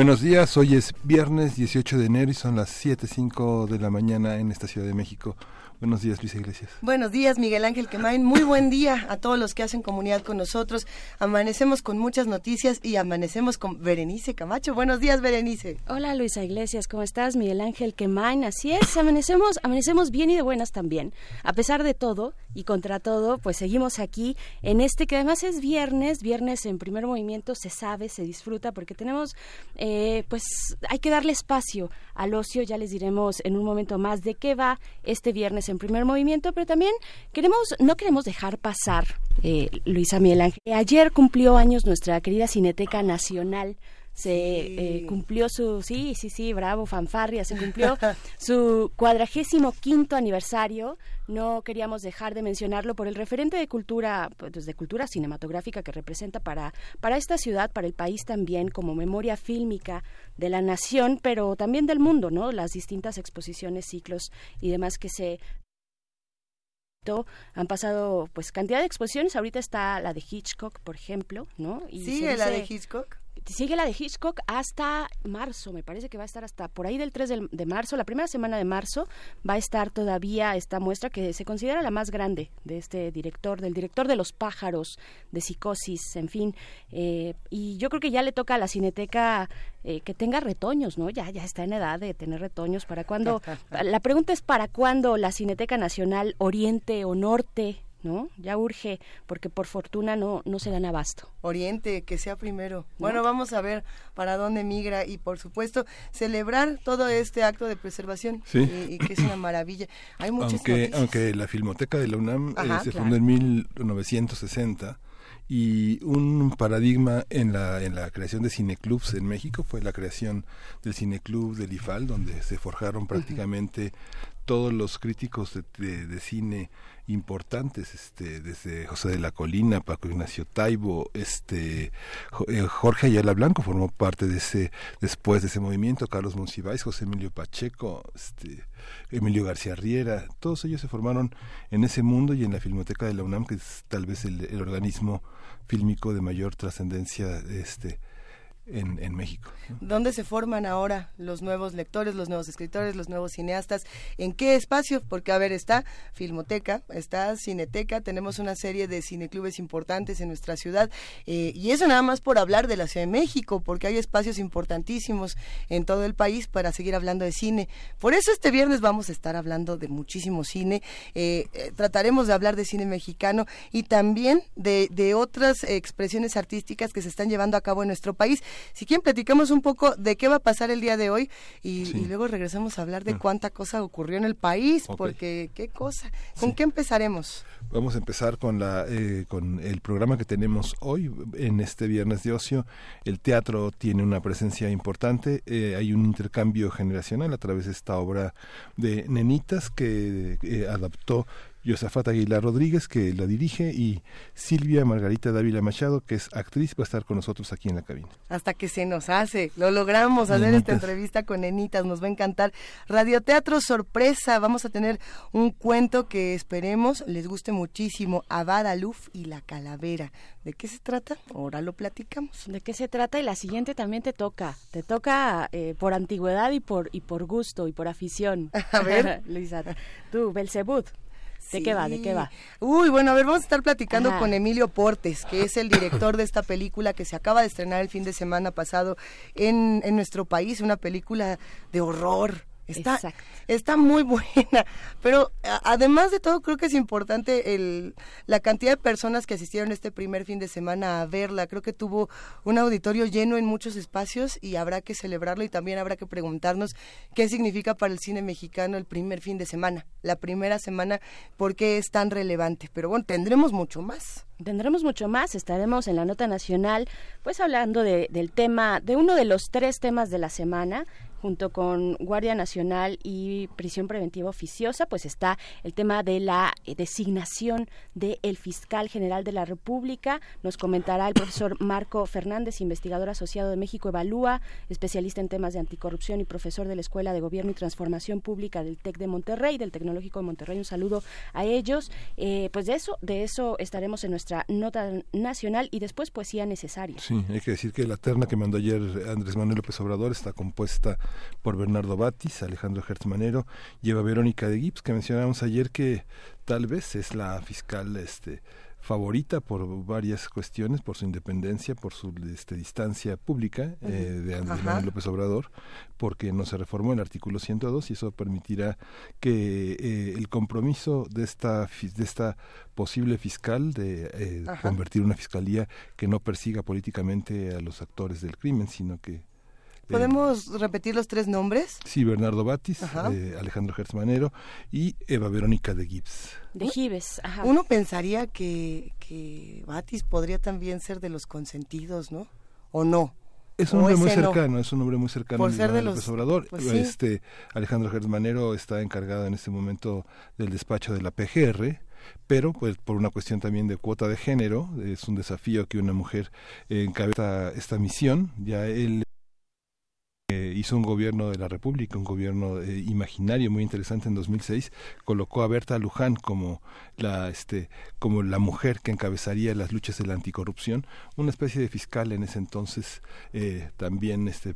Buenos días, hoy es viernes 18 de enero y son las 7.05 de la mañana en esta Ciudad de México. Buenos días, Luisa Iglesias. Buenos días, Miguel Ángel Quemain. Muy buen día a todos los que hacen comunidad con nosotros. Amanecemos con muchas noticias y amanecemos con Berenice Camacho. Buenos días, Berenice. Hola, Luisa Iglesias. ¿Cómo estás, Miguel Ángel Quemain? Así es, amanecemos, amanecemos bien y de buenas también. A pesar de todo y contra todo, pues seguimos aquí en este que además es viernes. Viernes en primer movimiento se sabe, se disfruta porque tenemos, eh, pues hay que darle espacio al ocio. Ya les diremos en un momento más de qué va este viernes en primer movimiento, pero también queremos, no queremos dejar pasar, eh, Luisa Miguel Ángel. Ayer cumplió años nuestra querida Cineteca Nacional. Se eh, cumplió su sí sí sí bravo fanfarria se cumplió su cuadragésimo quinto aniversario. No queríamos dejar de mencionarlo por el referente de cultura pues, de cultura cinematográfica que representa para para esta ciudad para el país también como memoria fílmica de la nación pero también del mundo no las distintas exposiciones ciclos y demás que se han pasado pues cantidad de exposiciones. Ahorita está la de Hitchcock por ejemplo no y sigue la de Hitchcock sigue la de Hitchcock hasta marzo, me parece que va a estar hasta por ahí del 3 de, marzo, la primera semana de marzo va a estar todavía esta muestra que se considera la más grande de este director, del director de los pájaros, de psicosis, en fin, eh, y yo creo que ya le toca a la cineteca eh, que tenga retoños, ¿no? Ya, ya está en edad de tener retoños, ¿para cuándo? la pregunta es ¿para cuándo la Cineteca Nacional Oriente o Norte ¿no? Ya urge, porque por fortuna no, no se dan abasto. Oriente, que sea primero. Bueno, vamos a ver para dónde migra y por supuesto celebrar todo este acto de preservación y, que es una maravilla. Hay muchas aunque, aunque la Filmoteca de la UNAM eh, se fundó en 1960 y un paradigma en la, en la creación de cineclubs en México fue la creación del cineclub del IFAL, donde se forjaron prácticamente todos los críticos de, de cine importantes, este, desde José de la Colina, Paco Ignacio Taibo, este, eh, Jorge Ayala Blanco formó parte de ese, después de ese movimiento, Carlos Monsiváis, José Emilio Pacheco, este, Emilio García Riera, todos ellos se formaron en ese mundo y en la Filmoteca de la UNAM, que es tal vez el, el organismo fílmico de mayor trascendencia este, en, México. ¿Dónde se forman ahora los nuevos lectores, los nuevos escritores, los nuevos cineastas? ¿En qué espacio? Porque, a ver, está Filmoteca, está Cineteca, tenemos una serie de cineclubes importantes en nuestra ciudad, eh, y eso nada más por hablar de la Ciudad de México, porque hay espacios importantísimos en todo el país para seguir hablando de cine. Por eso este viernes vamos a estar hablando de muchísimo cine, eh, eh, trataremos de hablar de cine mexicano y también de, de otras expresiones artísticas que se están llevando a cabo en nuestro país. Si quieren, platicamos un poco de qué va a pasar el día de hoy y, luego regresamos a hablar de ah. cuánta cosa ocurrió en el país, porque qué cosa. ¿Con qué empezaremos? Vamos a empezar con, la, eh, con el programa que tenemos hoy, en este viernes de ocio. El teatro tiene una presencia importante, eh, hay un intercambio generacional a través de esta obra de Nenitas que eh, adaptó Yosafat Aguilar Rodríguez, que la dirige, y Silvia Margarita Dávila Machado, que es actriz, va a estar con nosotros aquí en la cabina. Hasta que se nos hace, lo logramos hacer esta entrevista con Enitas, nos va a encantar. Radioteatro sorpresa, vamos a tener un cuento que esperemos les guste muchísimo, Abadaluf y la calavera. ¿De qué se trata? Ahora lo platicamos. ¿De qué se trata? Y la siguiente también te toca. Te toca eh, por antigüedad y por, y por gusto y por afición. A ver. Luisa, tú, ¿De qué va? ¿De qué va? Uy, bueno, a ver, vamos a estar platicando con Emilio Portes, que es el director de esta película que se acaba de estrenar el fin de semana pasado en, en nuestro país, una película de horror, Está, está muy buena, pero además de todo creo que es importante el, la cantidad de personas que asistieron este primer fin de semana a verla. Creo que tuvo un auditorio lleno en muchos espacios y habrá que celebrarlo y también habrá que preguntarnos qué significa para el cine mexicano el primer fin de semana, la primera semana, por qué es tan relevante. Pero bueno, tendremos mucho más. Tendremos mucho más, estaremos en la nota nacional, pues hablando de, del tema, de uno de los tres temas de la semana, junto con Guardia Nacional y Prisión Preventiva Oficiosa, pues está el tema de la eh, designación del fiscal general de la República. Nos comentará el profesor Marco Fernández, investigador asociado de México Evalúa, especialista en temas de anticorrupción y profesor de la Escuela de Gobierno y Transformación Pública del TEC de Monterrey, del Tecnológico de Monterrey. Un saludo a ellos. Eh, pues de eso, de eso estaremos en nuestra nota nacional y después poesía necesaria. Sí, hay que decir que la terna que mandó ayer Andrés Manuel López Obrador está compuesta por Bernardo Batis, Alejandro Hertzmanero, lleva Verónica de Gibbs, que mencionábamos ayer que tal vez es la fiscal este favorita por varias cuestiones, por su independencia, por su este, distancia pública eh, de Andrés Manuel López Obrador, porque no se reformó el artículo 102 y eso permitirá que eh, el compromiso de esta de esta posible fiscal de eh, convertir una fiscalía que no persiga políticamente a los actores del crimen, sino que ¿Podemos repetir los tres nombres? Sí, Bernardo Batis, eh, Alejandro Gertzmanero y Eva Verónica de Gibbs. De Gibbs, ajá. Uno pensaría que, que Batis podría también ser de los consentidos, ¿no? ¿O no? Es un hombre muy cercano, es un hombre muy cercano Por ser de los Obrador. Pues este Alejandro Gertzmanero está encargado en este momento del despacho de la PGR pero pues por una cuestión también de cuota de género es un desafío que una mujer encabeza esta misión ya él eh, hizo un gobierno de la República, un gobierno eh, imaginario muy interesante en 2006, colocó a Berta Luján como la, este, como la mujer que encabezaría las luchas de la anticorrupción, una especie de fiscal en ese entonces eh, también este,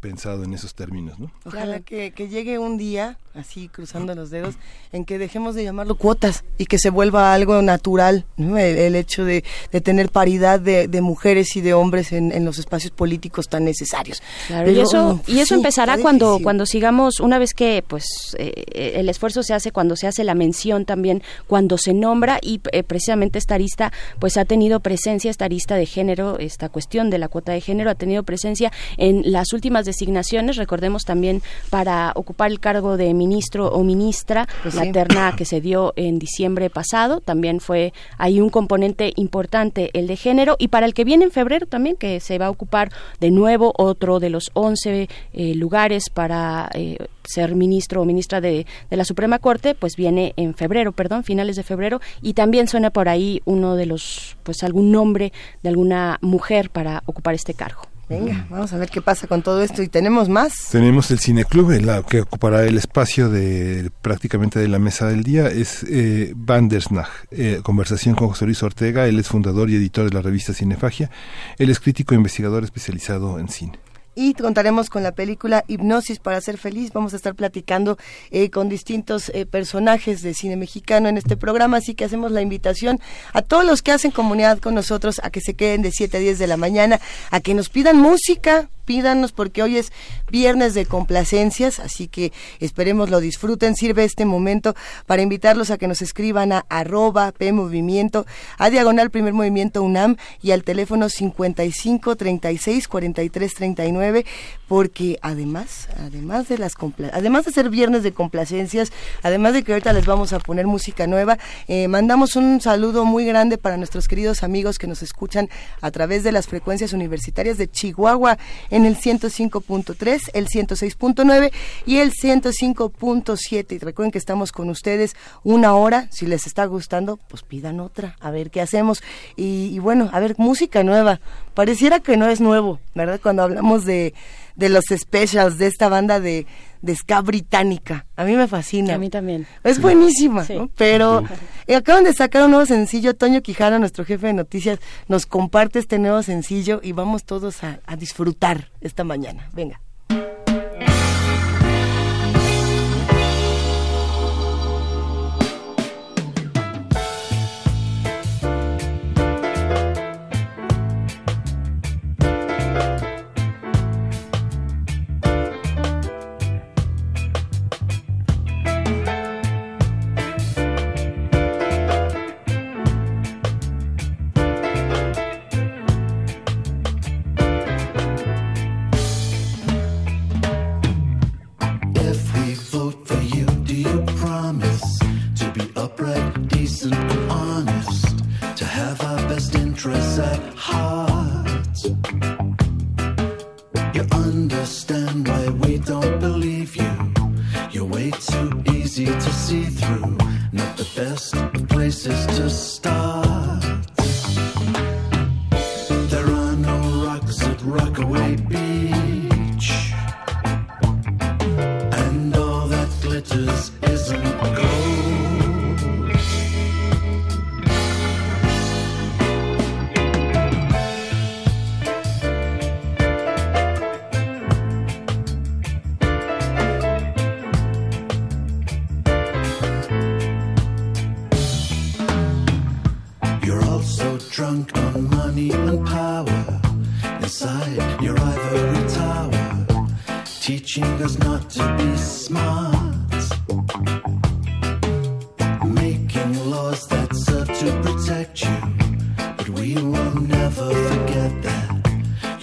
pensado en esos términos. ¿no? Ojalá que, llegue un día, así cruzando los dedos, en que dejemos de llamarlo cuotas y que se vuelva algo natural, el, hecho de, tener paridad de, mujeres y de hombres en, los espacios políticos tan necesarios. Claro, y eso y eso empezará cuando cuando sigamos una vez que pues eh, el esfuerzo se hace cuando se hace la mención también cuando se nombra y eh, precisamente esta arista pues ha tenido presencia esta arista de género esta cuestión de la cuota de género ha tenido presencia en las últimas designaciones. Recordemos también para ocupar el cargo de ministro o ministra pues la terna que se dio en diciembre pasado también fue ahí un componente importante el de género. Y para el que viene en febrero también que se va a ocupar de nuevo otro de los 11 eh, lugares para eh, ser ministro o ministra de, de, la Suprema Corte, pues viene en febrero, perdón, finales de febrero, y también suena por ahí uno de los, pues algún nombre de alguna mujer para ocupar este cargo. Venga, vamos a ver qué pasa con todo esto. ¿Y tenemos más? Tenemos el Cineclub, la que ocupará el espacio de prácticamente de la mesa del día. Es eh, Bandersnach, eh, conversación con José Luis Ortega. Él es fundador y editor de la revista Cinefagia. Él es crítico e investigador especializado en cine y contaremos con la película Hipnosis para ser feliz. Vamos a estar platicando eh, con distintos eh, personajes de cine mexicano en este programa, así que hacemos la invitación a todos los que hacen comunidad con nosotros a que se queden de 7 a 10 de la mañana, a que nos pidan música, pídanos porque hoy es viernes de complacencias, así que esperemos lo disfruten. Sirve este momento para invitarlos a que nos escriban a arroba P Movimiento, a Diagonal Primer Movimiento UNAM y al teléfono 55 36 43 39, porque además, además de las además de ser viernes de complacencias, además de que ahorita les vamos a poner música nueva, eh, mandamos un saludo muy grande para nuestros queridos amigos que nos escuchan a través de las frecuencias universitarias de Chihuahua en el 105.3, el 106.9 y el 105.7. Y recuerden que estamos con ustedes una hora. Si les está gustando, pues pidan otra, a ver qué hacemos. Y, bueno, a ver, música nueva. Pareciera que no es nuevo, ¿verdad? Cuando hablamos de, de los specials de esta banda de, de ska británica. A mí me fascina. A mí también. Es buenísima, Pero eh, acaban de sacar un nuevo sencillo. Toño Quijano, nuestro jefe de noticias, nos comparte este nuevo sencillo y vamos todos a, a disfrutar esta mañana. Venga.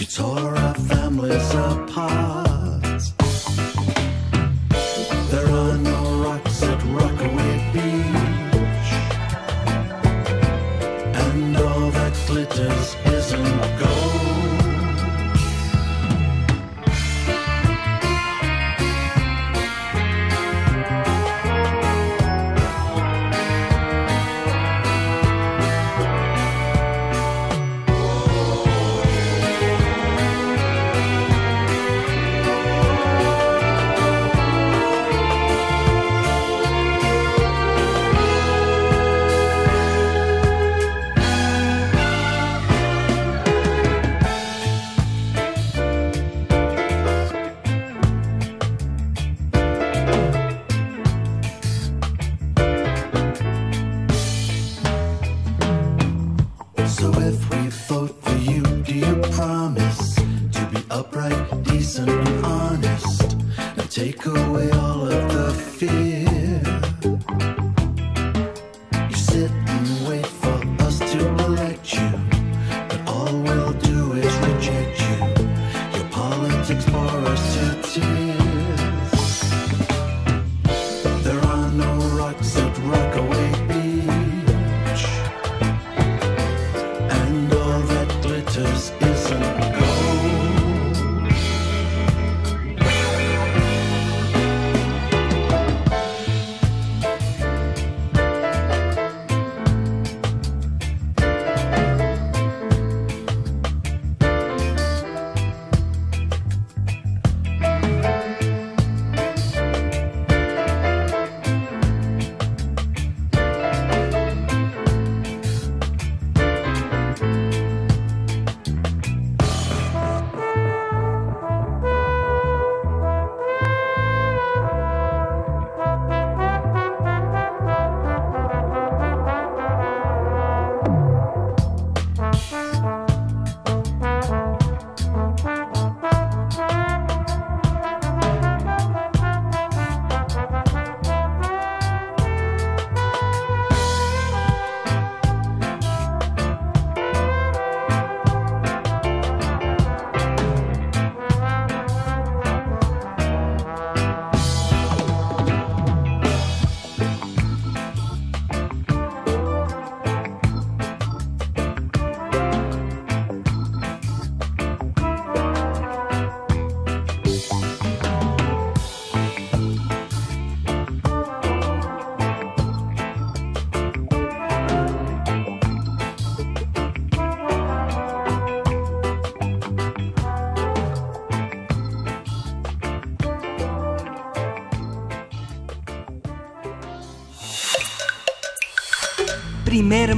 You tore our families apart. There are no rocks at Rockaway Beach. And all that glitters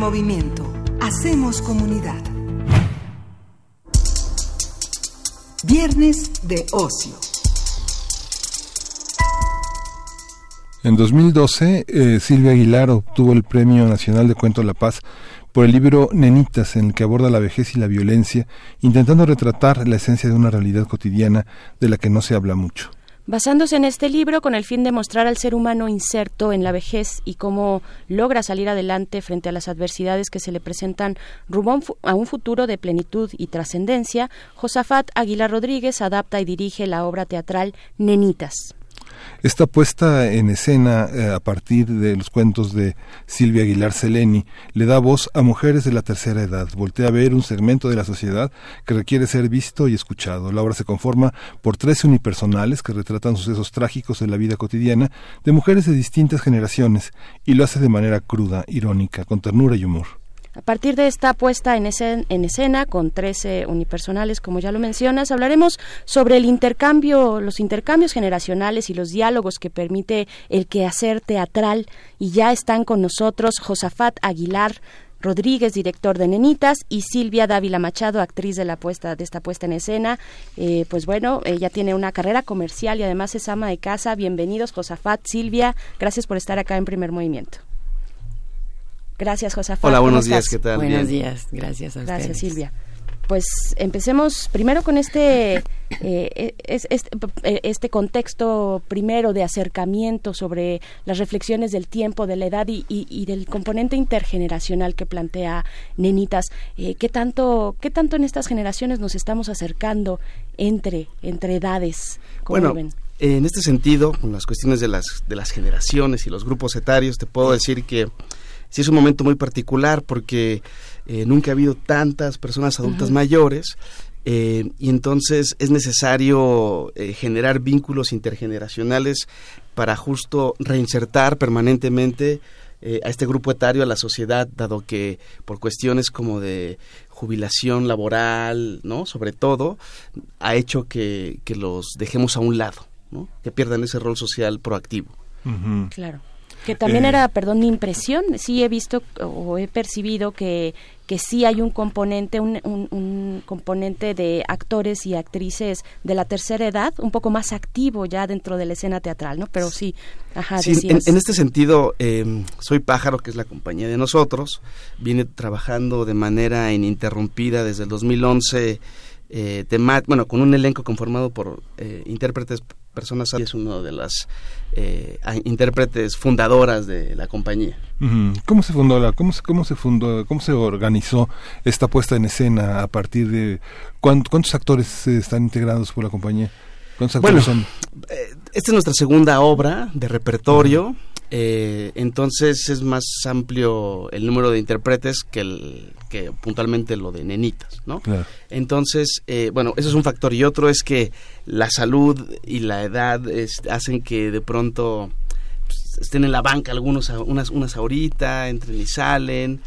movimiento. Hacemos comunidad. Viernes de ocio. En 2012, eh, Silvia Aguilar obtuvo el Premio Nacional de Cuento La Paz por el libro Nenitas, en el que aborda la vejez y la violencia, intentando retratar la esencia de una realidad cotidiana de la que no se habla mucho. Basándose en este libro con el fin de mostrar al ser humano inserto en la vejez y cómo logra salir adelante frente a las adversidades que se le presentan rumbo a un futuro de plenitud y trascendencia, Josafat Aguilar Rodríguez adapta y dirige la obra teatral Nenitas. Esta puesta en escena eh, a partir de los cuentos de Silvia Aguilar Seleni le da voz a mujeres de la tercera edad. Voltea a ver un segmento de la sociedad que requiere ser visto y escuchado. La obra se conforma por tres unipersonales que retratan sucesos trágicos de la vida cotidiana de mujeres de distintas generaciones y lo hace de manera cruda, irónica, con ternura y humor. A partir de esta puesta en, escena, con 13 unipersonales, como ya lo mencionas, hablaremos sobre el intercambio, los intercambios generacionales y los diálogos que permite el quehacer teatral. Y ya están con nosotros Josafat Aguilar, Rodríguez, director de Nenitas, y Silvia Dávila Machado, actriz de la puesta de esta puesta en escena. Eh, pues bueno, ella tiene una carrera comercial y además es ama de casa. Bienvenidos, Josafat, Silvia. Gracias por estar acá en Primer Movimiento. Gracias, Josafat. Hola, buenos días, ¿qué tal? Buenos días, gracias a Gracias, Silvia. Pues empecemos primero con este, eh, este, contexto primero de acercamiento sobre las reflexiones del tiempo, de la edad y, del componente intergeneracional que plantea Nenitas. Eh, ¿qué, tanto, ¿Qué tanto en estas generaciones nos estamos acercando entre, entre edades? bueno, en este sentido, con las cuestiones de las, de las generaciones y los grupos etarios, te puedo decir que sí es un momento muy particular porque eh, nunca ha habido tantas personas adultas mayores eh, y entonces es necesario eh, generar vínculos intergeneracionales para justo reinsertar permanentemente a este grupo etario a la sociedad, dado que por cuestiones como de jubilación laboral, ¿no? Sobre todo, ha hecho que, que los dejemos a un lado, ¿no? Que pierdan ese rol social proactivo. Claro. Que también eh. era, perdón, mi impresión, sí he visto o he percibido que, que sí hay un componente, un, un, componente de actores y actrices de la tercera edad, un poco más activo ya dentro de la escena teatral, ¿no? Pero sí, ajá, sí en, en, este sentido, eh, Soy Pájaro, que es la compañía de nosotros, viene trabajando de manera ininterrumpida desde el 2011 eh, bueno, con un elenco conformado por eh, intérpretes personas es una de las eh, intérpretes fundadoras de la compañía. ¿Cómo se fundó la, cómo se, cómo se fundó, cómo se organizó esta puesta en escena a partir de cuántos, actores están integrados por la compañía? ¿Cuántos actores son? Eh, esta es nuestra segunda obra de repertorio. Eh, entonces es más amplio el número de intérpretes que, el, que puntualmente lo de nenitas, ¿no? Entonces, eh, bueno, eso es un factor. Y otro es que la salud y la edad hacen que de pronto pues, estén en la banca algunos, unas, unas ahorita, entren y salen,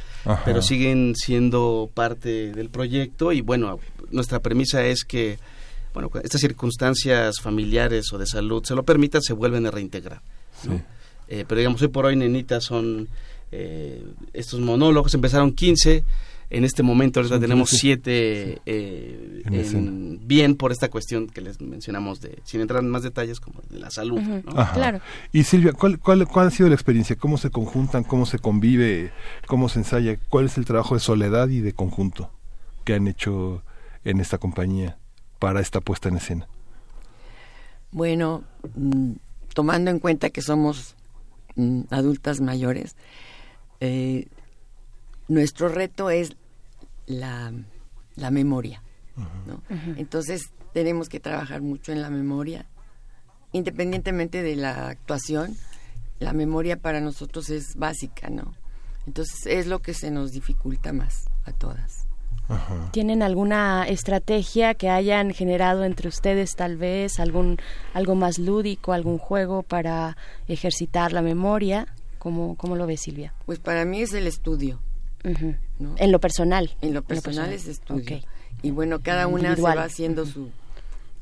pero siguen siendo parte del proyecto. Y bueno, nuestra premisa es que, bueno, estas circunstancias familiares o de salud se lo permitan, se vuelven a reintegrar. ¿no? Eh, pero digamos, hoy por hoy, nenitas, son eh, estos monólogos. Empezaron 15, en este momento ahorita tenemos 7 eh, bien por esta cuestión que les mencionamos, de sin entrar en más detalles, como de la salud. Claro. Y Silvia, ¿cuál, cuál, ¿cuál ha sido la experiencia? ¿Cómo se conjuntan? ¿Cómo se convive? ¿Cómo se ensaya? ¿Cuál es el trabajo de soledad y de conjunto que han hecho en esta compañía para esta puesta en escena? Bueno, mm, tomando en cuenta que somos Mm, adultas mayores, eh, nuestro reto es la, la memoria. ¿no? Entonces tenemos que trabajar mucho en la memoria, independientemente de la actuación, la memoria para nosotros es básica, ¿no? Entonces es lo que se nos dificulta más a todas. ¿Tienen alguna estrategia que hayan generado entre ustedes tal vez, algún algo más lúdico, algún juego para ejercitar la memoria? ¿Cómo, cómo lo ve Silvia? Pues para mí es el estudio. En lo personal. En lo personal, es estudio. Y bueno, cada una se va haciendo su,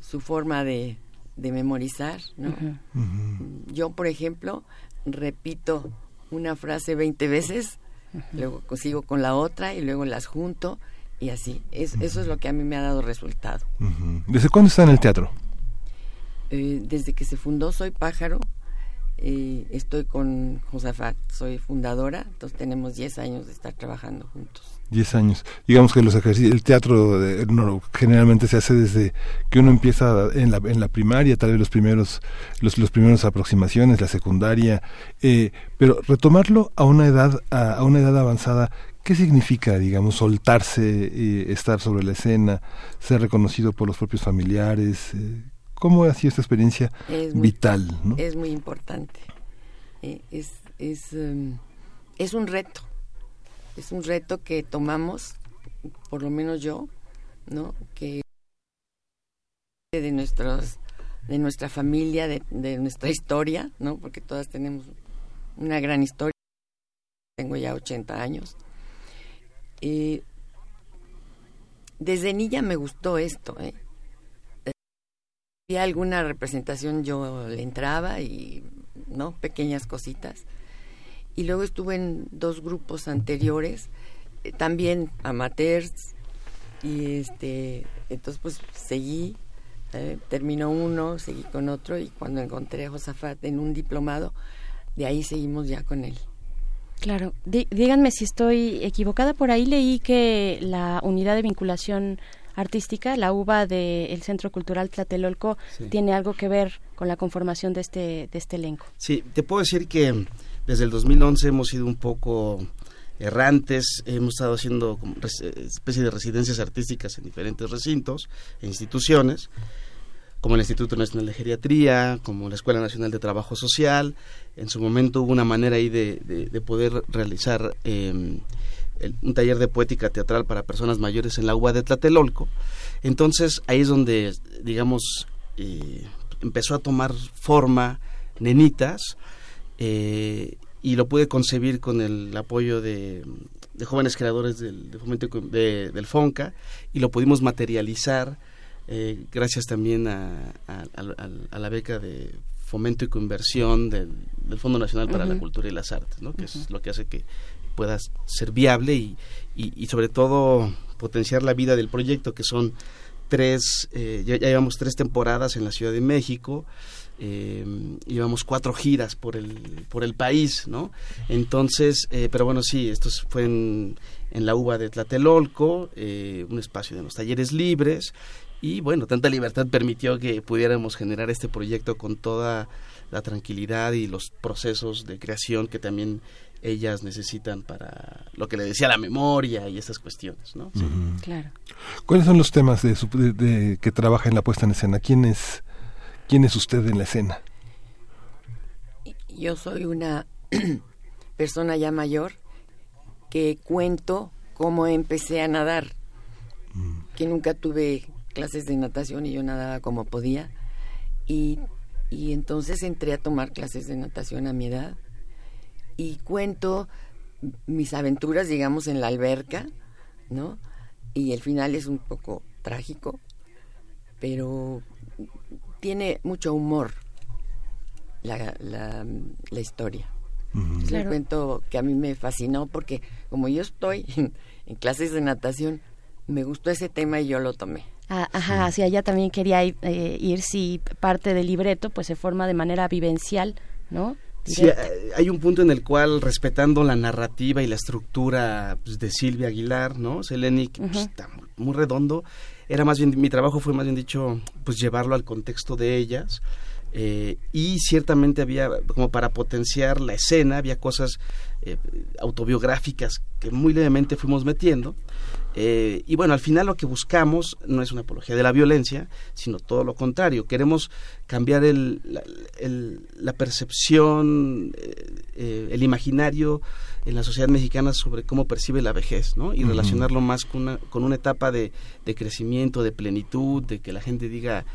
su forma de, de memorizar. ¿no? Yo, por ejemplo, repito una frase 20 veces, luego sigo con la otra y luego las junto y así. Es, Eso es lo que a mí me ha dado resultado. ¿Desde cuándo está en el teatro? Eh, desde que se fundó Soy Pájaro, eh, estoy con Josafat, soy fundadora, entonces tenemos 10 años de estar trabajando juntos. 10 años. Digamos que los el teatro generalmente se hace desde que uno empieza en la, en la primaria, tal vez los primeros, los, los primeros aproximaciones, la secundaria, eh, pero retomarlo a una edad, a, a una edad avanzada, ¿Qué significa, digamos, soltarse, y estar sobre la escena, ser reconocido por los propios familiares? Eh, ¿Cómo ha sido esta experiencia vital? Es muy importante. Eh, es, es, em, es un reto. Es un reto que tomamos, por lo menos yo, ¿no? Que de nuestros de nuestra familia, de, de nuestra historia, ¿no? Porque todas tenemos una gran historia. Tengo ya 80 años. Y desde niña me gustó esto. ¿eh? Si alguna representación yo le entraba y, ¿no? Pequeñas cositas. Y luego estuve en dos grupos anteriores, eh, también amateurs, y este, entonces pues seguí, eh, terminó uno, seguí con otro, y cuando encontré a Josafat en un diplomado, de ahí seguimos ya con él. Claro, díganme si estoy equivocada, por ahí leí que la unidad de vinculación artística, la UBA del Centro Cultural Tlatelolco, tiene algo que ver con la conformación de este, de este elenco. Sí, te puedo decir que desde el 2011 hemos sido un poco errantes, hemos estado haciendo como especie de residencias artísticas en diferentes recintos e instituciones, como el Instituto Nacional de Geriatría, como la Escuela Nacional de Trabajo Social. En su momento hubo una manera ahí de, poder realizar em, un taller de poética teatral para personas mayores en la UBA de Tlatelolco. Entonces ahí es donde, digamos, eh, empezó a tomar forma Nenitas eh, y lo pude concebir con el apoyo de, jóvenes creadores del, de del FONCA y lo pudimos materializar eh, gracias también a, la beca de fomento y conversión del, Fondo Nacional para la Cultura y las Artes, ¿no? que es lo que hace que pueda ser viable y, y, sobre todo potenciar la vida del proyecto, que son tres, eh, ya, llevamos tres temporadas en la Ciudad de México, eh, llevamos cuatro giras por el, por el país, ¿no? Entonces, eh, pero bueno, sí, esto fue en, en la UBA de Tlatelolco, eh, un espacio de los talleres libres, y bueno, tanta libertad permitió que pudiéramos generar este proyecto con toda la tranquilidad y los procesos de creación que también ellas necesitan para lo que le decía la memoria y esas cuestiones, ¿no? Claro. ¿Cuáles son los temas de, que trabaja en la puesta en escena? ¿Quién es, quién es usted en la escena? Yo soy una persona ya mayor que cuento cómo empecé a nadar, mm. que nunca tuve clases de natación y yo nadaba como podía y, y entonces entré a tomar clases de natación a mi edad y cuento mis aventuras, digamos, en la alberca, ¿no? Y el final es un poco trágico, pero tiene mucho humor la, la, historia. Es un cuento que a mí me fascinó porque como yo estoy en, clases de natación, me gustó ese tema y yo lo tomé. Ah, ajá, hacia allá también quería ir, eh, ir si parte del libreto pues se forma de manera vivencial, ¿no? Sí, hay un punto en el cual, respetando la narrativa y la estructura pues, de Silvia Aguilar, ¿no? Seleni, pues, está muy redondo. Era más bien, mi trabajo fue más bien dicho, pues llevarlo al contexto de ellas. Eh, y ciertamente había, como para potenciar la escena, había cosas eh, autobiográficas que muy levemente fuimos metiendo. Eh, y bueno, al final lo que buscamos no es una apología de la violencia, sino todo lo contrario. Queremos cambiar el, la, percepción, eh, eh, el imaginario en la sociedad mexicana sobre cómo percibe la vejez, ¿no? Y relacionarlo más con una, con una etapa de, de crecimiento, de plenitud, de que la gente diga,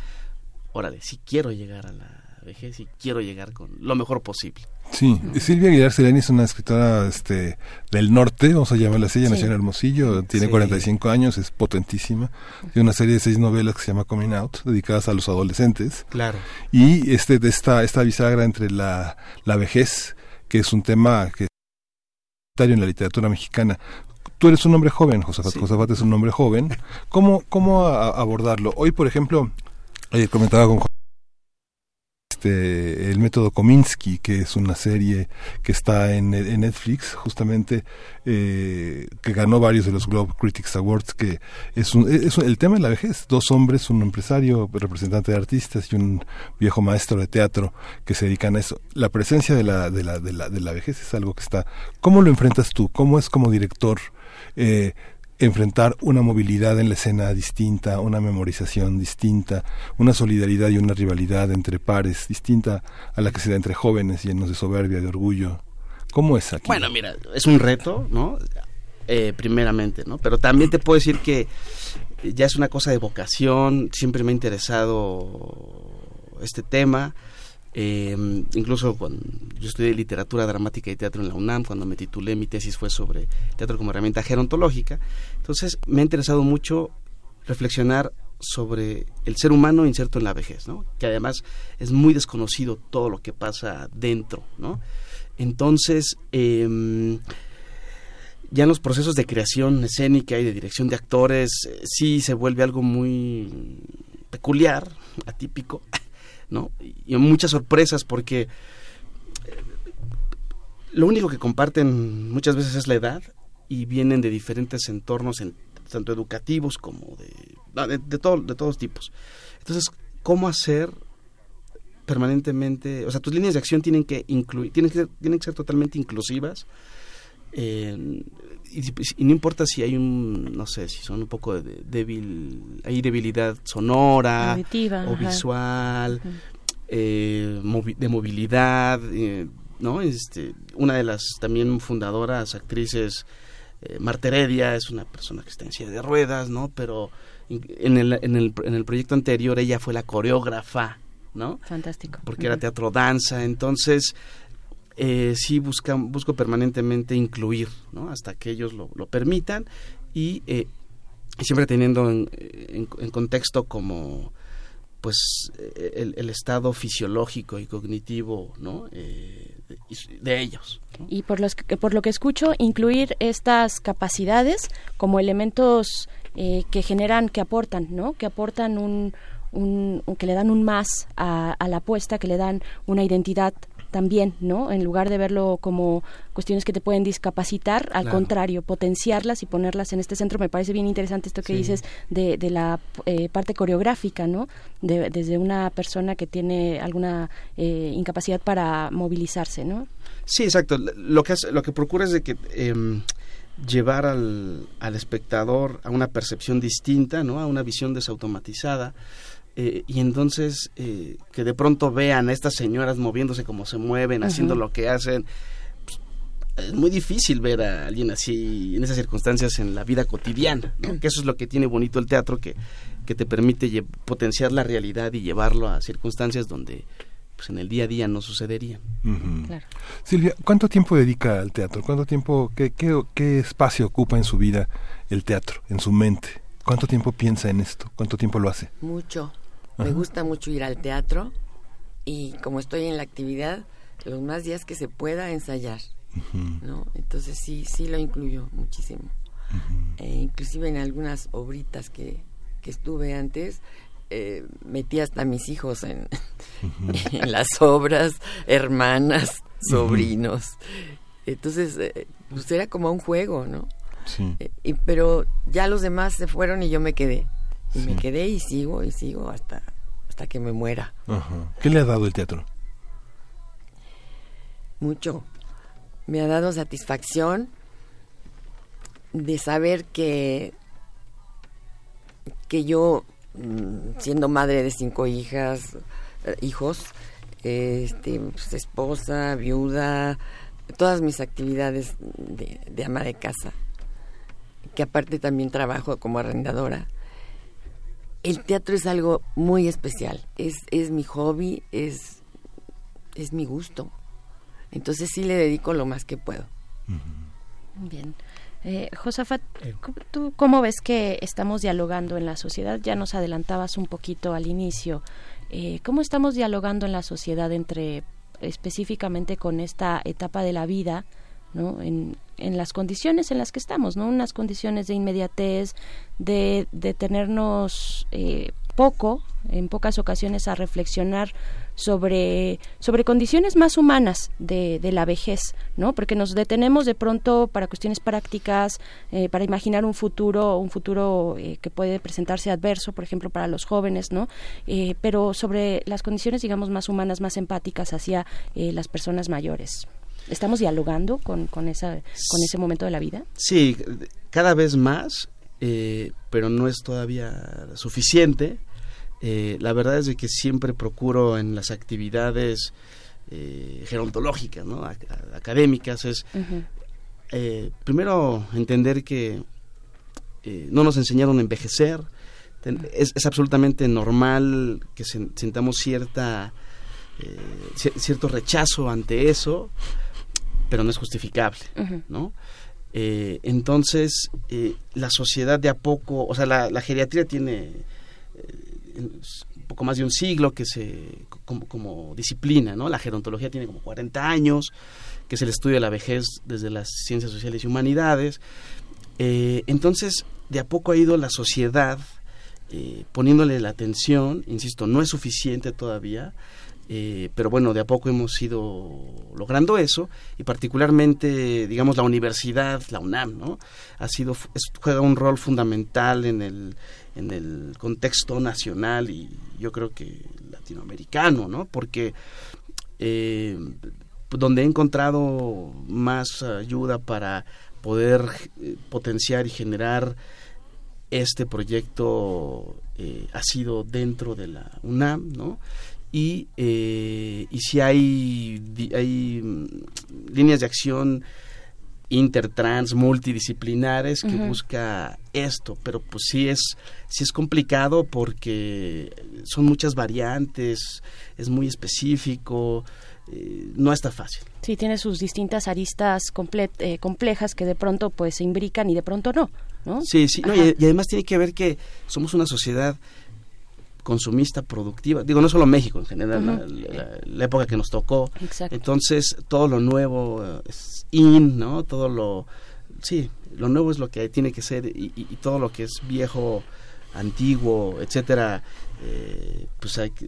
órale, si quiero llegar a la vejez y quiero llegar con lo mejor posible. Sí, Silvia Aguilar Seleni es una escritora este, del norte, vamos a llamarla así, ella nació en Hermosillo, tiene 45 años, es potentísima, tiene una serie de seis novelas que se llama Coming Out, dedicadas a los adolescentes. Claro. Y este, de esta, esta bisagra entre la, la vejez, que es un tema que en la literatura mexicana. Tú eres un hombre joven, Josafat, Josafat es un hombre joven. ¿Cómo, cómo abordarlo? Hoy, por ejemplo, eh, comentaba con este, el método Kominsky, que es una serie que está en, Netflix, justamente, eh, que ganó varios de los Globe Critics Awards, que es, un, el tema de la vejez. Dos hombres, un empresario, representante de artistas y un viejo maestro de teatro que se dedican a eso. La presencia de la, de la, de la, de la vejez es algo que está... ¿Cómo lo enfrentas tú? ¿Cómo es como director? Eh, enfrentar una movilidad en la escena distinta, una memorización distinta, una solidaridad y una rivalidad entre pares distinta a la que se da entre jóvenes llenos de soberbia, de orgullo. ¿Cómo es aquí? Bueno, mira, es un reto, ¿no? Eh, primeramente, ¿no? Pero también te puedo decir que ya es una cosa de vocación, siempre me ha interesado este tema. Eh, incluso cuando yo estudié literatura dramática y teatro en la UNAM, cuando me titulé, mi tesis fue sobre teatro como herramienta gerontológica. Entonces me ha interesado mucho reflexionar sobre el ser humano inserto en la vejez, ¿no? que además es muy desconocido todo lo que pasa dentro. ¿no? Entonces, eh, ya en los procesos de creación escénica y de dirección de actores, eh, sí se vuelve algo muy peculiar, atípico, ¿no? Y muchas sorpresas porque eh, lo único que comparten muchas veces es la edad y vienen de diferentes entornos, tanto educativos como de, de, todo, de todos tipos. Entonces, ¿cómo hacer permanentemente, o sea, tus líneas de acción tienen que incluir, tienen que, tienen que ser totalmente inclusivas, y, no importa si hay un, no sé, si son un poco de, débil, hay debilidad sonora o visual, eh, de movilidad, eh, ¿no? Este, una de las también fundadoras, actrices, eh, Marta Heredia, es una persona que está en silla de ruedas, ¿no? Pero en el, en el, en el proyecto anterior ella fue la coreógrafa, ¿no? Fantástico. Porque era teatro danza, entonces eh, sí buscan, busco permanentemente incluir, ¿no? Hasta que ellos lo, permitan y eh, siempre teniendo en, contexto como pues el, estado fisiológico y cognitivo. Eh, de, ellos. Y por, los por lo que escucho, incluir estas capacidades como elementos eh, que generan, que aportan, ¿no? que aportan un, un, que le dan un más a, a, la apuesta, que le dan una identidad también, ¿no? En lugar de verlo como cuestiones que te pueden discapacitar, al contrario, potenciarlas y ponerlas en este centro. Me parece bien interesante esto que dices de, de la eh, parte coreográfica, ¿no? desde una persona que tiene alguna eh, incapacidad para movilizarse, ¿no? Sí, exacto. Lo que, lo que procura es de que... Em, llevar al, al espectador a una percepción distinta, ¿no? a una visión desautomatizada, eh, y entonces eh, que de pronto vean a estas señoras moviéndose como se mueven, haciendo lo que hacen. Pues, es muy difícil ver a alguien así en esas circunstancias en la vida cotidiana, que eso es lo que tiene bonito el teatro, que, que te permite potenciar la realidad y llevarlo a circunstancias donde pues en el día a día no sucedería. Silvia, ¿cuánto tiempo dedica al teatro? ¿Cuánto tiempo, qué, qué, qué espacio ocupa en su vida el teatro, en su mente? ¿Cuánto tiempo piensa en esto? ¿Cuánto tiempo lo hace? Mucho. Me gusta mucho ir al teatro y como estoy en la actividad, los más días que se pueda ensayar, ¿no? Entonces sí, sí lo incluyo muchísimo. e inclusive en algunas obritas que, que estuve antes, eh, metí hasta mis hijos en, las obras, hermanas, sobrinos. Entonces, eh, pues era como un juego, ¿no? Sí. Eh, y, pero ya los demás se fueron y yo me quedé. Y me quedé y sigo y sigo hasta, hasta que me muera. ¿Qué le ha dado el teatro? Mucho. Me ha dado satisfacción de saber que, que yo, mm, siendo madre de cinco hijas, eh, hijos, este, pues, esposa, viuda, todas mis actividades de, de ama de casa, que aparte también trabajo como arrendadora, el teatro es algo muy especial. Es, es mi hobby, es, es mi gusto. Entonces sí le dedico lo más que puedo. Bien. Eh, Josafat, eh. ¿tú cómo ves que estamos dialogando en la sociedad? Ya nos adelantabas un poquito al inicio. Eh, ¿Cómo estamos dialogando en la sociedad entre específicamente con esta etapa de la vida ¿no? En, en las condiciones en las que estamos, ¿no? Unas condiciones de inmediatez, de, de tenernos eh, poco, en pocas ocasiones, a reflexionar sobre, sobre condiciones más humanas de, de la vejez, ¿no? Porque nos detenemos de pronto para cuestiones prácticas, eh, para imaginar un futuro, un futuro eh, que puede presentarse adverso, por ejemplo, para los jóvenes, ¿no? pero sobre las condiciones, digamos, más humanas, más empáticas hacia las personas mayores. ¿Estamos dialogando con, con, esa, con ese momento de la vida? Sí, cada vez más, eh, pero no es todavía suficiente. Eh, la verdad es de que siempre procuro en las actividades eh, gerontológicas, ¿no? académicas, es primero entender que no nos enseñaron a envejecer, es, es absolutamente normal que sintamos cierta cierto rechazo ante eso pero no es justificable, ¿no? Eh, entonces, eh, la sociedad de a poco, o sea, la, geriatría tiene eh, un poco más de un siglo que se, como, disciplina, ¿no? La gerontología tiene como 40 años, que es el estudio de la vejez desde las ciencias sociales y humanidades. entonces, de a poco ha ido la sociedad poniéndole la atención, insisto, no es suficiente todavía, eh, pero bueno, de a poco hemos ido logrando eso y particularmente, digamos, la universidad, la UNAM, ¿no? Ha sido, juega un rol fundamental en el, en el contexto nacional y yo creo que latinoamericano, ¿no? Porque eh, donde he encontrado más ayuda para poder eh, potenciar y generar este proyecto ha sido dentro de la UNAM, ¿no? Y, eh, y si hay, hay mm, líneas de acción intertrans multidisciplinares que busca esto pero pues sí es sí es complicado porque son muchas variantes es muy específico eh, no está fácil. Sí tiene sus distintas aristas eh, complejas que de pronto pues se imbrican y de pronto no ¿no? sí sí y, además tiene que ver que somos una sociedad consumista productiva, digo, no solo México en general, la, época que nos tocó. Entonces, todo lo nuevo es in, ¿no? Todo lo, sí, lo nuevo es lo que tiene que ser y, todo lo que es viejo, antiguo, etcétera, eh, pues hay que,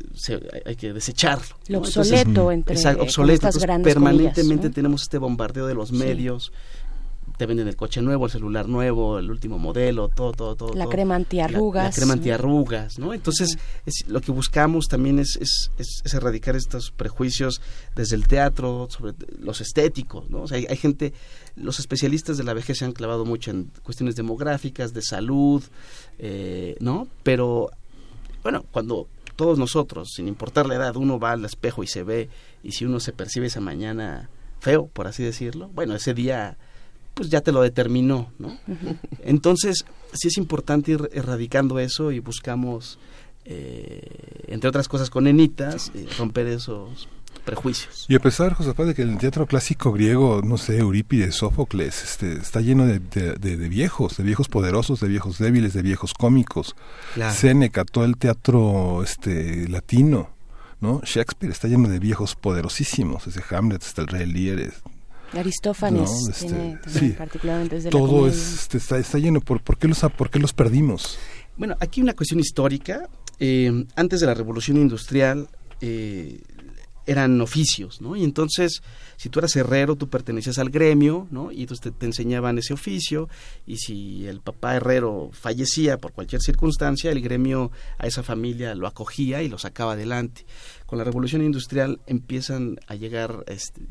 hay que desecharlo. Lo obsoleto entre obsoleto, permanentemente tenemos este bombardeo de los medios te venden el coche nuevo, el celular nuevo, el último modelo, todo, todo, todo. La crema antiarrugas. La, crema antiarrugas, ¿no? Entonces, lo que buscamos también es, es, es, erradicar estos prejuicios desde el teatro, sobre los estéticos, ¿no? O sea, hay, gente, los especialistas de la vejez se han clavado mucho en cuestiones demográficas, de salud, eh, ¿no? Pero, bueno, cuando todos nosotros, sin importar la edad, uno va al espejo y se ve, y si uno se percibe esa mañana feo, por así decirlo, bueno, ese día pues ya te lo determinó, ¿no? Entonces, sí es importante ir erradicando eso y buscamos, eh, entre otras cosas con enitas, eh, romper esos prejuicios. Y a pesar, José de que el teatro clásico griego, no sé, Eurípides, Sófocles, este, está lleno de, de, viejos, de viejos poderosos, de viejos débiles, de viejos cómicos. Claro. Séneca, todo el teatro este, latino, ¿no? Shakespeare está lleno de viejos poderosísimos, desde Hamlet hasta el Rey Lear, Aristófanes este, particularmente desde todo este, está, lleno ¿Por, por, qué los, por qué los perdimos bueno aquí una cuestión histórica eh, antes de la revolución industrial eh, eran oficios, ¿no? Y entonces, si tú eras herrero, tú pertenecías al gremio, ¿no? Y entonces te, enseñaban ese oficio, y si el papá herrero fallecía por cualquier circunstancia, el gremio a esa familia lo acogía y lo sacaba adelante. Con la revolución industrial empiezan a llegar este,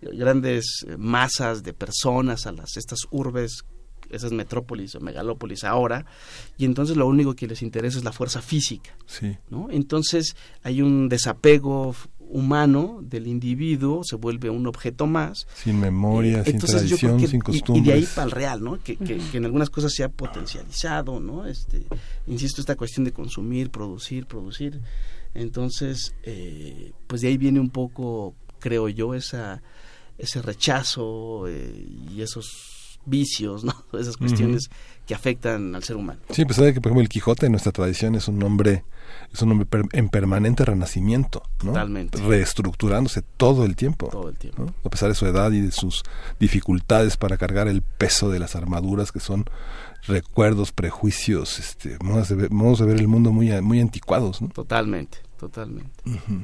grandes masas de personas a las estas urbes esas metrópolis o megalópolis ahora y entonces lo único que les interesa es la fuerza física sí. ¿no? entonces hay un desapego humano del individuo se vuelve un objeto más. Sin memoria sin tradición sin costumbres y, de ahí para el real no que, que, en algunas cosas se ha potencializado no este insisto esta cuestión de consumir producir producir. Entonces eh, pues de ahí viene un poco creo yo esa ese rechazo eh, y esos vicios, ¿no? Esas cuestiones que afectan al ser humano. Sí, pues sabe que por ejemplo el Quijote en nuestra tradición es un hombre es un hombre en permanente renacimiento, ¿no? Totalmente. Reestructurándose todo el tiempo. Todo el tiempo. A pesar de su edad y de sus dificultades para cargar el peso de las armaduras que son recuerdos, prejuicios, este, modos de ver, modos de ver el mundo muy muy anticuados, ¿no? Totalmente. Totalmente.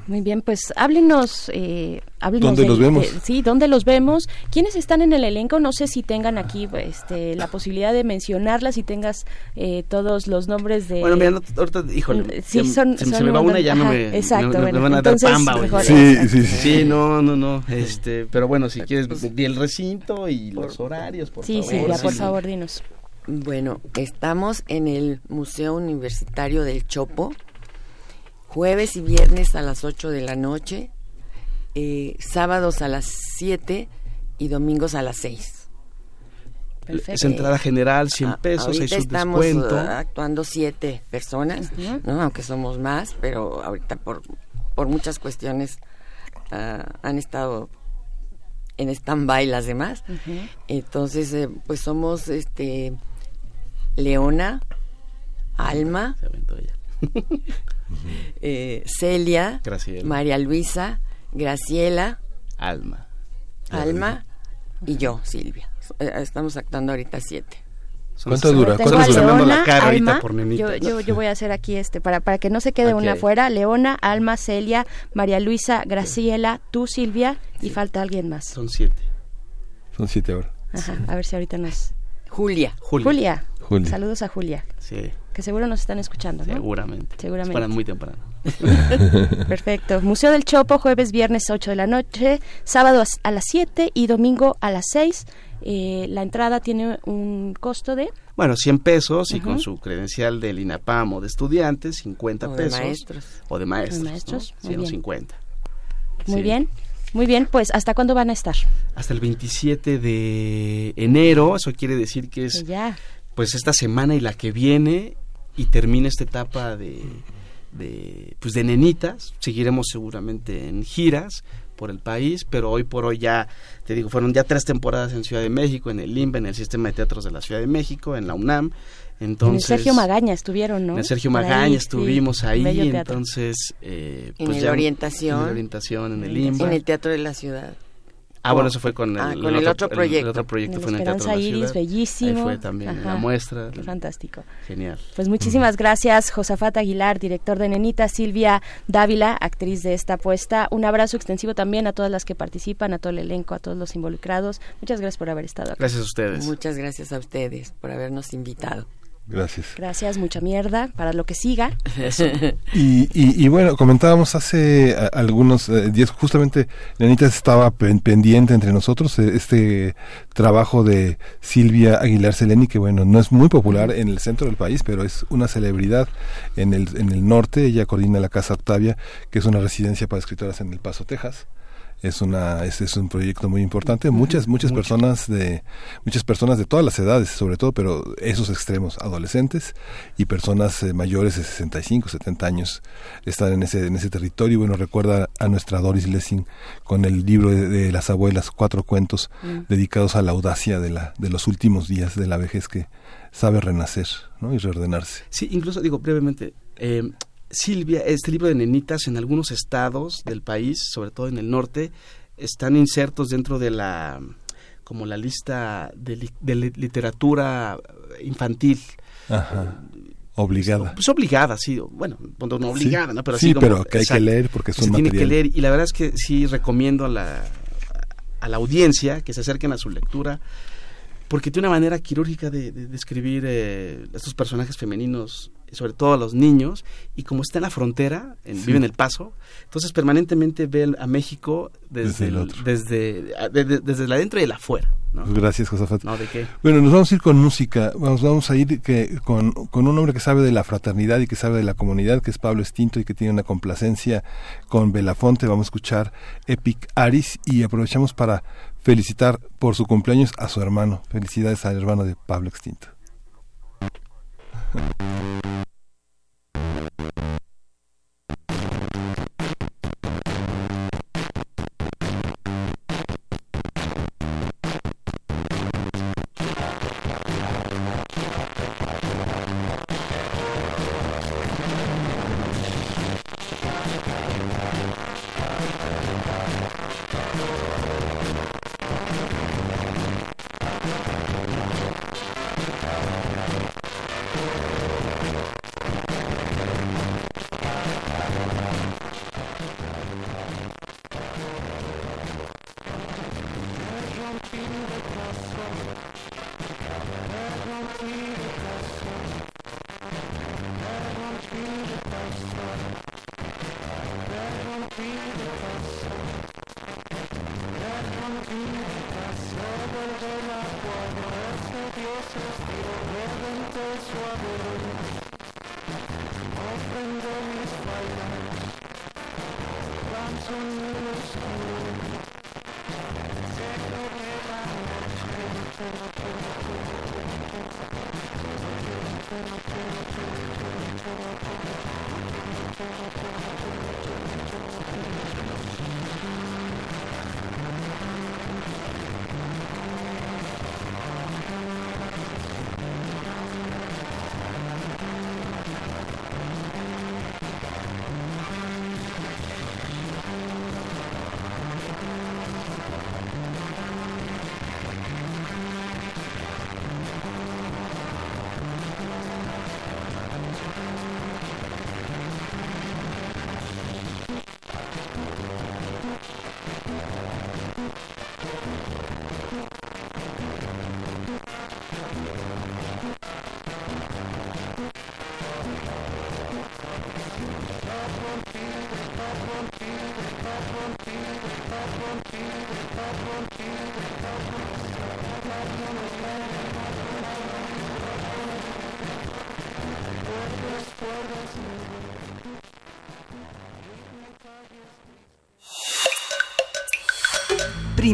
Muy bien, pues háblenos, eh, ¿Dónde los vemos? sí, ¿dónde los vemos? ¿Quiénes están en el elenco? No sé si tengan aquí este, la posibilidad de mencionarlas y tengas eh, todos los nombres de... Bueno, mira, ahorita, híjole, sí, son, se, me va una y ya no me, exacto, me, van a dar pamba. sí, sí, sí, sí. no, no, no, este, pero bueno, si quieres, di el recinto y los horarios, por sí, favor. Sí, sí, ya, por favor, dinos. Bueno, estamos en el Museo Universitario del Chopo, jueves y viernes a las 8 de la noche, eh, sábados a las 7 y domingos a las 6. Perfecto. Es entrada general, 100 ah, pesos, hay su estamos descuento. actuando siete personas, ¿no? aunque somos más, pero ahorita por, por muchas cuestiones uh, han estado en stand-by las demás. Entonces, eh, pues somos este Leona, Alma, eh, Celia, María Luisa, Graciela, Alma, Alma y yo, Silvia. Eh, estamos actuando ahorita siete. ¿Cuánto dura? ¿Cuánto dura? Alma, por yo, yo, yo, voy a hacer aquí este para para que no se quede una fuera. Leona, Alma, Celia, María Luisa, Graciela, tú, Silvia y falta alguien más. Son siete. Son siete ahora. Ajá, a ver si ahorita nos Julia. Julia. Julia. Saludos a Julia. Sí. Que seguro nos están escuchando, ¿no? Seguramente. Seguramente. Para muy temprano. Perfecto. Museo del Chopo, jueves, viernes 8 de la noche, sábado a las 7 y domingo a las 6. Eh, la entrada tiene un costo de... Bueno, 100 pesos y con su credencial del INAPAM o de estudiantes, 50 o pesos. De maestros. O de maestros. De maestros. ¿no? 150. Muy bien. Muy bien, pues ¿hasta cuándo van a estar? Hasta el 27 de enero, eso quiere decir que es ya. pues esta semana y la que viene y termina esta etapa de, de pues de nenitas, seguiremos seguramente en giras por el país, pero hoy por hoy ya, te digo, fueron ya tres temporadas en Ciudad de México, en el LIMBE, en el Sistema de Teatros de la Ciudad de México, en la UNAM, entonces, en Sergio Magaña estuvieron, ¿no? En Sergio Magaña estuvimos ahí, entonces... Eh, pues en, la orientación, en la orientación. En el limbo. En el Teatro de la Ciudad. Ah, bueno, eso fue con el, ah, con el, otro, proyecto. El, otro proyecto fue en el Teatro de la Iris, bellísimo. Ahí fue también la muestra. Qué fantástico. Genial. Pues muchísimas gracias, Josafat Aguilar, director de Nenita, Silvia Dávila, actriz de esta apuesta. Un abrazo extensivo también a todas las que participan, a todo el elenco, a todos los involucrados. Muchas gracias por haber estado aquí. Gracias a ustedes. Muchas gracias a ustedes por habernos invitado. Gracias. Gracias, mucha mierda para lo que siga. Y, y, bueno, comentábamos hace algunos eh, días, justamente Lenita estaba pendiente entre nosotros eh, este trabajo de Silvia Aguilar Seleni, que bueno, no es muy popular en el centro del país, pero es una celebridad en el, en el norte. Ella coordina la Casa Octavia, que es una residencia para escritoras en El Paso, Texas es una es, es un proyecto muy importante muchas muchas personas de muchas personas de todas las edades sobre todo pero esos extremos adolescentes y personas eh, mayores de 65 70 años están en ese en ese territorio bueno recuerda a nuestra Doris Lessing con el libro de, las abuelas cuatro cuentos mm. dedicados a la audacia de la de los últimos días de la vejez que sabe renacer ¿no? y reordenarse sí incluso digo brevemente eh, Silvia, este libro de nenitas en algunos estados del país, sobre todo en el norte, están insertos dentro de la como la lista de, literatura infantil. Ajá. Obligada. Pues obligada, sí. Bueno, no obligada, ¿no? Pero sí, pero que hay que leer porque es un se tiene que leer. Y la verdad es que sí recomiendo a la, a la audiencia que se acerquen a su lectura porque tiene una manera quirúrgica de, describir eh, estos personajes femeninos sobre todo a los niños, y como está en la frontera, en, vive en El Paso, entonces permanentemente ve a México desde, desde, desde, desde, la adentro y el afuera. Pues gracias, Josafat. No, ¿de qué? Bueno, nos vamos a ir con música. Vamos, vamos a ir que, con, con, un hombre que sabe de la fraternidad y que sabe de la comunidad, que es Pablo Estinto y que tiene una complacencia con Belafonte. Vamos a escuchar Epic Aris y aprovechamos para felicitar por su cumpleaños a su hermano. Felicidades al hermano de Pablo Extinto. うん。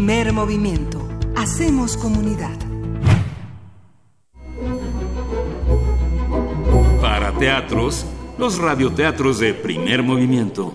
Primer movimiento. Hacemos comunidad. Para teatros, los radioteatros de primer movimiento.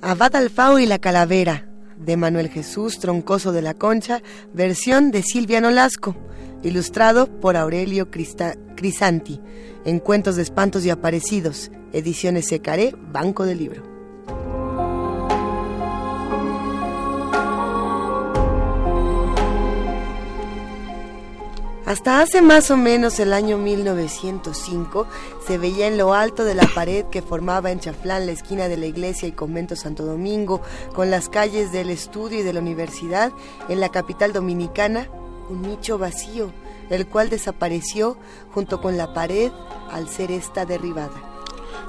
Abad Alfao y la Calavera, de Manuel Jesús Troncoso de la Concha, versión de Silvia Nolasco ilustrado por Aurelio Crisanti, en Cuentos de Espantos y Aparecidos, Ediciones Secaré, Banco del Libro. Hasta hace más o menos el año 1905 se veía en lo alto de la pared que formaba en Chaflán la esquina de la iglesia y convento Santo Domingo, con las calles del estudio y de la universidad, en la capital dominicana, un nicho vacío, el cual desapareció junto con la pared al ser esta derribada.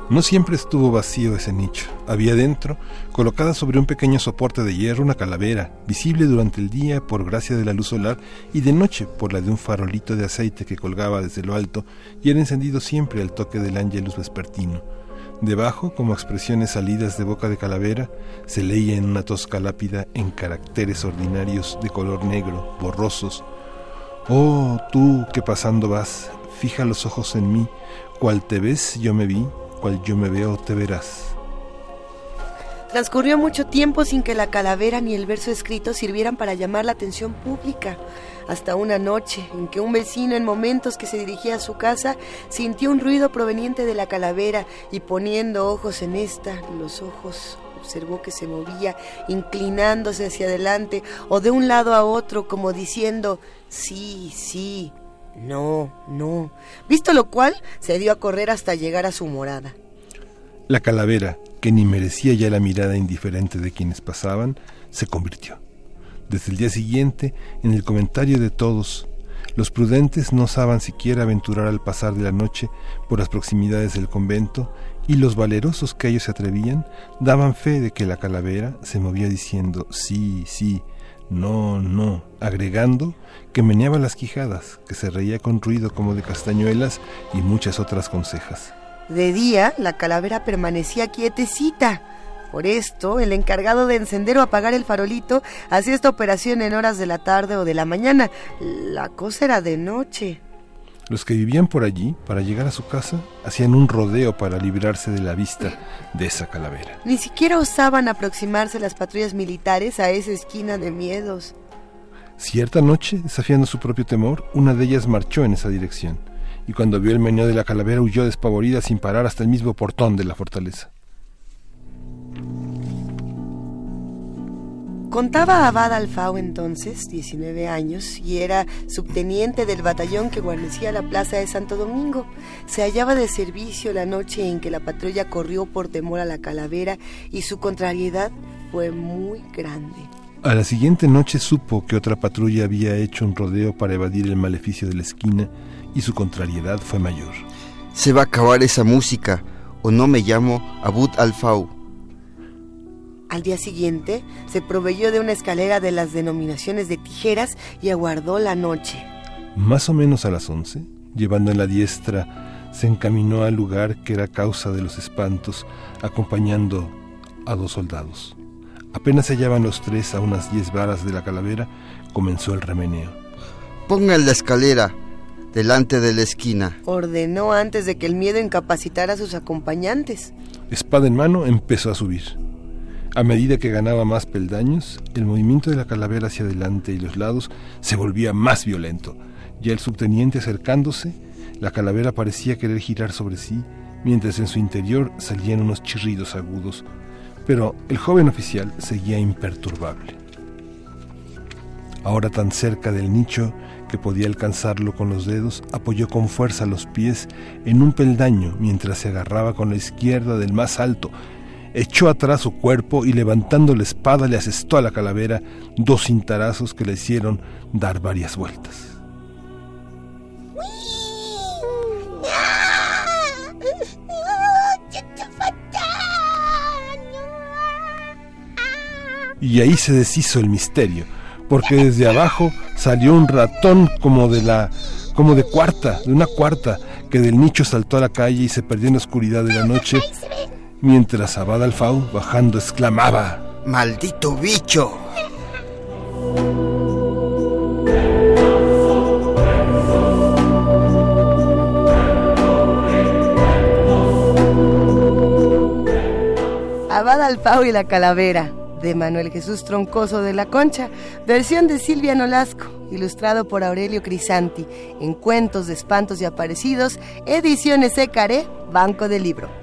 No siempre estuvo vacío ese nicho. Había dentro, colocada sobre un pequeño soporte de hierro, una calavera, visible durante el día por gracia de la luz solar y de noche por la de un farolito de aceite que colgaba desde lo alto y era encendido siempre al toque del ángelus vespertino. Debajo, como expresiones salidas de boca de calavera, se leía en una tosca lápida en caracteres ordinarios de color negro, borrosos, Oh, tú que pasando vas, fija los ojos en mí, cual te ves yo me vi, cual yo me veo te verás. Transcurrió mucho tiempo sin que la calavera ni el verso escrito sirvieran para llamar la atención pública, hasta una noche en que un vecino en momentos que se dirigía a su casa sintió un ruido proveniente de la calavera y poniendo ojos en esta, los ojos observó que se movía, inclinándose hacia adelante o de un lado a otro, como diciendo, sí, sí, no, no. Visto lo cual, se dio a correr hasta llegar a su morada. La calavera, que ni merecía ya la mirada indiferente de quienes pasaban, se convirtió. Desde el día siguiente, en el comentario de todos, los prudentes no osaban siquiera aventurar al pasar de la noche por las proximidades del convento y los valerosos que ellos se atrevían daban fe de que la calavera se movía diciendo sí, sí, no, no, agregando que meneaba las quijadas, que se reía con ruido como de castañuelas y muchas otras consejas. De día, la calavera permanecía quietecita. Por esto, el encargado de encender o apagar el farolito hacía esta operación en horas de la tarde o de la mañana. La cosa era de noche. Los que vivían por allí, para llegar a su casa, hacían un rodeo para librarse de la vista de esa calavera. Ni siquiera osaban aproximarse las patrullas militares a esa esquina de miedos. Cierta noche, desafiando su propio temor, una de ellas marchó en esa dirección, y cuando vio el meneo de la calavera huyó despavorida sin parar hasta el mismo portón de la fortaleza. Contaba Abad Alfao entonces, 19 años, y era subteniente del batallón que guarnecía la plaza de Santo Domingo. Se hallaba de servicio la noche en que la patrulla corrió por temor a la calavera y su contrariedad fue muy grande. A la siguiente noche supo que otra patrulla había hecho un rodeo para evadir el maleficio de la esquina y su contrariedad fue mayor. Se va a acabar esa música. o no me llamo Abud Al-Fau. Al día siguiente se proveyó de una escalera de las denominaciones de tijeras y aguardó la noche. Más o menos a las once, llevando en la diestra, se encaminó al lugar que era causa de los espantos, acompañando a dos soldados. Apenas se hallaban los tres a unas diez varas de la calavera, comenzó el remeneo. Pongan la escalera delante de la esquina. Ordenó antes de que el miedo incapacitara a sus acompañantes. Espada en mano empezó a subir. A medida que ganaba más peldaños, el movimiento de la calavera hacia adelante y los lados se volvía más violento. Ya el subteniente acercándose, la calavera parecía querer girar sobre sí, mientras en su interior salían unos chirridos agudos. Pero el joven oficial seguía imperturbable. Ahora tan cerca del nicho que podía alcanzarlo con los dedos, apoyó con fuerza los pies en un peldaño mientras se agarraba con la izquierda del más alto, echó atrás su cuerpo y levantando la espada le asestó a la calavera dos cintarazos que le hicieron dar varias vueltas. Y ahí se deshizo el misterio, porque desde abajo salió un ratón como de la como de cuarta, de una cuarta, que del nicho saltó a la calle y se perdió en la oscuridad de la noche mientras Abad Alfau, bajando, exclamaba: ¡Maldito bicho! Abad Alfau y la calavera, de Manuel Jesús Troncoso de la Concha, versión de Silvia Nolasco, ilustrado por Aurelio Crisanti, en Cuentos de Espantos y Aparecidos, Ediciones Ecaré, Banco de Libro.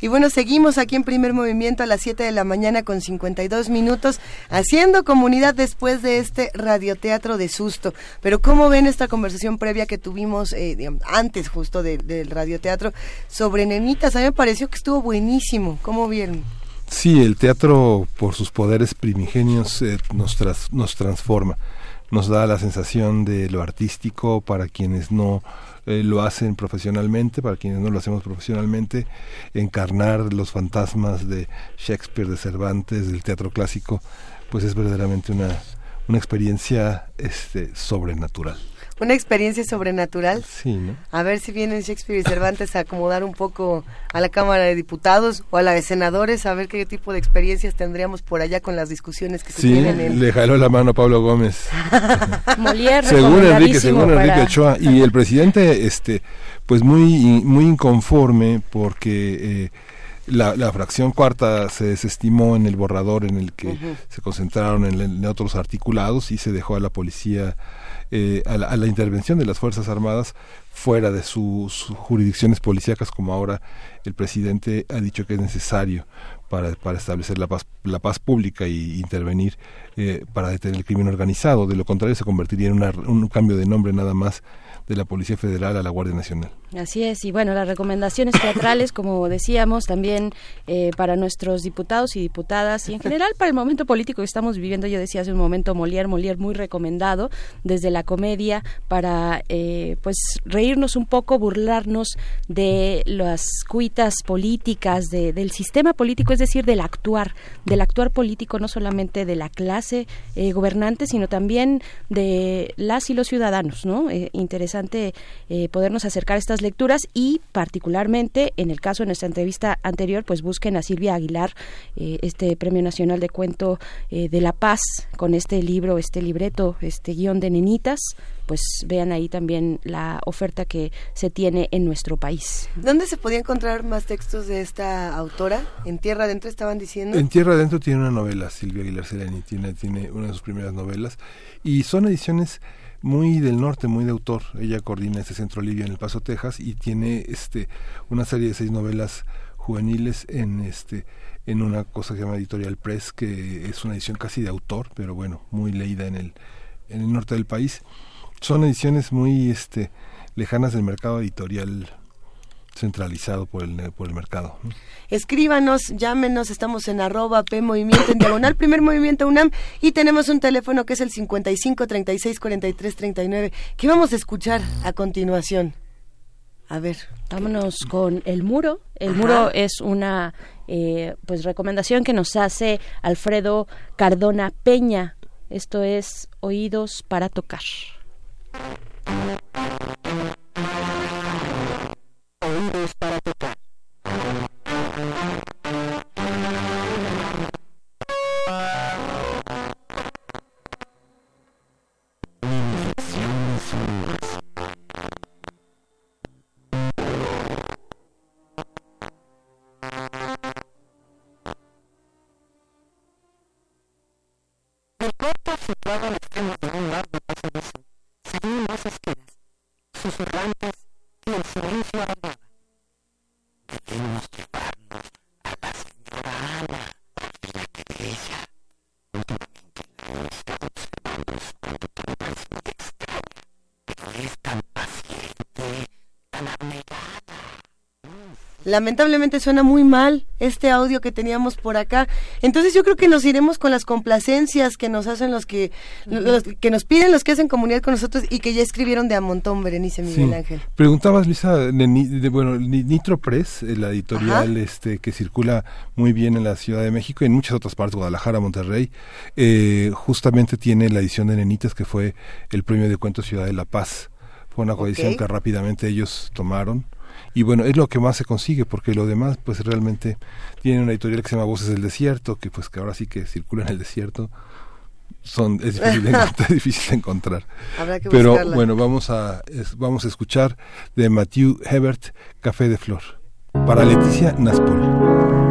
Y bueno, seguimos aquí en primer movimiento a las 7 de la mañana con 52 minutos, haciendo comunidad después de este radioteatro de susto. Pero ¿cómo ven esta conversación previa que tuvimos eh, antes justo del radioteatro sobre nenitas? A mí me pareció que estuvo buenísimo. ¿Cómo vieron? Sí, el teatro por sus poderes primigenios eh, nos, nos transforma, nos da la sensación de lo artístico para quienes no eh, lo hacen profesionalmente, para quienes no lo hacemos profesionalmente, encarnar los fantasmas de Shakespeare, de Cervantes, del teatro clásico, pues es verdaderamente una, una experiencia este, sobrenatural una experiencia sobrenatural. Sí, ¿no? A ver si vienen Shakespeare y Cervantes a acomodar un poco a la Cámara de Diputados o a la de Senadores, a ver qué tipo de experiencias tendríamos por allá con las discusiones que se tienen. En... le jaló la mano a Pablo Gómez. Molière, según Enrique, según Enrique Ochoa. Y el presidente, este, pues muy, muy inconforme porque... Eh, la, la, fracción cuarta se desestimó en el borrador en el que se concentraron en, otros articulados y se dejó a la policía eh, a, la, intervención de las Fuerzas Armadas fuera de sus jurisdicciones policíacas, como ahora el presidente ha dicho que es necesario para, para establecer la paz, la paz pública y intervenir eh, para detener el crimen organizado. De lo contrario, se convertiría en un cambio de nombre nada más de la Policía Federal a la Guardia Nacional. Así es, y bueno, las recomendaciones teatrales, como decíamos, también eh, para nuestros diputados y diputadas y en general para el momento político que estamos viviendo, yo decía hace un momento Molière, Molière muy recomendado desde la comedia para eh, pues reírnos un poco, burlarnos de las cuitas políticas, de, del sistema político, es decir, del actuar, del actuar político, no solamente de la clase eh, gobernante, sino también de las y los ciudadanos, ¿no? interesante eh, podernos acercar a estas lecturas y particularmente en el caso de nuestra entrevista anterior, pues busquen a Silvia Aguilar, eh, este Premio Nacional de Cuento eh, de la Paz, con este libro, este libreto, este guion de nenitas, pues vean ahí también la oferta que se tiene en nuestro país. ¿Dónde se podía encontrar más textos de esta autora? ¿En Tierra Adentro estaban diciendo? En Tierra Adentro tiene una novela, Silvia Aguilar Sereni, tiene, tiene una de sus primeras novelas, y son ediciones muy del norte, muy de autor. Ella coordina este centro Livia en El Paso, Texas, y tiene este una serie de seis novelas juveniles en este en una cosa que se llama Editorial Press, que es una edición casi de autor, pero bueno, muy leída en el, en el norte del país. Son ediciones muy este, lejanas del mercado editorial centralizado por el, por el mercado. Escríbanos, llámenos, estamos en arroba P Movimiento en diagonal, primer movimiento UNAM, y tenemos un teléfono que es el 55 36 43 39, que vamos a escuchar a continuación. A ver. Vámonos con El Muro. El Muro es una eh, pues recomendación que nos hace Alfredo Cardona Peña. Esto es Oídos para tocar. Lamentablemente suena muy mal este audio que teníamos por acá. Entonces yo creo que nos iremos con las complacencias que nos hacen los que los que nos piden los que hacen comunidad con nosotros y que ya escribieron de a montón Berenice Miguel Ángel. Preguntabas Luisa de, bueno Nitro Press, la editorial este que circula muy bien en la Ciudad de México y en muchas otras partes, Guadalajara, Monterrey, eh, justamente tiene la edición de Nenitas que fue el premio de cuento Ciudad de la Paz. Fue una coedición que rápidamente ellos tomaron y bueno, es lo que más se consigue, porque lo demás, pues realmente tiene una editorial que se llama Voces del Desierto, que pues que ahora sí que circula en el desierto, son es difícil encontrar, difícil encontrar. pero bueno vamos a vamos a escuchar de Matthew Hebert Café de Flor para Leticia Naspol.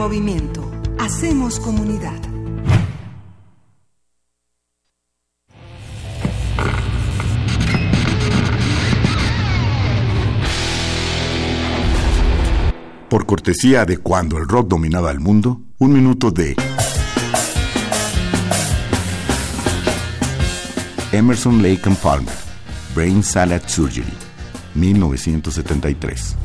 Movimiento. Hacemos comunidad. Por cortesía de cuando el rock dominaba el mundo, un minuto de Emerson Lake and Palmer, Brain Salad Surgery, 1973.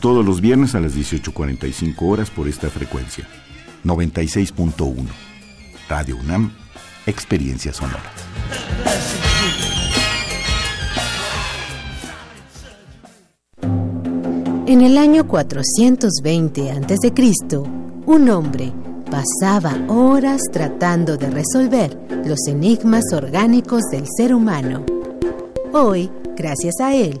Todos los viernes a las 18.45 horas por esta frecuencia. 96.1. Radio UNAM, Experiencia Sonora. En el año 420 a.C., un hombre pasaba horas tratando de resolver los enigmas orgánicos del ser humano. Hoy, gracias a él,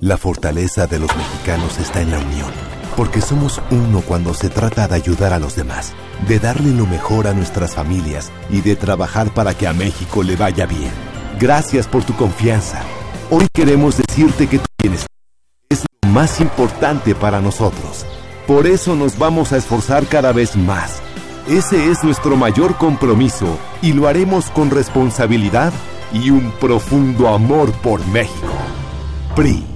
La fortaleza de los mexicanos está en la unión, porque somos uno cuando se trata de ayudar a los demás, de darle lo mejor a nuestras familias y de trabajar para que a México le vaya bien. Gracias por tu confianza. Hoy queremos decirte que tu bienestar es lo más importante para nosotros. Por eso nos vamos a esforzar cada vez más. Ese es nuestro mayor compromiso y lo haremos con responsabilidad y un profundo amor por México. PRI.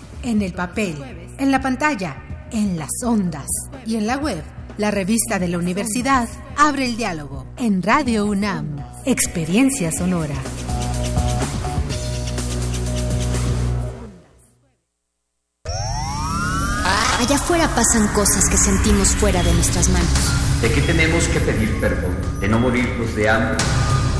en el papel, en la pantalla, en las ondas y en la web. La revista de la universidad abre el diálogo en Radio UNAM. Experiencia sonora. Allá afuera pasan cosas que sentimos fuera de nuestras manos. ¿De qué tenemos que pedir perdón? ¿De no morirnos de hambre?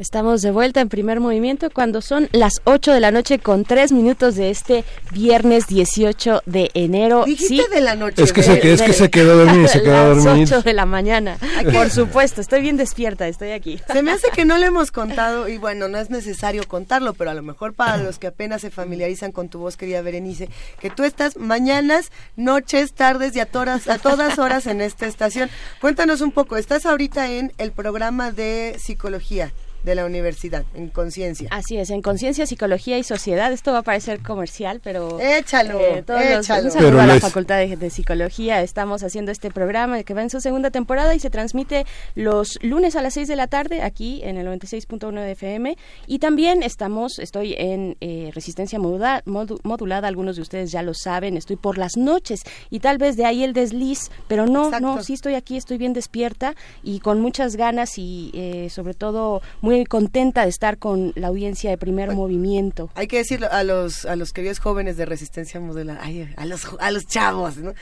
Estamos de vuelta en primer movimiento cuando son las 8 de la noche con 3 minutos de este viernes 18 de enero. Dijiste de la noche. Es que, se, es que se quedó dormido, se quedó las dormido. 8 de la mañana. Por supuesto, estoy bien despierta, estoy aquí. Se me hace que no le hemos contado, y bueno, no es necesario contarlo, pero a lo mejor para los que apenas se familiarizan con tu voz, querida Berenice, que tú estás mañanas, noches, tardes y a todas, a todas horas en esta estación. Cuéntanos un poco, estás ahorita en el programa de psicología de la universidad, en conciencia. Así es, en conciencia, psicología y sociedad. Esto va a parecer comercial, pero... Échalo, eh, todos los- échalo. un saludo Pero a la les- Facultad de, de Psicología. Estamos haciendo este programa que va en su segunda temporada y se transmite los lunes a las 6 de la tarde aquí en el 96.1 de FM. Y también estamos, estoy en eh, resistencia modu- modulada, algunos de ustedes ya lo saben, estoy por las noches y tal vez de ahí el desliz, pero no, Exacto. no, sí estoy aquí, estoy bien despierta y con muchas ganas y eh, sobre todo muy muy contenta de estar con la audiencia de primer movimiento. Hay que decirlo a los a los queridos jóvenes de resistencia modular, a los a los chavos, ¿no?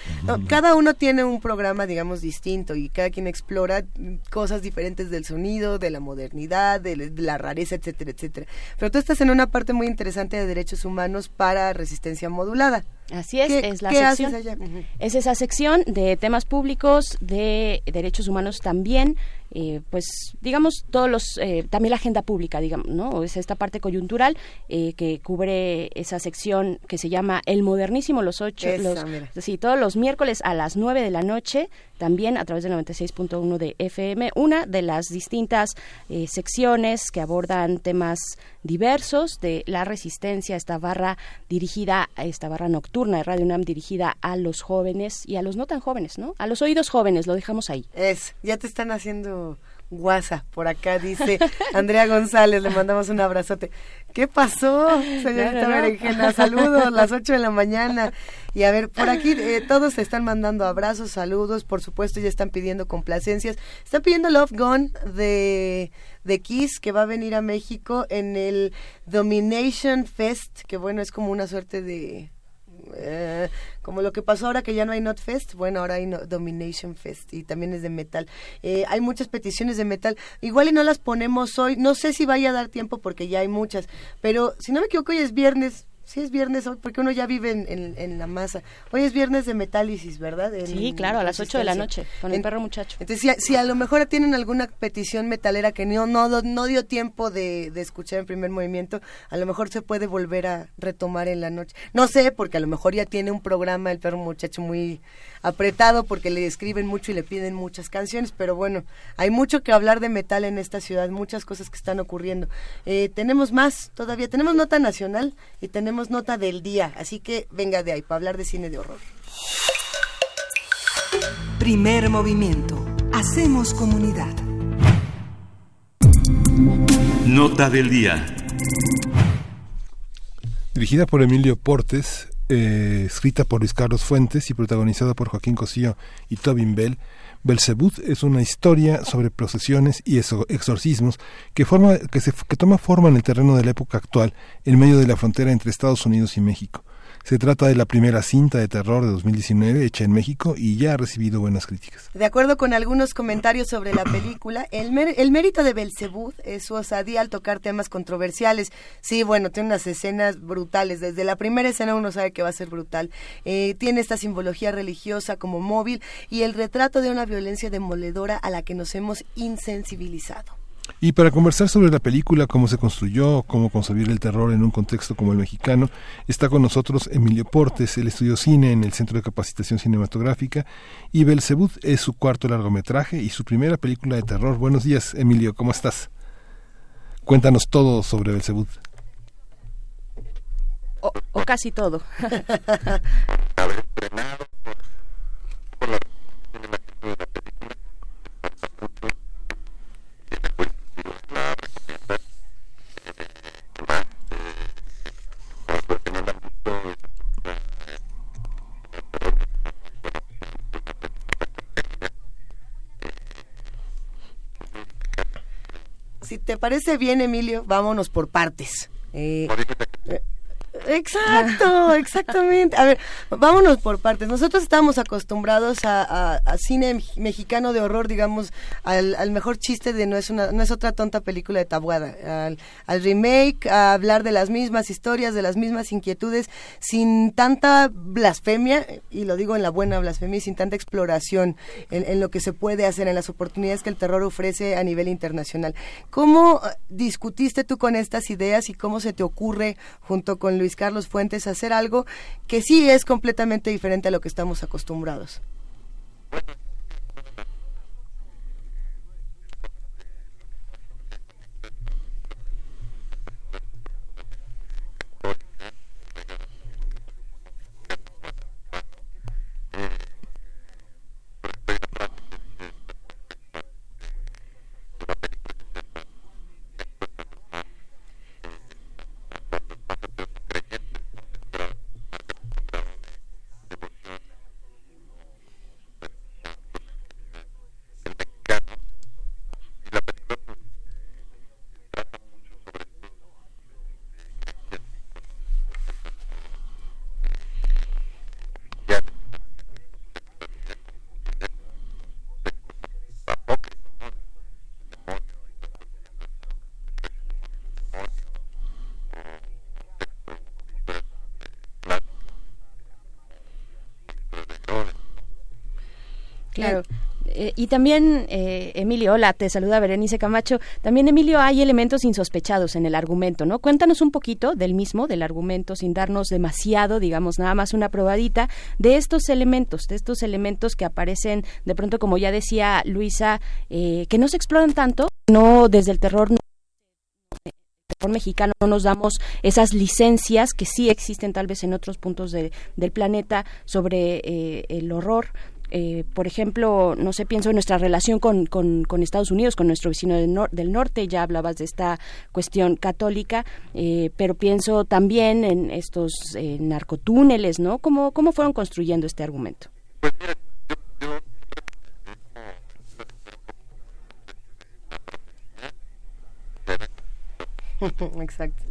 Cada uno tiene un programa, digamos, distinto y cada quien explora cosas diferentes del sonido, de la modernidad, de la rareza, etcétera, etcétera. Pero tú estás en una parte muy interesante de derechos humanos para resistencia modulada. Así es, es la sección. Es esa sección de temas públicos, de derechos humanos también, eh, pues digamos todos los eh, también la agenda pública digamos no es esta parte coyuntural eh, que cubre esa sección que se llama el modernísimo los ocho los, sí todos los miércoles a las nueve de la noche también a través del 96.1 de FM una de las distintas secciones que abordan temas diversos de la resistencia esta barra dirigida esta barra nocturna de Radio UNAM dirigida a los jóvenes y a los no tan jóvenes no a los oídos jóvenes lo dejamos ahí. Es ya te están haciendo guasa por acá, dice Andrea González, le mandamos un abrazote. ¿Qué pasó, señorita Berenjena? Saludos, las 8 de la mañana. Y a ver, por aquí eh, todos se están mandando abrazos, saludos, por supuesto ya están pidiendo complacencias. Están pidiendo Love Gone de, de Kiss, que va a venir a México en el Domination Fest, que bueno, es como una suerte de eh, como lo que pasó ahora que ya no hay Not Fest, bueno, ahora hay Domination Fest y también es de metal. Eh, hay muchas peticiones de metal, igual y no las ponemos hoy, no sé si vaya a dar tiempo porque ya hay muchas, pero si no me equivoco hoy es viernes, Sí, es viernes hoy, porque uno ya vive en, en, la masa. Hoy es viernes de metálisis, ¿verdad? sí, claro, a las 8 de la noche, con el perro muchacho. Entonces, si, a lo mejor tienen alguna petición metalera que no, no, no dio tiempo de, de, escuchar en primer movimiento, a lo mejor se puede volver a retomar en la noche. No sé, porque a lo mejor ya tiene un programa el perro muchacho muy apretado, porque le escriben mucho y le piden muchas canciones, pero bueno, hay mucho que hablar de metal en esta ciudad, muchas cosas que están ocurriendo. Eh, tenemos más todavía, tenemos nota nacional y tenemos nota del día, así que venga de ahí para hablar de cine de horror. Primer movimiento. Hacemos comunidad. Nota del día. Dirigida por Emilio Portes, eh, escrita por Luis Carlos Fuentes y protagonizada por Joaquín Cosío y Tobin Bell, Belzebut es una historia sobre procesiones y exorcismos que, forma, que, se, que toma forma en el terreno de la época actual, en medio de la frontera entre Estados Unidos y México. Se trata de la primera cinta de terror de 2019 hecha en México y ya ha recibido buenas críticas. De acuerdo con algunos comentarios sobre la película, el, mérito de Belzebú es su osadía al tocar temas controversiales. Sí, bueno, tiene unas escenas brutales. Desde la primera escena uno sabe que va a ser brutal. Eh, tiene esta simbología religiosa como móvil y el retrato de una violencia demoledora a la que nos hemos insensibilizado. Y para conversar sobre la película, cómo se construyó, cómo concebir el terror en un contexto como el mexicano, está con nosotros Emilio Portes, él estudió cine en el Centro de Capacitación Cinematográfica y Belzebut es su cuarto largometraje y su primera película de terror. Buenos días, Emilio, ¿cómo estás? Cuéntanos todo sobre Belzebut. O, o casi todo. Si te parece bien, Emilio, vámonos por partes. Eh, Exacto, exactamente. A ver, vámonos por partes. Nosotros estamos acostumbrados a, cine mexicano de horror, digamos, al, mejor chiste de no es una, no es otra tonta película de tabuada, al, remake, a hablar de las mismas historias, de las mismas inquietudes, sin tanta blasfemia, y lo digo en la buena blasfemia, y sin tanta exploración en, en lo que se puede hacer, en las oportunidades que el terror ofrece a nivel internacional. ¿Cómo eh, discutiste tú con estas ideas y cómo se te ocurre, junto con Luis Carlos Fuentes hacer algo que sí es completamente diferente a lo que estamos acostumbrados. Claro. Eh, y también, eh, Emilio, hola, te saluda Berenice Camacho. También, Emilio, hay elementos insospechados en el argumento, ¿no? Cuéntanos un poquito del mismo, del argumento, sin darnos demasiado, digamos, nada más una probadita, de estos elementos, de estos elementos que aparecen de pronto, como ya decía Luisa, eh, que no se exploran tanto, no desde el terror. No, mexicano no nos damos esas licencias que sí existen tal vez en otros puntos del planeta sobre el horror eh, por ejemplo, no sé, pienso en nuestra relación con, con, Estados Unidos, con nuestro vecino del, norte, ya hablabas de esta cuestión católica, eh, pero pienso también en estos eh, narcotúneles, ¿no? ¿Cómo, ¿Cómo fueron construyendo este argumento? Pues Exacto.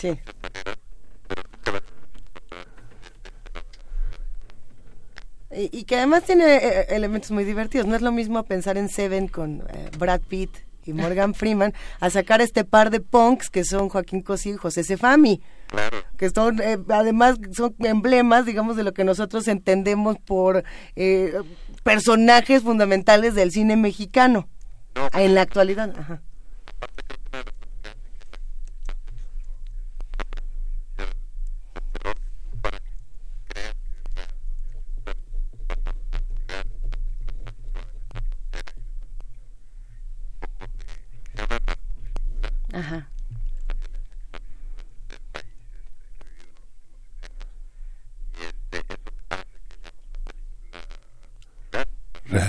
Sí. Y, que además tiene eh, elementos muy divertidos. No es lo mismo pensar en Seven con eh, Brad Pitt y Morgan Freeman a sacar este par de punks que son Joaquín Cosí y José Sefami. Que son, eh, además, son emblemas, digamos, de lo que nosotros entendemos por personajes fundamentales del cine mexicano en la actualidad. Ajá.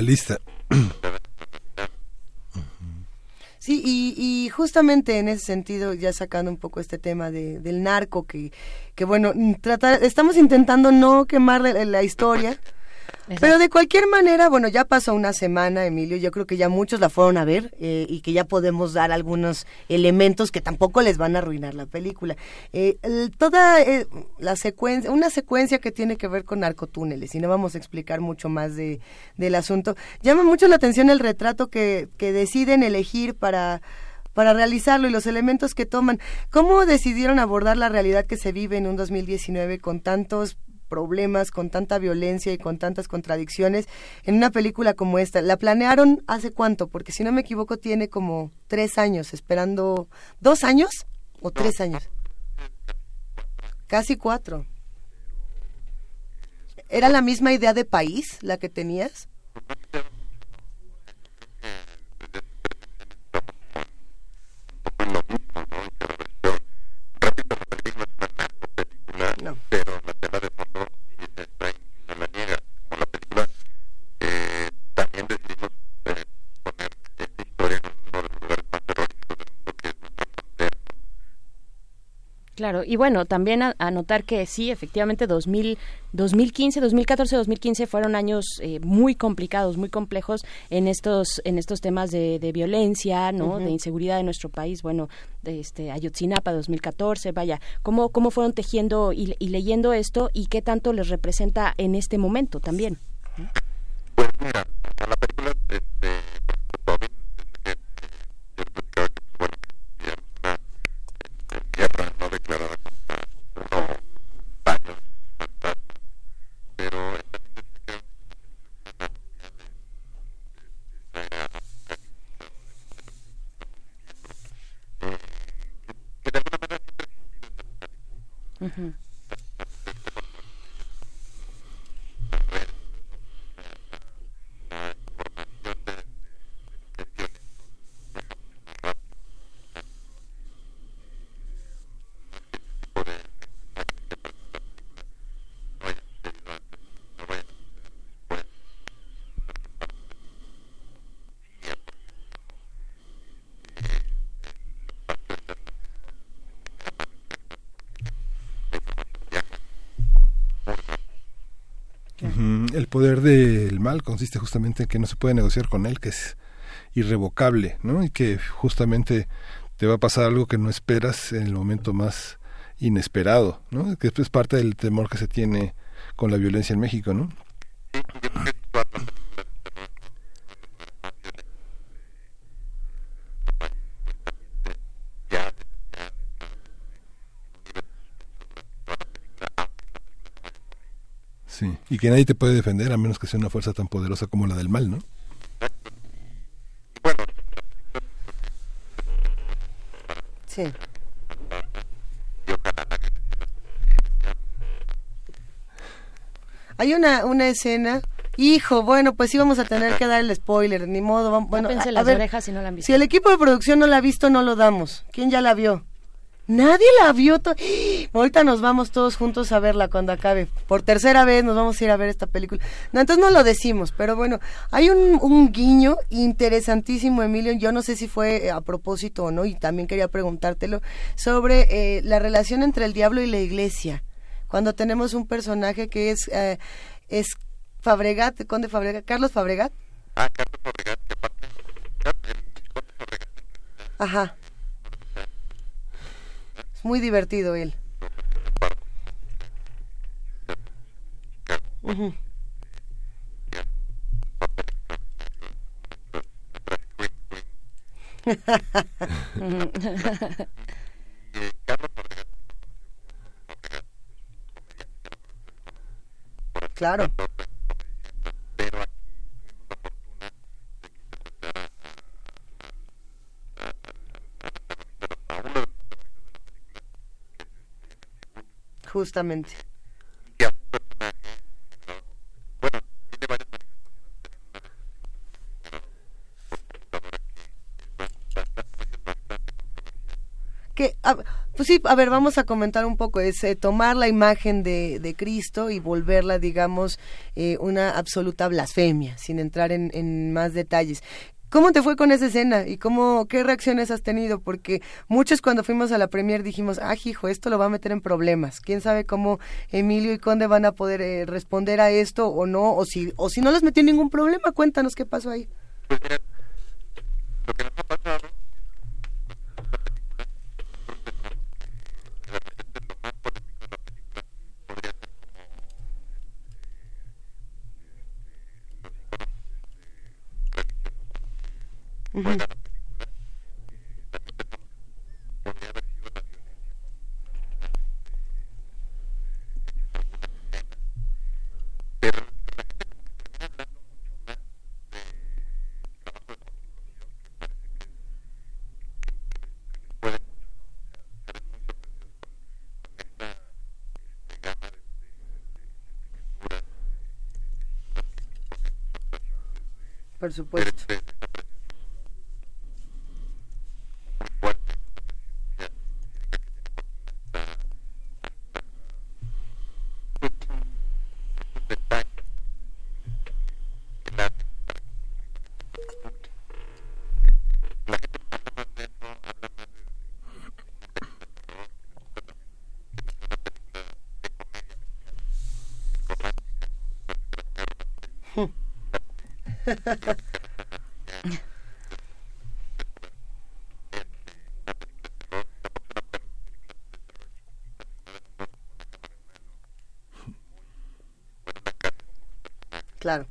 Realista. Sí, y, justamente en ese sentido, ya sacando un poco este tema del narco, que, que bueno, estamos intentando no quemar la historia, pero de cualquier manera, bueno, ya pasó una semana, Emilio, yo creo que ya muchos la fueron a ver eh, y que ya podemos dar algunos elementos que tampoco les van a arruinar la película. Eh, toda eh, la secuencia, una secuencia que tiene que ver con narcotúneles, y no vamos a explicar mucho más de, del asunto, llama mucho la atención el retrato que, que deciden elegir para para realizarlo y los elementos que toman. ¿Cómo decidieron abordar la realidad que se vive en un 2019 con tantos problemas, con tanta violencia y con tantas contradicciones en una película como esta. ¿La planearon hace cuánto? Porque si no me equivoco tiene como tres años esperando, ¿dos años o tres años? Casi cuatro. ¿Era la misma idea de país la que tenías? Claro, y bueno, también anotar que sí, efectivamente, 2000, 2015, 2014, 2015 fueron años eh, muy complicados, muy complejos en estos en estos temas de, de violencia, no, de inseguridad de nuestro país. Bueno, de este Ayotzinapa 2014, vaya, cómo cómo fueron tejiendo y, y, leyendo esto y qué tanto les representa en este momento también. Pues mira, la película, mal consiste justamente en que no se puede negociar con él, que es irrevocable, ¿no? Y que justamente te va a pasar algo que no esperas en el momento más inesperado, ¿no? Que es parte del temor que se tiene con la violencia en México, ¿no? Sí, y que nadie te puede defender a menos que sea una fuerza tan poderosa como la del mal, ¿no? Sí. Hay una, una escena Hijo, bueno, pues sí vamos a tener que dar el spoiler, ni modo. Bueno, a, las ver, orejas si no la han visto. Si el equipo de producción no la ha visto, no lo damos. ¿Quién ya la vio? Nadie la vio. Ahorita nos vamos todos juntos a verla cuando acabe. Por tercera vez nos vamos a ir a ver esta película. No, entonces no lo decimos, pero bueno, hay un, un guiño interesantísimo, Emilio. Yo no sé si fue a propósito o no, y también quería preguntártelo, sobre eh, la relación entre el diablo y la iglesia. Cuando tenemos un personaje que es, eh, es Fabregat, Conde Fabregat, Carlos Fabregat. Ah, Carlos Fabregat, que aparte, Conde Fabregat. Ajá. Es muy divertido él. Uh claro. Justamente. Que, pues sí, a ver, vamos a comentar un poco, es eh, tomar la imagen de, de, Cristo y volverla, digamos, eh, una absoluta blasfemia, sin entrar en, en más detalles. ¿Cómo te fue con esa escena y cómo qué reacciones has tenido? Porque muchos cuando fuimos a la premier dijimos, ah, hijo, esto lo va a meter en problemas. ¿Quién sabe cómo Emilio y Conde van a poder eh, responder a esto o no? O si o si no les metió ningún problema, cuéntanos qué pasó ahí. Pues mira, lo que nos ha pasado Uh -huh. Por supuesto. Claro.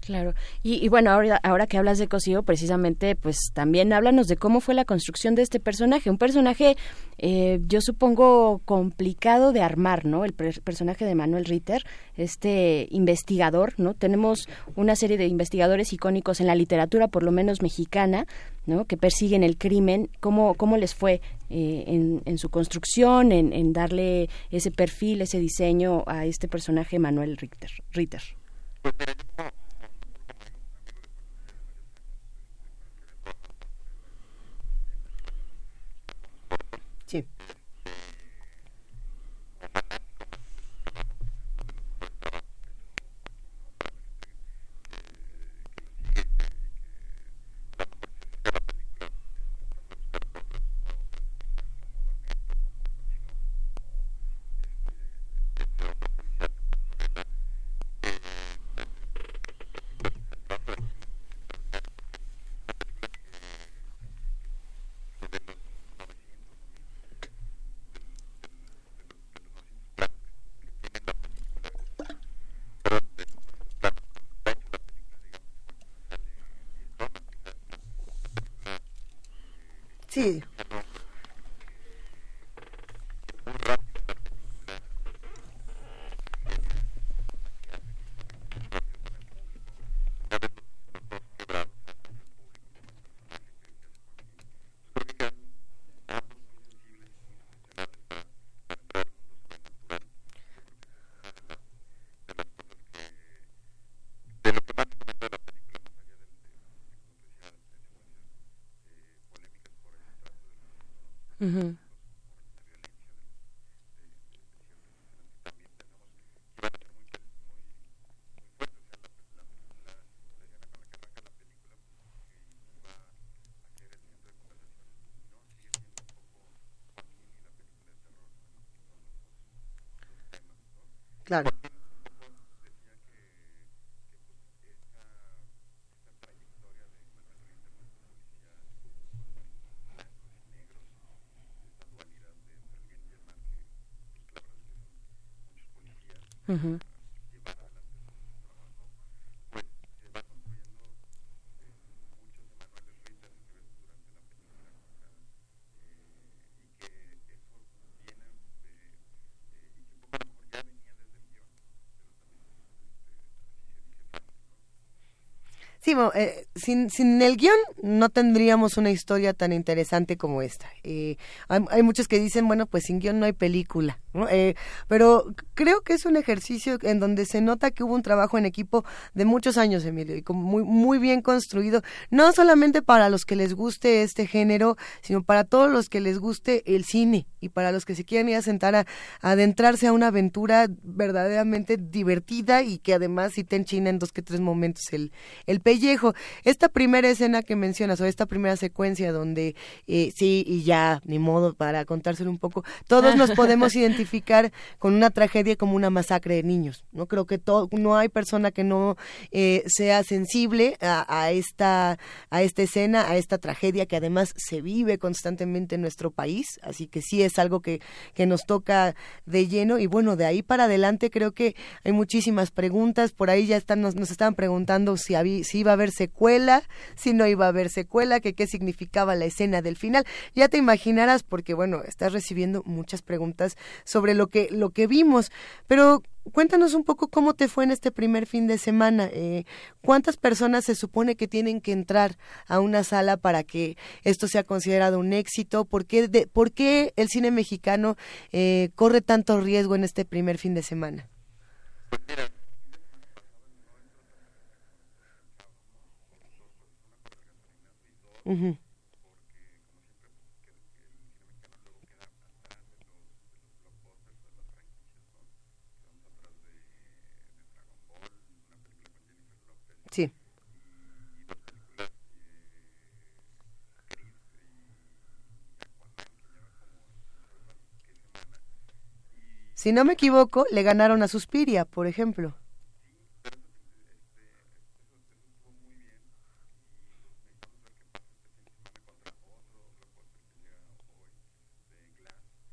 Claro. Y, bueno, ahora, ahora que hablas de Cosío, precisamente, pues también háblanos de cómo fue la construcción de este personaje. Un personaje, eh, yo supongo, complicado de armar, ¿no? El personaje de Manuel Ritter, este investigador, ¿no? Tenemos una serie de investigadores icónicos en la literatura, por lo menos mexicana, ¿no? Que persiguen el crimen. ¿Cómo, cómo les fue eh, en, en, su construcción, en, darle ese perfil, ese diseño a este personaje Manuel Ritter? Ritter? Pues Sí. Sí. Claro. Uh Sí, eh, sin, sin el guion no tendríamos una historia tan interesante como esta. Eh, hay, muchos que dicen, bueno, pues sin guion no hay película, eh, pero creo que es un ejercicio en donde se nota que hubo un trabajo en equipo de muchos años, Emilio, y muy, muy bien construido, no solamente para los que les guste este género, sino para todos los que les guste el cine y para los que se quieran ir a sentar a, adentrarse a una aventura verdaderamente divertida y que además si te enchina en dos que tres momentos el, el pellejo. Esta primera escena que mencionas o esta primera secuencia donde eh, sí y ya, ni modo para contárselo un poco, todos nos podemos identificar con una tragedia como una masacre de niños. No creo que todo, no hay persona que no eh, sea sensible a, a, esta a esta escena, a esta tragedia que además se vive constantemente en nuestro país, así que sí es algo que, que nos toca de lleno y bueno, de ahí para adelante creo que hay muchísimas preguntas, por ahí ya están nos, nos estaban preguntando si había, si iba a haber secuela, si no iba a haber secuela, que qué significaba la escena del final. Ya te imaginarás porque bueno, estás recibiendo muchas preguntas sobre lo que lo que vimos, pero cuéntanos un poco cómo te fue en este primer fin de semana. Eh, ¿Cuántas personas se supone que tienen que entrar a una sala para que esto sea considerado un éxito? ¿Por qué, de, ¿por qué el cine mexicano eh, corre tanto riesgo en este primer fin de semana? Pues mira, Uh Sí. Si no me equivoco, le ganaron a Suspiria, por ejemplo.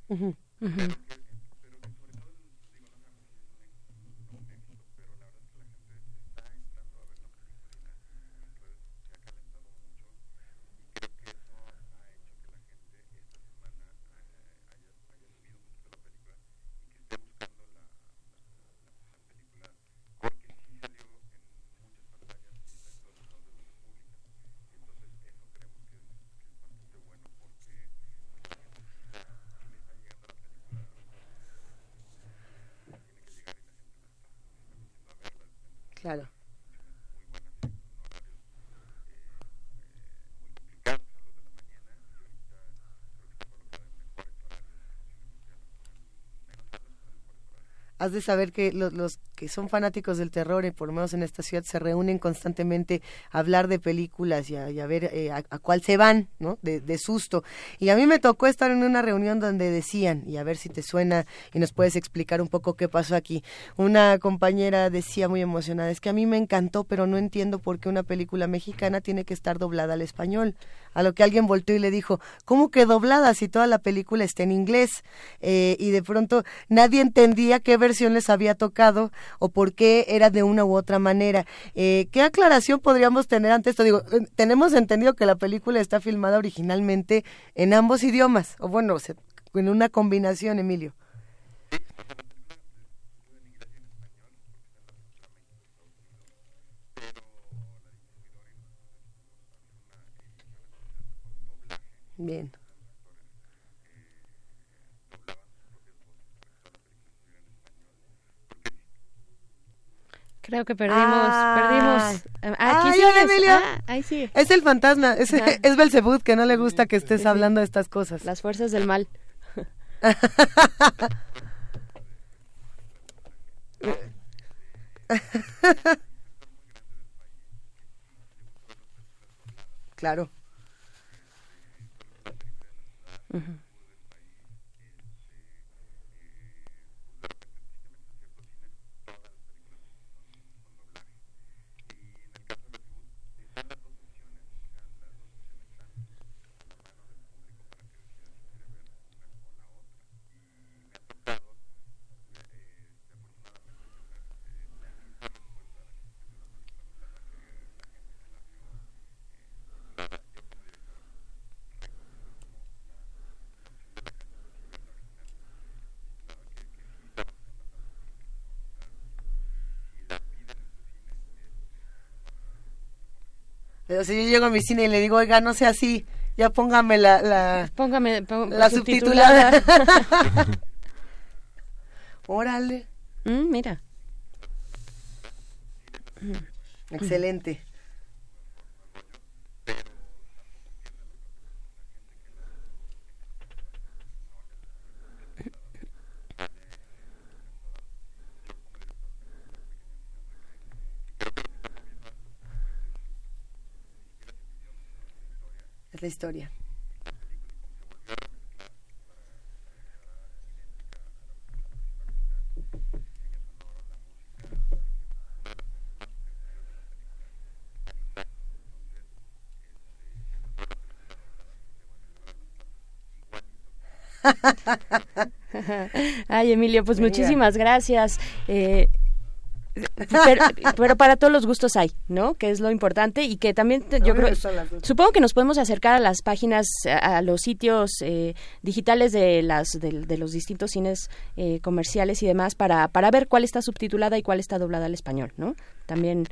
Uh Claro. Has de saber que los, los, que son fanáticos del terror, y por lo menos en esta ciudad, se reúnen constantemente a hablar de películas y a, ver eh, a, cuál se van, ¿no? De, de, susto. Y a mí me tocó estar en una reunión donde decían, y a ver si te suena y nos puedes explicar un poco qué pasó aquí. Una compañera decía muy emocionada, es que a mí me encantó, pero no entiendo por qué una película mexicana tiene que estar doblada al español. A lo que alguien volteó y le dijo, ¿cómo que doblada si toda la película está en inglés? Eh, y de pronto nadie entendía qué versión les había tocado o por qué era de una u otra manera. Eh, ¿Qué aclaración podríamos tener ante esto? Digo, eh, tenemos entendido que la película está filmada originalmente en ambos idiomas, o bueno, en una combinación, Emilio. Bien. Creo que perdimos, ah. perdimos. Ah, aquí ah, sí. Es el fantasma, es, es Belzebud que no le gusta que estés hablando de estas cosas. Las fuerzas del mal. claro. Pero si yo llego a mi cine y le digo, oiga, no sea así, ya póngame la, la, póngame, la subtitulada. Órale. Mm, mira. Excelente. La historia. Ay, Emilio, pues muchísimas gracias. Eh, pero, para todos los gustos hay, ¿no? Que es lo importante y que también yo creo, supongo que nos podemos acercar a las páginas, a, los sitios eh, digitales de las de, los distintos cines eh, comerciales y demás para para ver cuál está subtitulada y cuál está doblada al español, ¿no? También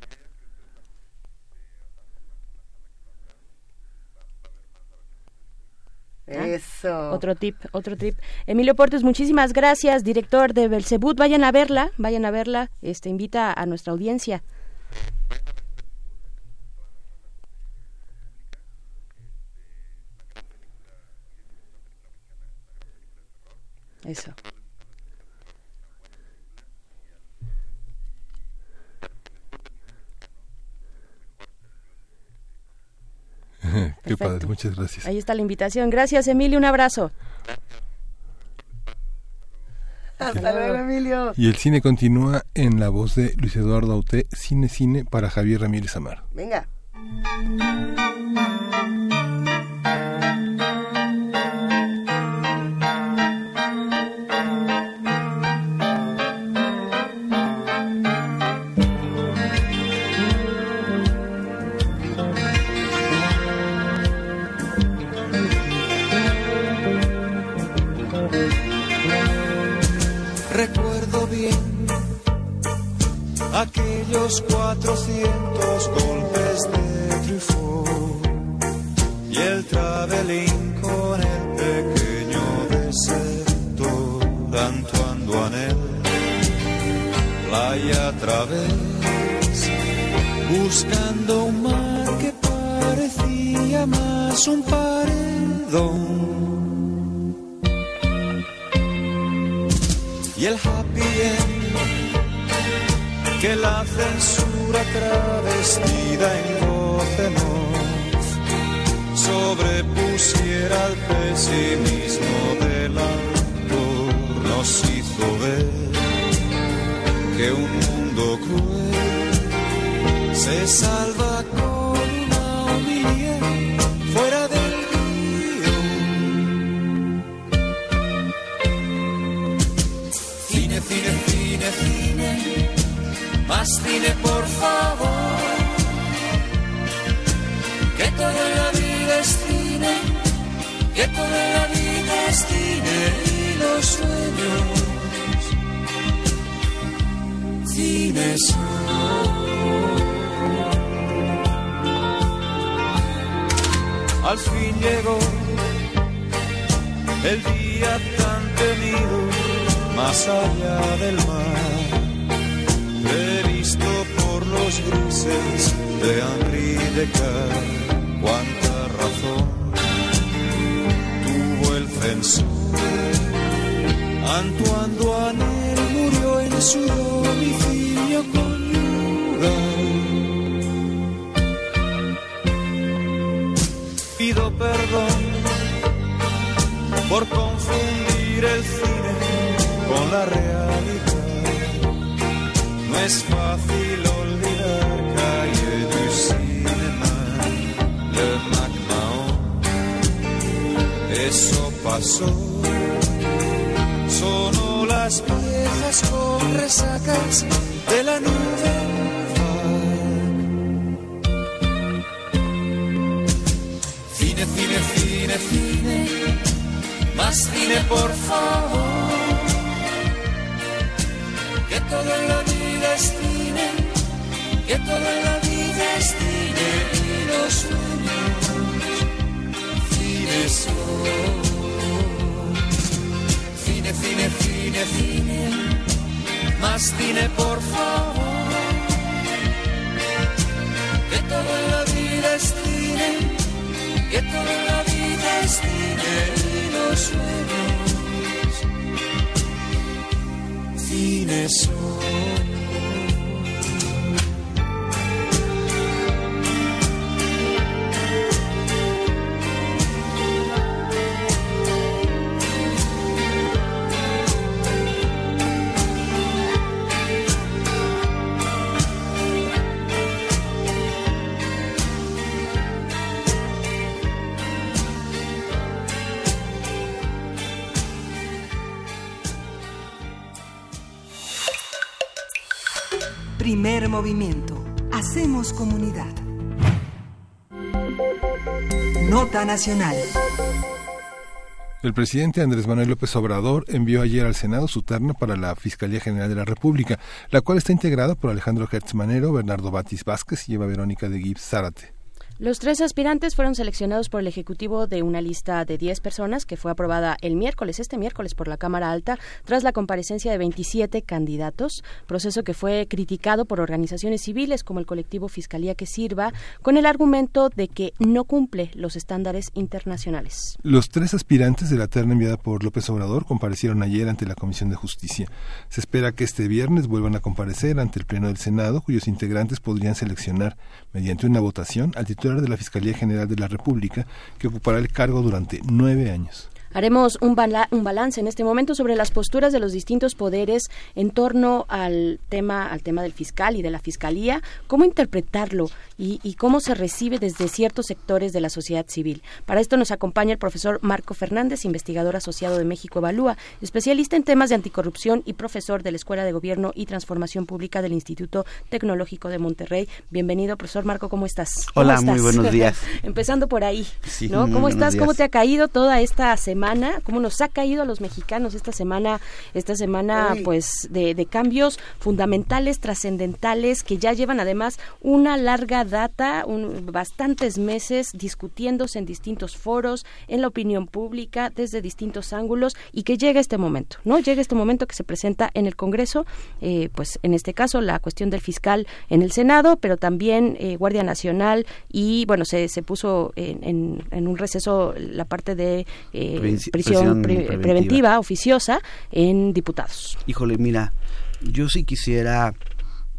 Ah, Otro tip, otro tip. Emilio Portes, muchísimas gracias, director de Belcebut. Vayan a verla, vayan a verla. Este invita a nuestra audiencia. Eso. Qué padre, muchas gracias. Ahí está la invitación. Gracias, Emilio, un abrazo. Hasta luego, Emilio. Y el cine continúa en la voz de Luis Eduardo Auté, Cine Cine para Javier Ramírez Amar. Venga. Aquellos cuatrocientos golpes de Truffaut y el traveling con el pequeño deserto Antoine Duanel, playa a través, buscando un mar que parecía más un paredón. Y el happy end que la censura travestida en voz sobrepusiera al pesimismo del autor, nos hizo ver que un mundo cruel se salva más por favor, que toda la vida es cine, que toda la vida es y los sueños, cine Al fin llegó el día tan temido más allá del mar los grises de Henri. Cuánta razón tuvo el censor. Antoine Duanel murió en su domicilio conyugal. Pido perdón por confundir el cine con la realidad no es fácil pasó. Sonó las viejas con resacas de la nube. Cine, cine, cine, cine, más cine por favor. Que todo la vida es cine, que toda la vida es cine y los sueños, cine son. Cine, cine, cine, más cine por favor. Que toda la vida es cine, que toda la vida es cine y los sueños, cine son. Primer movimiento. Hacemos comunidad. Nota Nacional. El presidente Andrés Manuel López Obrador envió ayer al Senado su terna para la Fiscalía General de la República, la cual está integrada por Alejandro Hertz Manero, Bernardo Batis Vázquez y Eva Verónica de Gibbs Zárate. Los tres aspirantes fueron seleccionados por el Ejecutivo de una lista de 10 personas que fue aprobada el miércoles, este miércoles, por la Cámara Alta, tras la comparecencia de 27 candidatos, proceso que fue criticado por organizaciones civiles como el colectivo Fiscalía que Sirva, con el argumento de que no cumple los estándares internacionales. Los tres aspirantes de la terna enviada por López Obrador comparecieron ayer ante la Comisión de Justicia. Se espera que este viernes vuelvan a comparecer ante el Pleno del Senado, cuyos integrantes podrían seleccionar, mediante una votación, al titular de la Fiscalía General de la República, que ocupará el cargo durante nueve años. Haremos un, bala un, balance en este momento sobre las posturas de los distintos poderes en torno al tema, al tema del fiscal y de la fiscalía, cómo interpretarlo y, y, cómo se recibe desde ciertos sectores de la sociedad civil. Para esto nos acompaña el profesor Marco Fernández, investigador asociado de México Evalúa, especialista en temas de anticorrupción y profesor de la Escuela de Gobierno y Transformación Pública del Instituto Tecnológico de Monterrey. Bienvenido, profesor Marco, ¿cómo estás? ¿Cómo Hola, estás? muy buenos días. Empezando por ahí, sí, ¿no? ¿Cómo estás? Días. ¿Cómo te ha caído toda esta semana? cómo nos ha caído a los mexicanos esta semana, esta semana pues de, de, cambios fundamentales, trascendentales, que ya llevan además una larga data, un, bastantes meses discutiéndose en distintos foros, en la opinión pública, desde distintos ángulos, y que llega este momento, ¿no? Llega este momento que se presenta en el Congreso, eh, pues en este caso la cuestión del fiscal en el Senado, pero también eh, Guardia Nacional y bueno, se, se puso en, en, en, un receso la parte de eh, prisión, prisión pre preventiva. preventiva. oficiosa en diputados. Híjole, mira, yo sí quisiera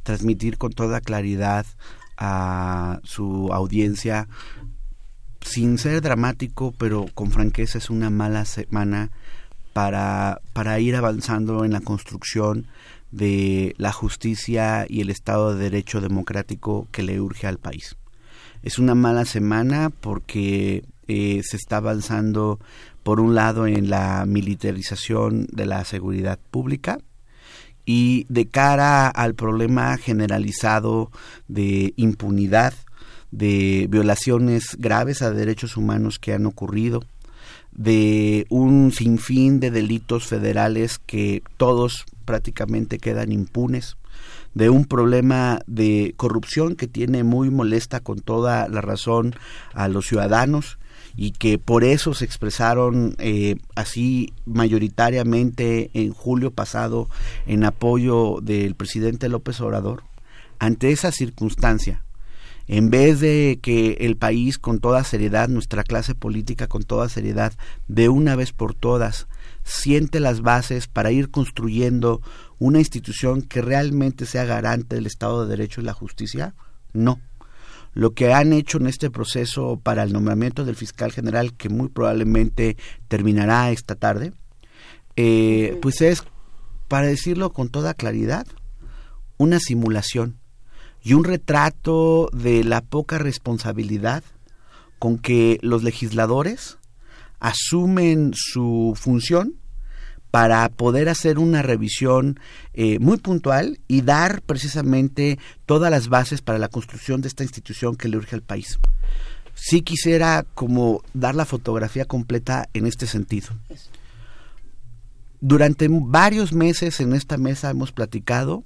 transmitir con toda claridad a su audiencia, sin ser dramático, pero con franqueza es una mala semana para, para ir avanzando en la construcción de la justicia y el Estado de Derecho democrático que le urge al país. Es una mala semana porque eh, se está avanzando por un lado en la militarización de la seguridad pública y de cara al problema generalizado de impunidad, de violaciones graves a derechos humanos que han ocurrido, de un sinfín de delitos federales que todos prácticamente quedan impunes, de un problema de corrupción que tiene muy molesta con toda la razón a los ciudadanos y que por eso se expresaron eh, así mayoritariamente en julio pasado en apoyo del presidente López Obrador. Ante esa circunstancia, en vez de que el país con toda seriedad, nuestra clase política con toda seriedad, de una vez por todas, siente las bases para ir construyendo una institución que realmente sea garante del Estado de Derecho y la justicia, no lo que han hecho en este proceso para el nombramiento del fiscal general, que muy probablemente terminará esta tarde, eh, pues es, para decirlo con toda claridad, una simulación y un retrato de la poca responsabilidad con que los legisladores asumen su función para poder hacer una revisión eh, muy puntual y dar precisamente todas las bases para la construcción de esta institución que le urge al país. Sí quisiera como dar la fotografía completa en este sentido. Durante varios meses en esta mesa hemos platicado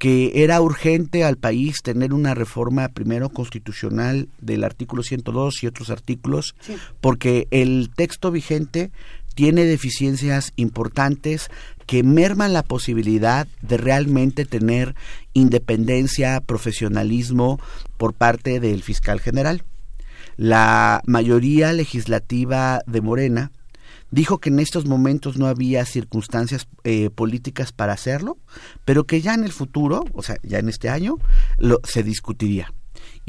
que era urgente al país tener una reforma primero constitucional del artículo 102 y otros artículos, porque el texto vigente tiene deficiencias importantes que merman la posibilidad de realmente tener independencia, profesionalismo por parte del fiscal general. La mayoría legislativa de Morena dijo que en estos momentos no había circunstancias eh, políticas para hacerlo, pero que ya en el futuro, o sea, ya en este año, lo, se discutiría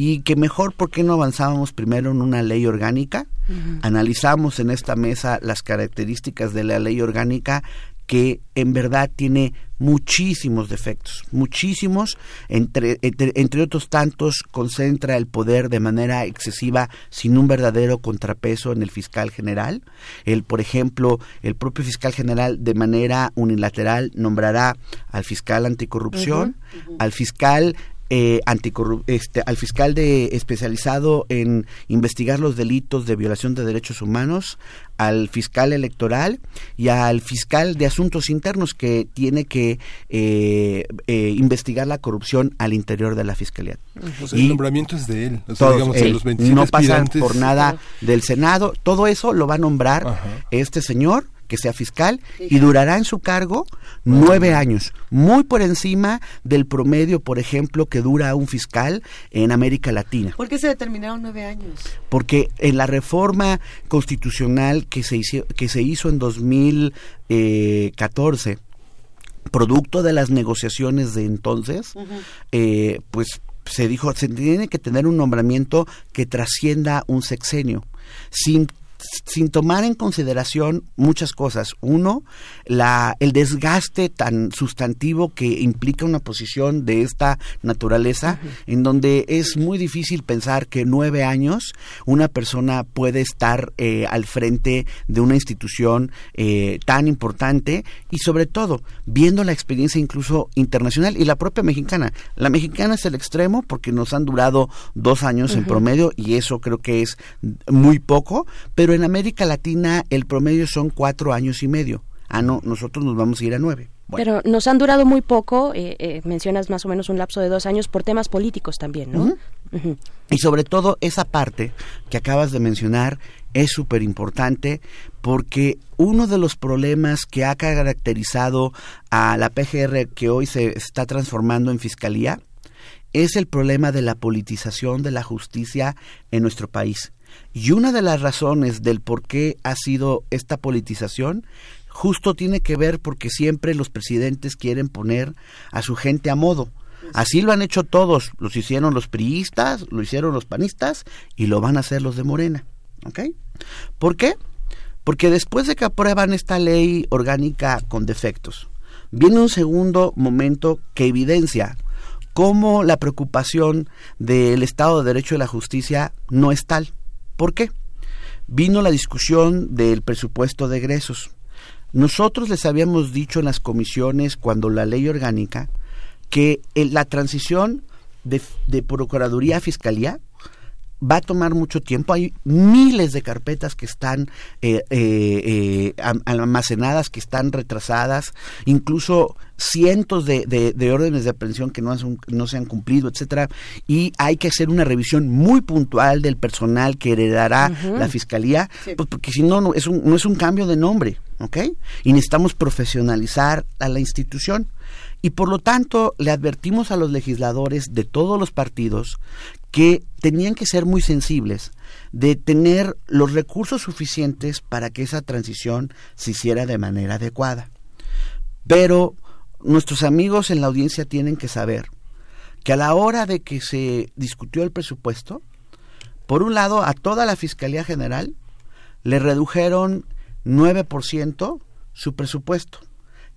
y que mejor por qué no avanzábamos primero en una ley orgánica, analizamos en esta mesa las características de la ley orgánica que en verdad tiene muchísimos defectos, muchísimos, entre, entre, otros tantos concentra el poder de manera excesiva sin un verdadero contrapeso en el fiscal general. El, por ejemplo, el propio fiscal general de manera unilateral nombrará al fiscal anticorrupción, al fiscal eh, este, al fiscal de especializado en investigar los delitos de violación de derechos humanos, al fiscal electoral y al fiscal de asuntos internos que tiene que eh, eh, investigar la corrupción al interior de la fiscalía. y el nombramiento es de él. no pasan por nada del Senado. Todo eso lo va a nombrar este señor que sea fiscal y durará en su cargo nueve años, muy por encima del promedio, por ejemplo, que dura un fiscal en América Latina. ¿Por qué se determinaron nueve años? Porque en la reforma constitucional que se hizo, que se hizo en 2014, producto de las negociaciones de entonces, eh, pues se dijo, se tiene que tener un nombramiento que trascienda un sexenio, sin sin tomar en consideración muchas cosas. Uno, la, el desgaste tan sustantivo que implica una posición de esta naturaleza, en donde es muy difícil pensar que nueve años una persona puede estar eh, al frente de una institución eh, tan importante y sobre todo viendo la experiencia incluso internacional y la propia mexicana. La mexicana es el extremo porque nos han durado dos años en promedio y eso creo que es muy poco, pero en América Latina el promedio son cuatro años y medio. Ah, no, nosotros nos vamos a ir a nueve. Pero nos han durado muy poco, eh, eh, mencionas más o menos un lapso de dos años por temas políticos también, ¿no? Y sobre todo esa parte que acabas de mencionar es súper importante porque uno de los problemas que ha caracterizado a la PGR que hoy se está transformando en fiscalía es el problema de la politización de la justicia en nuestro país. Y una de las razones del por qué ha sido esta politización justo tiene que ver porque siempre los presidentes quieren poner a su gente a modo. Así lo han hecho todos, los hicieron los priistas, lo hicieron los panistas y lo van a hacer los de Morena. ¿Ok? ¿Por qué? Porque después de que aprueban esta ley orgánica con defectos, viene un segundo momento que evidencia cómo la preocupación del Estado de Derecho y la Justicia no es tal. ¿Por qué? Vino la discusión del presupuesto de egresos. nosotros les habíamos dicho en las comisiones cuando la ley orgánica que la transición de, de Procuraduría a Fiscalía va a tomar mucho tiempo. Hay miles de carpetas que están eh, eh, eh, almacenadas, que están retrasadas, incluso cientos de, de, órdenes de aprehensión que no, no se han cumplido, etcétera. Y hay que hacer una revisión muy puntual del personal que heredará la fiscalía, pues porque si no, no es, un, no es un cambio de nombre, ¿ok? Y necesitamos profesionalizar a la institución. Y por lo tanto, le advertimos a los legisladores de todos los partidos que tenían que ser muy sensibles de tener los recursos suficientes para que esa transición se hiciera de manera adecuada. Pero nuestros amigos en la audiencia tienen que saber que a la hora de que se discutió el presupuesto, por un lado a toda la Fiscalía General le redujeron 9% su presupuesto.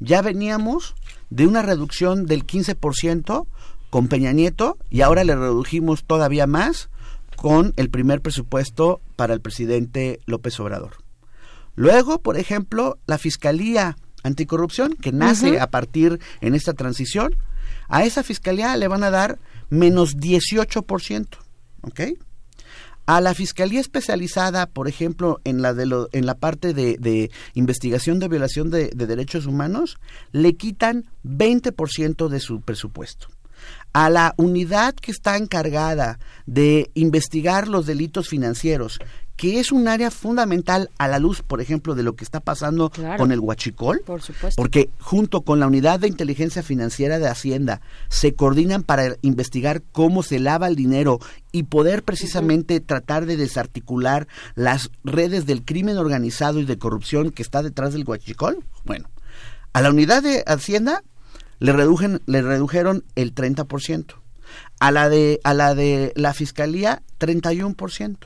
Ya veníamos de una reducción del 15% con Peña Nieto y ahora le redujimos todavía más con el primer presupuesto para el presidente López Obrador. Luego, por ejemplo, la Fiscalía Anticorrupción, que nace a partir en esta transición, a esa fiscalía le van a dar menos 18%. ¿Ok? A la Fiscalía Especializada, por ejemplo, en la, de en la parte de, investigación de violación de, de derechos humanos, le quitan 20% de su presupuesto a la unidad que está encargada de investigar los delitos financieros, que es un área fundamental a la luz, por ejemplo, de lo que está pasando con el huachicol, por supuesto. porque junto con la unidad de inteligencia financiera de Hacienda se coordinan para investigar cómo se lava el dinero y poder precisamente tratar de desarticular las redes del crimen organizado y de corrupción que está detrás del huachicol. Bueno, a la unidad de Hacienda le, redujen, le redujeron el 30%. A la de, a la de la fiscalía, 31%.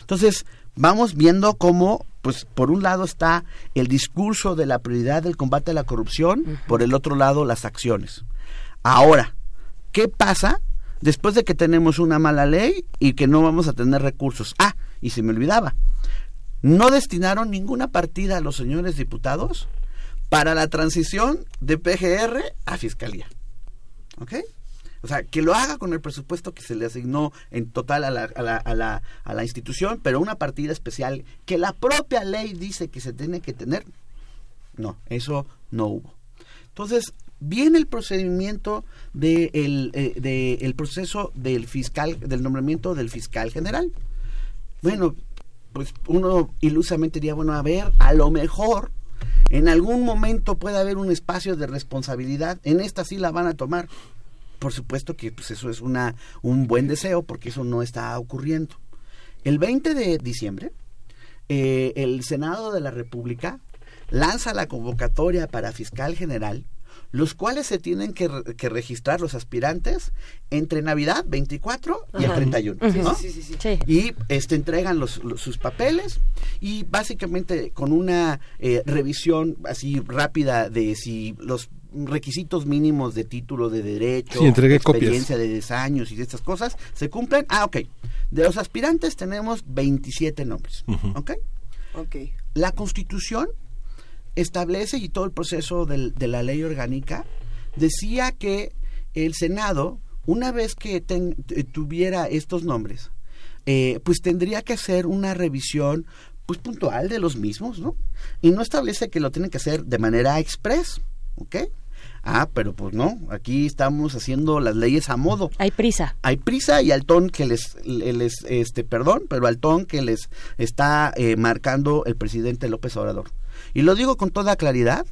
Entonces, vamos viendo cómo, pues, por un lado está el discurso de la prioridad del combate a la corrupción, por el otro lado las acciones. Ahora, ¿qué pasa después de que tenemos una mala ley y que no vamos a tener recursos? Ah, y se me olvidaba, no destinaron ninguna partida a los señores diputados para la transición de PGR a Fiscalía. ¿Ok? O sea, que lo haga con el presupuesto que se le asignó en total a la, a la, a la, a la institución, pero una partida especial que la propia ley dice que se tiene que tener. No, eso no hubo. Entonces, viene el procedimiento de el, eh, de el proceso del fiscal, del nombramiento del fiscal general. Bueno, pues uno ilusamente diría, bueno, a ver, a lo mejor en algún momento puede haber un espacio de responsabilidad. En esta sí la van a tomar. Por supuesto que pues, eso es una, un buen deseo porque eso no está ocurriendo. El 20 de diciembre, eh, el Senado de la República lanza la convocatoria para fiscal general los cuales se tienen que, registrar los aspirantes entre Navidad 24 y el 31. y este, entregan los, sus papeles y básicamente con una eh, revisión así rápida de si los requisitos mínimos de título de derecho, experiencia de 10 años y de estas cosas se cumplen. Ah, ok. De los aspirantes tenemos 27 nombres. ¿Ok? Ok. La constitución establece y todo el proceso de la ley orgánica decía que el Senado, una vez que tuviera estos nombres, eh, pues tendría que hacer una revisión pues puntual de los mismos, ¿no? Y no establece que lo tienen que hacer de manera express, ¿ok? Ah, pero pues no, aquí estamos haciendo las leyes a modo. Hay prisa. Hay prisa y al ton que les, les este, perdón, pero al ton que les está eh, marcando el presidente López Obrador. Y lo digo con toda claridad,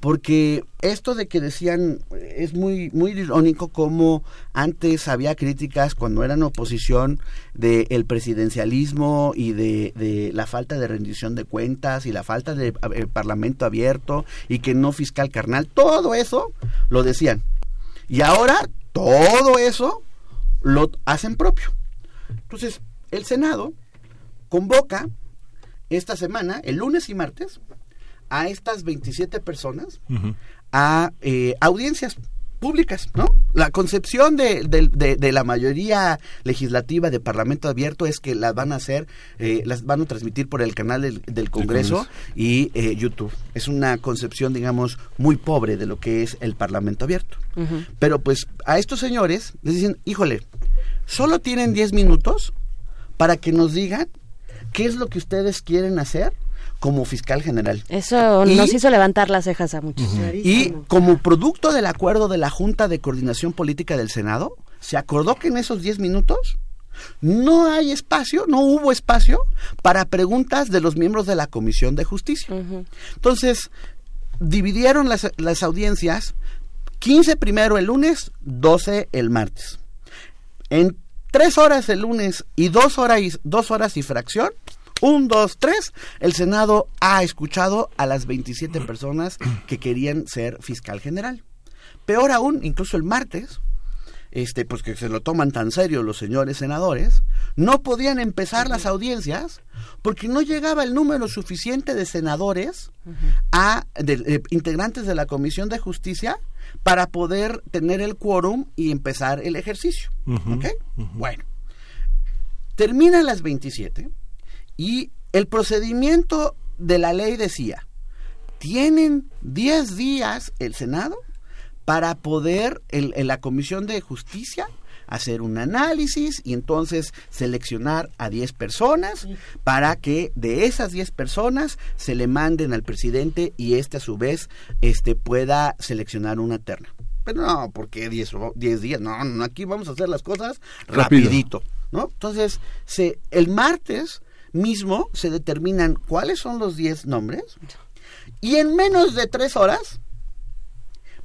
porque esto de que decían es muy muy irónico como antes había críticas cuando eran oposición del presidencialismo y de, la falta de rendición de cuentas y la falta de eh, parlamento abierto y que no fiscal carnal todo eso lo decían. Y ahora todo eso lo hacen propio. Entonces el senado convoca esta semana el lunes y martes a estas 27 personas a eh, audiencias públicas, ¿no? La concepción de, de, la mayoría legislativa de Parlamento Abierto es que las van a hacer, eh, las van a transmitir por el canal del, Congreso y eh, YouTube. Es una concepción, digamos, muy pobre de lo que es el Parlamento Abierto. Pero pues a estos señores les dicen, híjole, solo tienen 10 minutos para que nos digan qué es lo que ustedes quieren hacer como fiscal general. Eso nos hizo levantar las cejas a muchos. Y como producto del acuerdo de la Junta de Coordinación Política del Senado, se acordó que en esos 10 minutos no hay espacio, no hubo espacio para preguntas de los miembros de la Comisión de Justicia. Entonces, dividieron las, las audiencias 15 primero el lunes, 12 el martes. En tres horas el lunes y dos horas y, dos horas y fracción, un, dos, tres, el Senado ha escuchado a las 27 personas que querían ser fiscal general. Peor aún, incluso el martes, este, pues que se lo toman tan serio los señores senadores, no podían empezar las audiencias porque no llegaba el número suficiente de senadores a de, integrantes de la Comisión de Justicia para poder tener el quórum y empezar el ejercicio. Bueno, terminan las 27 y el procedimiento de la ley decía, tienen 10 días el Senado para poder, en la Comisión de Justicia, hacer un análisis y entonces seleccionar a 10 personas para que de esas 10 personas se le manden al presidente y este a su vez este pueda seleccionar una terna. Pero no, porque 10, 10 días, no, no, aquí vamos a hacer las cosas rapidito, ¿no? Entonces, se, el martes mismo se determinan cuáles son los 10 nombres y en menos de 3 horas,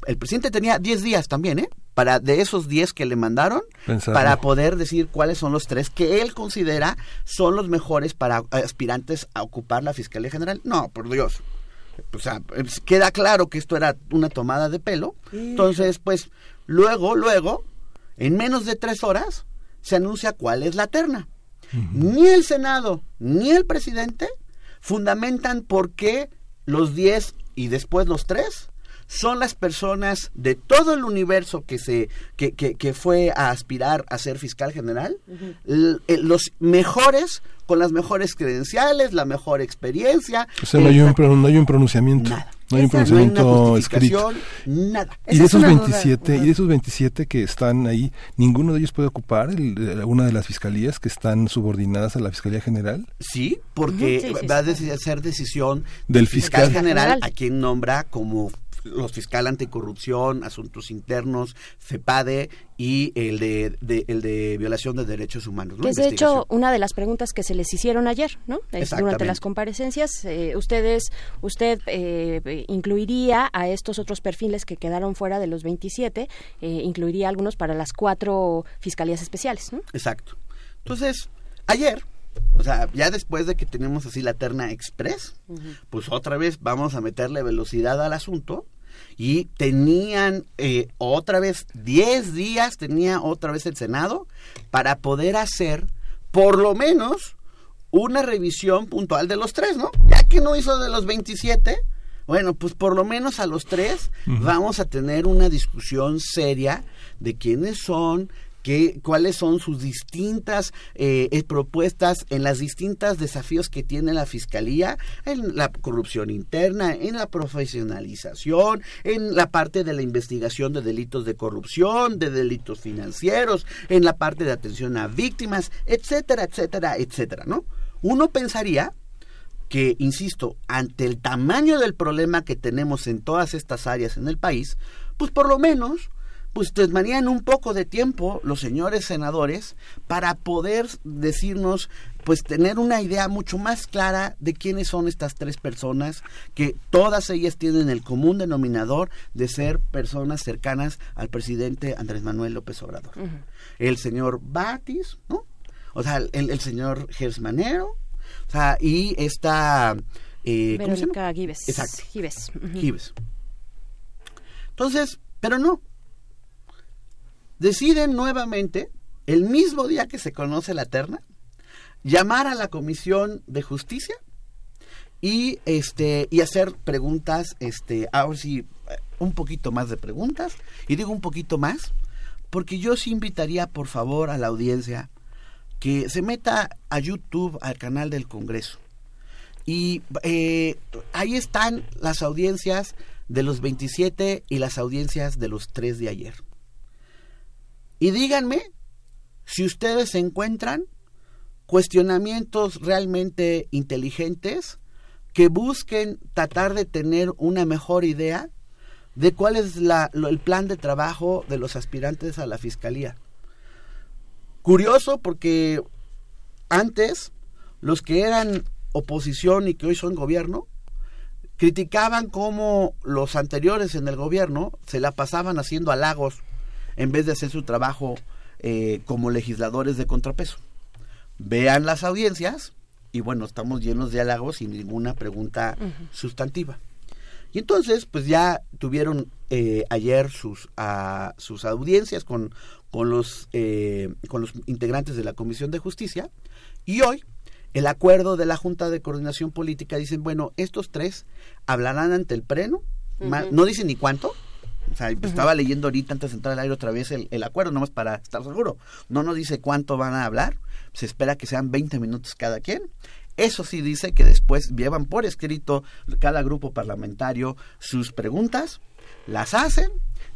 el presidente tenía 10 días también, ¿eh? Para de esos 10 que le mandaron, para poder decir cuáles son los tres que él considera son los mejores para aspirantes a ocupar la Fiscalía General. No, por Dios. O sea, queda claro que esto era una tomada de pelo. Entonces, pues, luego, luego, en menos de tres horas, se anuncia cuál es la terna. Ni el Senado ni el presidente fundamentan por qué los 10 y después los 3 son las personas de todo el universo que se que, que, fue a aspirar a ser fiscal general eh, los mejores con las mejores credenciales la mejor experiencia. O sea no hay un, no hay un pronunciamiento nada. no hay un pronunciamiento escrito. Nada. Y de esos 27, y de esos 27 que están ahí, ninguno de ellos puede ocupar alguna de las fiscalías que están subordinadas a la Fiscalía General? Sí, porque va a ser decisión del fiscal, general. a quien nombra como los fiscal anticorrupción, asuntos internos, FEPADE y el de, el de violación de derechos humanos. Que es de hecho una de las preguntas que se les hicieron ayer, ¿no? Durante las comparecencias, eh, ustedes, usted eh, incluiría a estos otros perfiles que quedaron fuera de los 27, eh, incluiría algunos para las cuatro fiscalías especiales, ¿no? Exacto. Entonces, ayer o sea, ya después de que tenemos así la terna express, pues otra vez vamos a meterle velocidad al asunto y tenían eh, otra vez 10 días, tenía otra vez el Senado para poder hacer por lo menos una revisión puntual de los tres, ¿no? Ya que no hizo de los 27, bueno, pues por lo menos a los tres vamos a tener una discusión seria de quiénes son, cuáles son sus distintas eh, eh, propuestas en las distintas desafíos que tiene la fiscalía en la corrupción interna, en la profesionalización, en la parte de la investigación de delitos de corrupción, de delitos financieros, en la parte de atención a víctimas, etcétera, etcétera, etcétera, ¿no? Uno pensaría que, insisto, ante el tamaño del problema que tenemos en todas estas áreas en el país, pues por lo menos pues tomarían un poco de tiempo los señores senadores para poder decirnos, pues tener una idea mucho más clara de quiénes son estas tres personas, que todas ellas tienen el común denominador de ser personas cercanas al presidente Andrés Manuel López Obrador. El señor Batis, ¿no? O sea, el, señor Gersmanero, o sea, y esta... Eh, Verónica Gives. Exacto. Gives. Gives. Entonces, pero no, deciden nuevamente, el mismo día que se conoce la terna, llamar a la Comisión de Justicia y este y hacer preguntas, este, ahora sí, un poquito más de preguntas y digo un poquito más porque yo sí invitaría por favor a la audiencia que se meta a YouTube al canal del Congreso y eh, ahí están las audiencias de los 27 y las audiencias de los 3 de ayer. Y díganme si ustedes encuentran cuestionamientos realmente inteligentes que busquen tratar de tener una mejor idea de cuál es el plan de trabajo de los aspirantes a la fiscalía. Curioso porque antes los que eran oposición y que hoy son gobierno criticaban cómo los anteriores en el gobierno se la pasaban haciendo halagos en vez de hacer su trabajo eh, como legisladores de contrapeso. Vean las audiencias y bueno, estamos llenos de halagos sin ninguna pregunta sustantiva. Y entonces, pues ya tuvieron eh, ayer sus, sus audiencias con, con, los, eh, con los integrantes de la Comisión de Justicia y hoy el acuerdo de la Junta de Coordinación Política dicen, bueno, estos tres hablarán ante el pleno, no dicen ni cuánto, o sea, estaba leyendo ahorita antes de entrar al aire otra vez el, el, acuerdo, nomás para estar seguro. No nos dice cuánto van a hablar, se espera que sean 20 minutos cada quien. Eso sí dice que después llevan por escrito cada grupo parlamentario sus preguntas, las hacen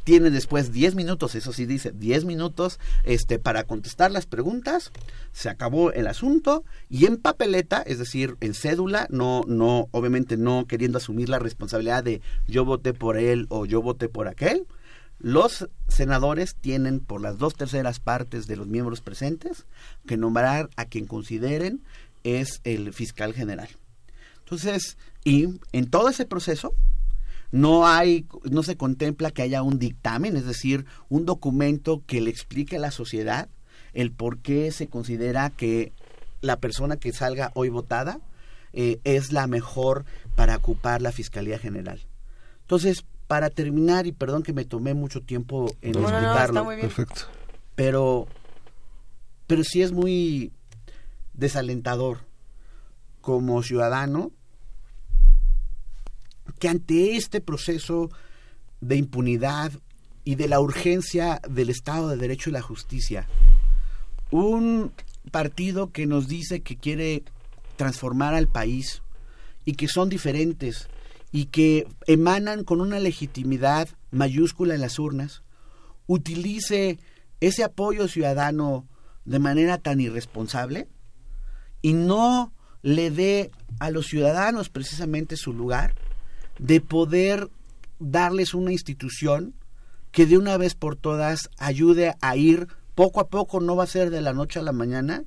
tiene después 10 minutos, eso sí dice, 10 minutos este, para contestar las preguntas, se acabó el asunto y en papeleta, es decir, en cédula, no, no, obviamente no queriendo asumir la responsabilidad de yo voté por él o yo voté por aquel, los senadores tienen por las dos terceras partes de los miembros presentes que nombrar a quien consideren es el fiscal general. Entonces, y en todo ese proceso, no hay, no se contempla que haya un dictamen, es decir, un documento que le explique a la sociedad el por qué se considera que la persona que salga hoy votada eh, es la mejor para ocupar la Fiscalía General. Entonces, para terminar, y perdón que me tomé mucho tiempo en explicarlo, Perfecto. pero, pero sí es muy desalentador como ciudadano que ante este proceso de impunidad y de la urgencia del Estado de Derecho y la justicia, un partido que nos dice que quiere transformar al país y que son diferentes y que emanan con una legitimidad mayúscula en las urnas, utilice ese apoyo ciudadano de manera tan irresponsable y no le dé a los ciudadanos precisamente su lugar, de poder darles una institución que de una vez por todas ayude a ir poco a poco, no va a ser de la noche a la mañana,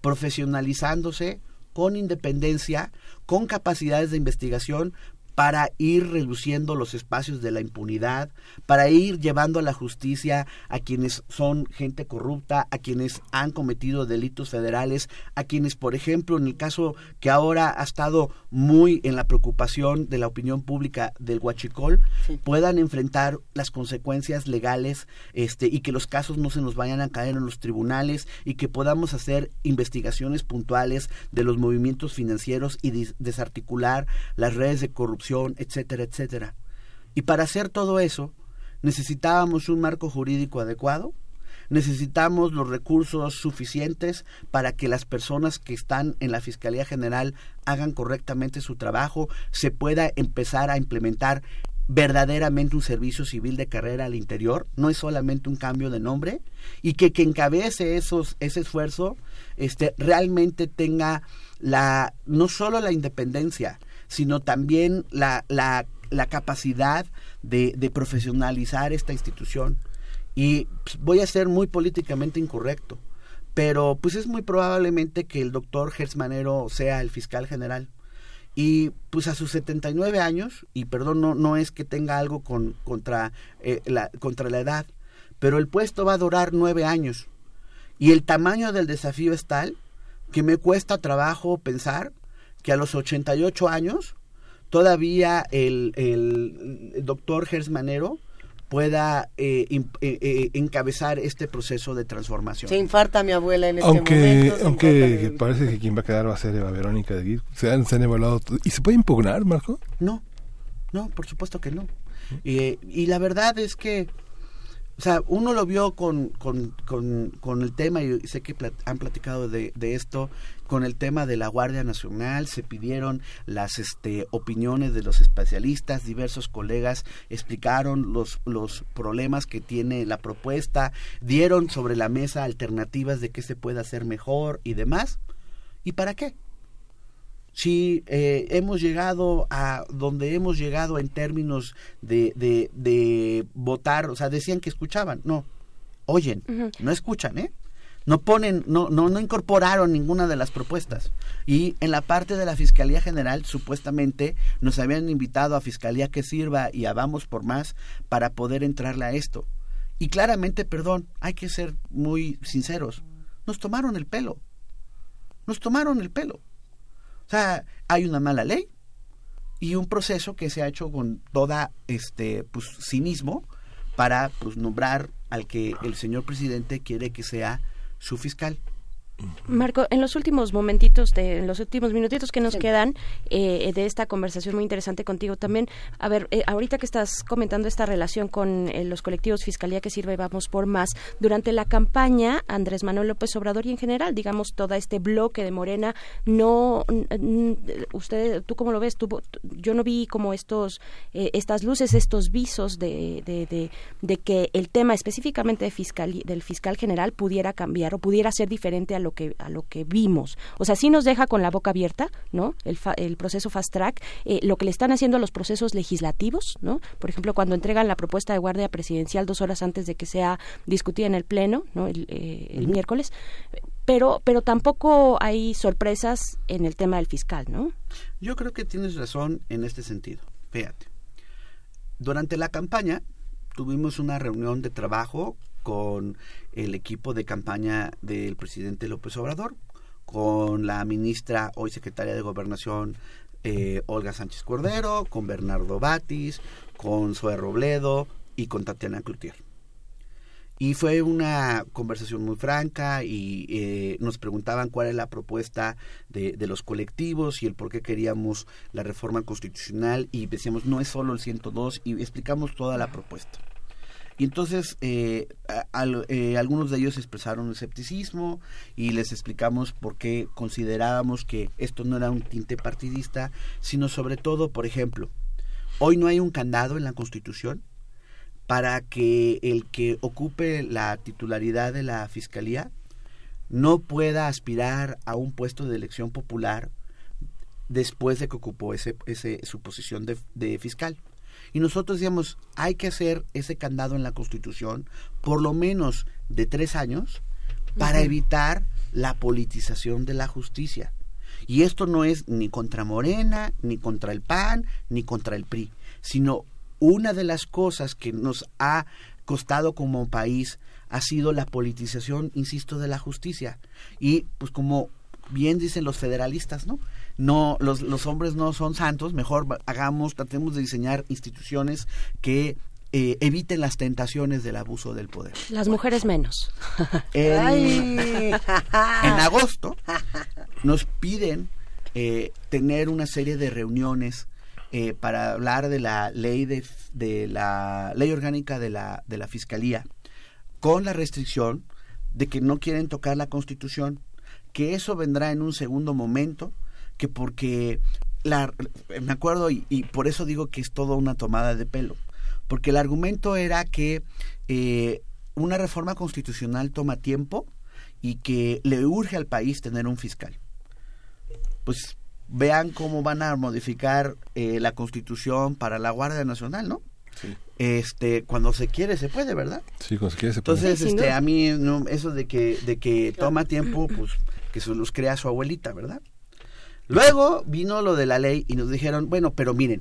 profesionalizándose con independencia, con capacidades de investigación, para ir reduciendo los espacios de la impunidad, para ir llevando a la justicia a quienes son gente corrupta, a quienes han cometido delitos federales, a quienes, por ejemplo, en el caso que ahora ha estado muy en la preocupación de la opinión pública del Huachicol, puedan enfrentar las consecuencias legales este, y que los casos no se nos vayan a caer en los tribunales y que podamos hacer investigaciones puntuales de los movimientos financieros y desarticular las redes de corrupción etcétera, etcétera. Y para hacer todo eso, necesitábamos un marco jurídico adecuado, necesitamos los recursos suficientes para que las personas que están en la Fiscalía General hagan correctamente su trabajo, se pueda empezar a implementar verdaderamente un servicio civil de carrera al interior, no es solamente un cambio de nombre, y que que encabece esos, ese esfuerzo este, realmente tenga la, no solo la independencia, sino también la, la, la capacidad de, profesionalizar esta institución. Y pues, voy a ser muy políticamente incorrecto, pero pues es muy probablemente que el doctor Gersmanero sea el fiscal general. Y pues a sus 79 años, y perdón, no, no es que tenga algo con, contra, eh, la, contra la edad, pero el puesto va a durar nueve años. Y el tamaño del desafío es tal que me cuesta trabajo pensar que a los 88 años todavía el, el, doctor Gersmanero pueda eh, eh, eh, encabezar este proceso de transformación. Se infarta mi abuela en este aunque, momento. Aunque parece que quien va a quedar va a ser Eva Verónica de Guir. Se han, se han evaluado. ¿Y se puede impugnar, Marco? No, no, por supuesto que no. y la verdad es que o sea, uno lo vio con, con, con, el tema, y sé que han platicado de, de, esto, con el tema de la Guardia Nacional, se pidieron las este, opiniones de los especialistas, diversos colegas explicaron los, los problemas que tiene la propuesta, dieron sobre la mesa alternativas de qué se puede hacer mejor y demás. ¿Y para qué? Si eh, hemos llegado a donde hemos llegado en términos de, de, votar, o sea, decían que escuchaban, no, oyen, no escuchan, ¿eh? No ponen, no, no, no incorporaron ninguna de las propuestas. Y en la parte de la Fiscalía General, supuestamente, nos habían invitado a Fiscalía que sirva y a Vamos por Más para poder entrarle a esto. Y claramente, perdón, hay que ser muy sinceros, nos tomaron el pelo. Nos tomaron el pelo. O sea, hay una mala ley y un proceso que se ha hecho con toda este pues cinismo para pues, nombrar al que el señor presidente quiere que sea su fiscal. Marco, en los últimos momentitos, de, en los últimos minutitos que nos quedan eh, de esta conversación muy interesante contigo también, a ver, eh, ahorita que estás comentando esta relación con eh, los colectivos Fiscalía que sirve Vamos por Más, durante la campaña, Andrés Manuel López Obrador y en general, digamos, todo este bloque de Morena, no, usted, ¿tú cómo lo ves? yo no vi como estos, estas luces, estos visos de, de, de, que el tema específicamente de fiscal, del fiscal general pudiera cambiar o pudiera ser diferente a lo que a lo que vimos. O sea, sí nos deja con la boca abierta, ¿no? El, el proceso fast track, eh, lo que le están haciendo a los procesos legislativos, ¿no? Por ejemplo, cuando entregan la propuesta de guardia presidencial dos horas antes de que sea discutida en el pleno, ¿no? El, eh, miércoles. Pero, pero tampoco hay sorpresas en el tema del fiscal, ¿no? Yo creo que tienes razón en este sentido. Fíjate. Durante la campaña tuvimos una reunión de trabajo con el equipo de campaña del presidente López Obrador, con la ministra, hoy secretaria de Gobernación, eh, Olga Sánchez Cordero, con Bernardo Batis, con Zoe Robledo y con Tatiana Cloutier. Y fue una conversación muy franca y eh, nos preguntaban cuál es la propuesta de, de, los colectivos y el por qué queríamos la reforma constitucional y decíamos no es solo el 102 y explicamos toda la propuesta. Y entonces eh, eh, algunos de ellos expresaron escepticismo y les explicamos por qué considerábamos que esto no era un tinte partidista, sino sobre todo, por ejemplo, hoy no hay un candado en la Constitución para que el que ocupe la titularidad de la Fiscalía no pueda aspirar a un puesto de elección popular después de que ocupó ese, ese su posición de fiscal. Y nosotros decíamos, hay que hacer ese candado en la Constitución por lo menos de tres años para evitar la politización de la justicia. Y esto no es ni contra Morena, ni contra el PAN, ni contra el PRI, sino una de las cosas que nos ha costado como país ha sido la politización, insisto, de la justicia. Y pues como bien dicen los federalistas, ¿no? No los, los hombres no son santos, mejor hagamos, tratemos de diseñar instituciones que eh, eviten las tentaciones del abuso del poder. Las mujeres menos. En, agosto nos piden eh, tener una serie de reuniones eh, para hablar de la ley de, de, la ley orgánica de la de la fiscalía con la restricción de que no quieren tocar la constitución que eso vendrá en un segundo momento que porque la, me acuerdo y, por eso digo que es todo una tomada de pelo, porque el argumento era que eh, una reforma constitucional toma tiempo y que le urge al país tener un fiscal. Pues vean cómo van a modificar eh, la constitución para la Guardia Nacional, ¿no? Sí. Este, cuando se quiere se puede, ¿verdad? Sí, cuando se quiere se puede. Entonces, este, a mí no, eso de que de que toma tiempo, pues que se los crea su abuelita, ¿verdad? Luego vino lo de la ley y nos dijeron, bueno, pero miren,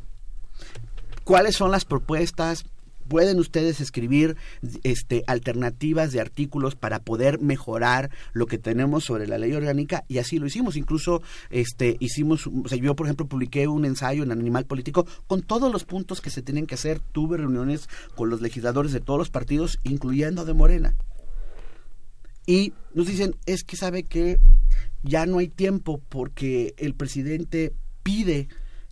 ¿cuáles son las propuestas? pueden ustedes escribir este, alternativas de artículos para poder mejorar lo que tenemos sobre la ley orgánica y así lo hicimos. Incluso este, hicimos, o sea, yo por ejemplo publiqué un ensayo en Animal Político con todos los puntos que se tienen que hacer. Tuve reuniones con los legisladores de todos los partidos, incluyendo de Morena. Y nos dicen, es que sabe que ya no hay tiempo porque el presidente pide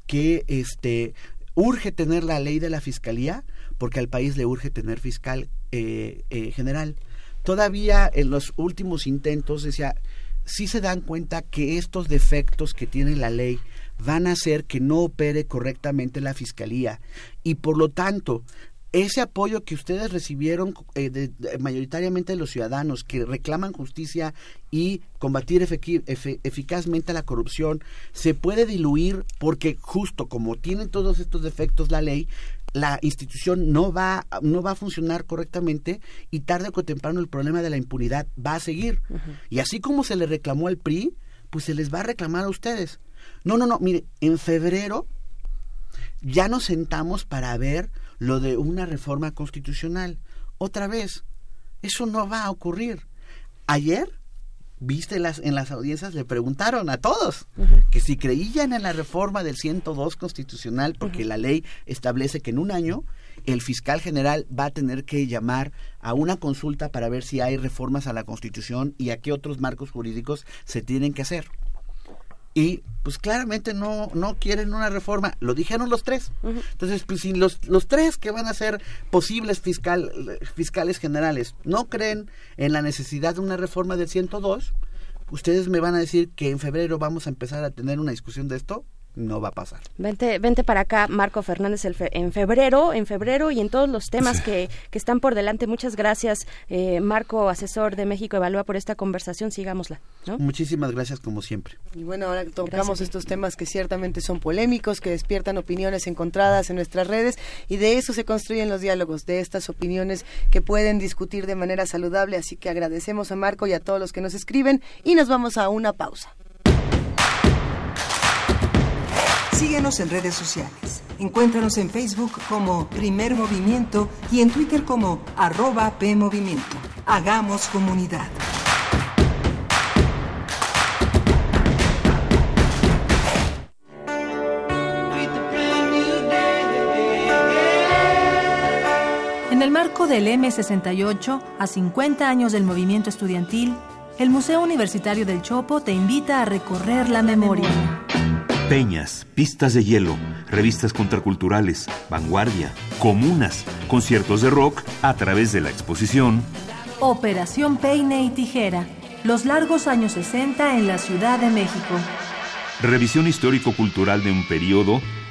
que este urge tener la ley de la fiscalía porque al país le urge tener fiscal eh, eh, general. Todavía en los últimos intentos decía, sí se dan cuenta que estos defectos que tiene la ley van a hacer que no opere correctamente la fiscalía y por lo tanto ese apoyo que ustedes recibieron eh, mayoritariamente de los ciudadanos que reclaman justicia y combatir eficazmente la corrupción se puede diluir porque justo como tiene todos estos defectos la ley la institución no va no va a funcionar correctamente y tarde o temprano el problema de la impunidad va a seguir. Y así como se le reclamó al PRI pues se les va a reclamar a ustedes. No no no mire en febrero ya nos sentamos para ver lo de una reforma constitucional. Otra vez, eso no va a ocurrir. Ayer, viste las, en las audiencias, le preguntaron a todos que si creían en la reforma del 102 constitucional, porque la ley establece que en un año el fiscal general va a tener que llamar a una consulta para ver si hay reformas a la constitución y a qué otros marcos jurídicos se tienen que hacer y pues claramente no no quieren una reforma. Lo dijeron los tres. Entonces pues si los los tres que van a ser posibles fiscal fiscales generales no creen en la necesidad de una reforma del 102 ustedes me van a decir que en febrero vamos a empezar a tener una discusión de esto no va a pasar. Vente, vente para acá, Marco Fernández, en febrero, en febrero y en todos los temas que, que, están por delante. Muchas gracias, eh, Marco, asesor de México Evalúa, por esta conversación. Sigámosla. Muchísimas gracias, como siempre. Y bueno, ahora tocamos estos temas que ciertamente son polémicos, que despiertan opiniones encontradas en nuestras redes y de eso se construyen los diálogos, de estas opiniones que pueden discutir de manera saludable. Así que agradecemos a Marco y a todos los que nos escriben y nos vamos a una pausa. Síguenos en redes sociales. Encuéntranos en Facebook como Primer Movimiento y en Twitter como arroba PMovimiento. Hagamos comunidad. En el marco del M68, a 50 años del movimiento estudiantil, el Museo Universitario del Chopo te invita a recorrer la memoria peñas, pistas de hielo, revistas contraculturales, vanguardia, comunas, conciertos de rock a través de la exposición. Operación Peine y Tijera, los largos años 60 en la Ciudad de México. Revisión histórico-cultural de un periodo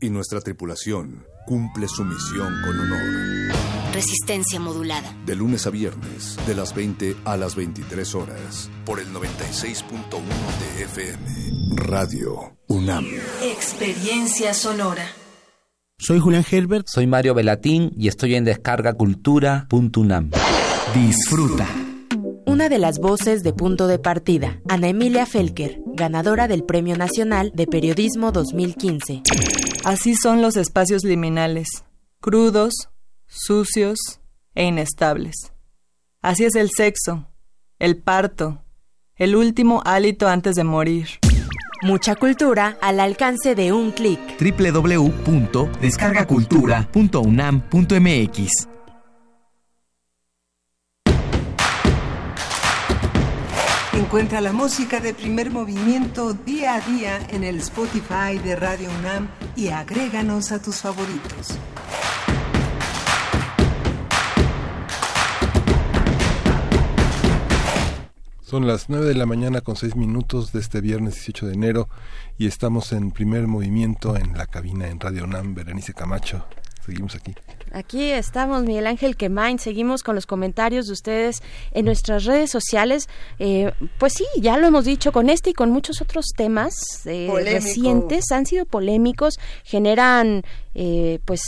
y nuestra tripulación cumple su misión con honor. Resistencia modulada. De lunes a viernes, de las 20 a las 23 horas, por el 96.1 de FM. Radio UNAM. Experiencia sonora. Soy Julián Herbert. Soy Mario Velatín y estoy en descargacultura.unam. Disfruta. Una de las voces de punto de partida, Ana Emilia Felker, ganadora del Premio Nacional de Periodismo 2015. Así son los espacios liminales, crudos, sucios e inestables. Así es el sexo, el parto, el último hálito antes de morir. Mucha cultura al alcance de un clic. www.descargacultura.unam.mx Encuentra la música de primer movimiento día a día en el Spotify de Radio UNAM y agréganos a tus favoritos. Son las 9 de la mañana con 6 minutos de este viernes 18 de enero y estamos en primer movimiento en la cabina en Radio UNAM. Berenice Camacho, seguimos aquí. Aquí estamos, Miguel Ángel Quemain. Seguimos con los comentarios de ustedes en nuestras redes sociales. Eh, pues sí, ya lo hemos dicho, con este y con muchos otros temas eh, recientes han sido polémicos, generan, eh, pues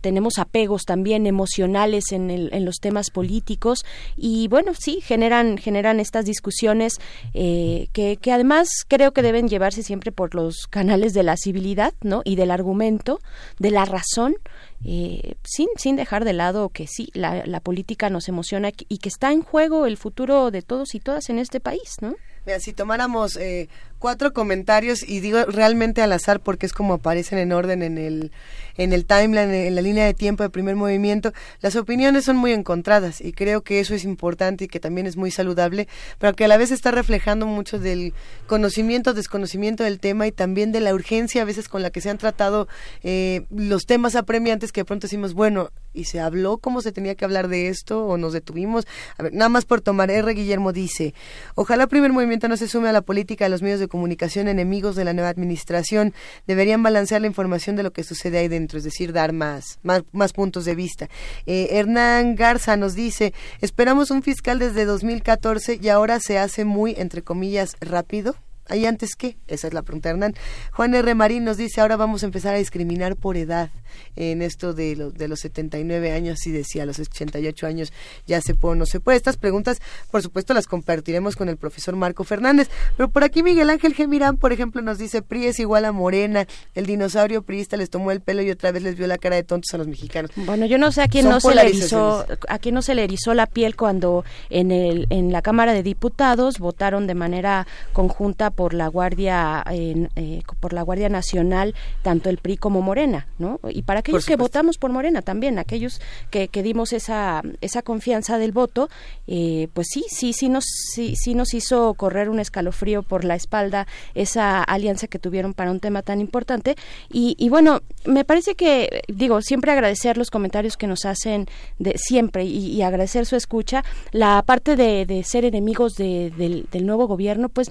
tenemos apegos también emocionales en, el, en, los temas políticos y bueno, sí, generan, generan estas discusiones que, que además creo que deben llevarse siempre por los canales de la civilidad, ¿no? Y del argumento, de la razón eh, sin, sin dejar de lado que sí, la, la política nos emociona y que está en juego el futuro de todos y todas en este país, ¿no? Mira, si tomáramos eh, cuatro comentarios y digo realmente al azar porque es como aparecen en orden en el en el timeline, en la línea de tiempo de primer movimiento, las opiniones son muy encontradas y creo que eso es importante y que también es muy saludable, pero que a la vez está reflejando mucho del conocimiento, desconocimiento del tema y también de la urgencia a veces con la que se han tratado eh, los temas apremiantes que de pronto decimos, bueno, y se habló cómo se tenía que hablar de esto o nos detuvimos. A ver, nada más por tomar R. Guillermo dice, ojalá primer movimiento no se sume a la política de los medios de comunicación enemigos de la nueva administración. Deberían balancear la información de lo que sucede ahí dentro, es decir, dar más, más, más puntos de vista. Eh, Hernán Garza nos dice, esperamos un fiscal desde 2014 y ahora se hace muy, entre comillas, rápido. ¿Hay antes qué? Esa es la pregunta, Hernán. Juan R. Marín nos dice, ahora vamos a empezar a discriminar por edad en esto de, lo, de los 79 años y decía, a los 88 años ya se puede o no se puede. Estas preguntas, por supuesto, las compartiremos con el profesor Marco Fernández. Pero por aquí Miguel Ángel Gemirán, por ejemplo, nos dice, PRI es igual a Morena, el dinosaurio priista les tomó el pelo y otra vez les vio la cara de tontos a los mexicanos. Bueno, yo no sé a quién, no se, le erizó, a quién no se le erizó la piel cuando en, el, en la Cámara de Diputados votaron de manera conjunta por la Guardia eh, por la Guardia Nacional tanto el PRI como Morena, ¿no? Y para aquellos que votamos por Morena también, aquellos que, que dimos esa esa confianza del voto, eh, pues sí, sí, sí nos sí, sí nos hizo correr un escalofrío por la espalda esa alianza que tuvieron para un tema tan importante. Y, y bueno, me parece que digo siempre agradecer los comentarios que nos hacen de siempre y, agradecer su escucha, la parte de, de ser enemigos de, del, del nuevo gobierno, pues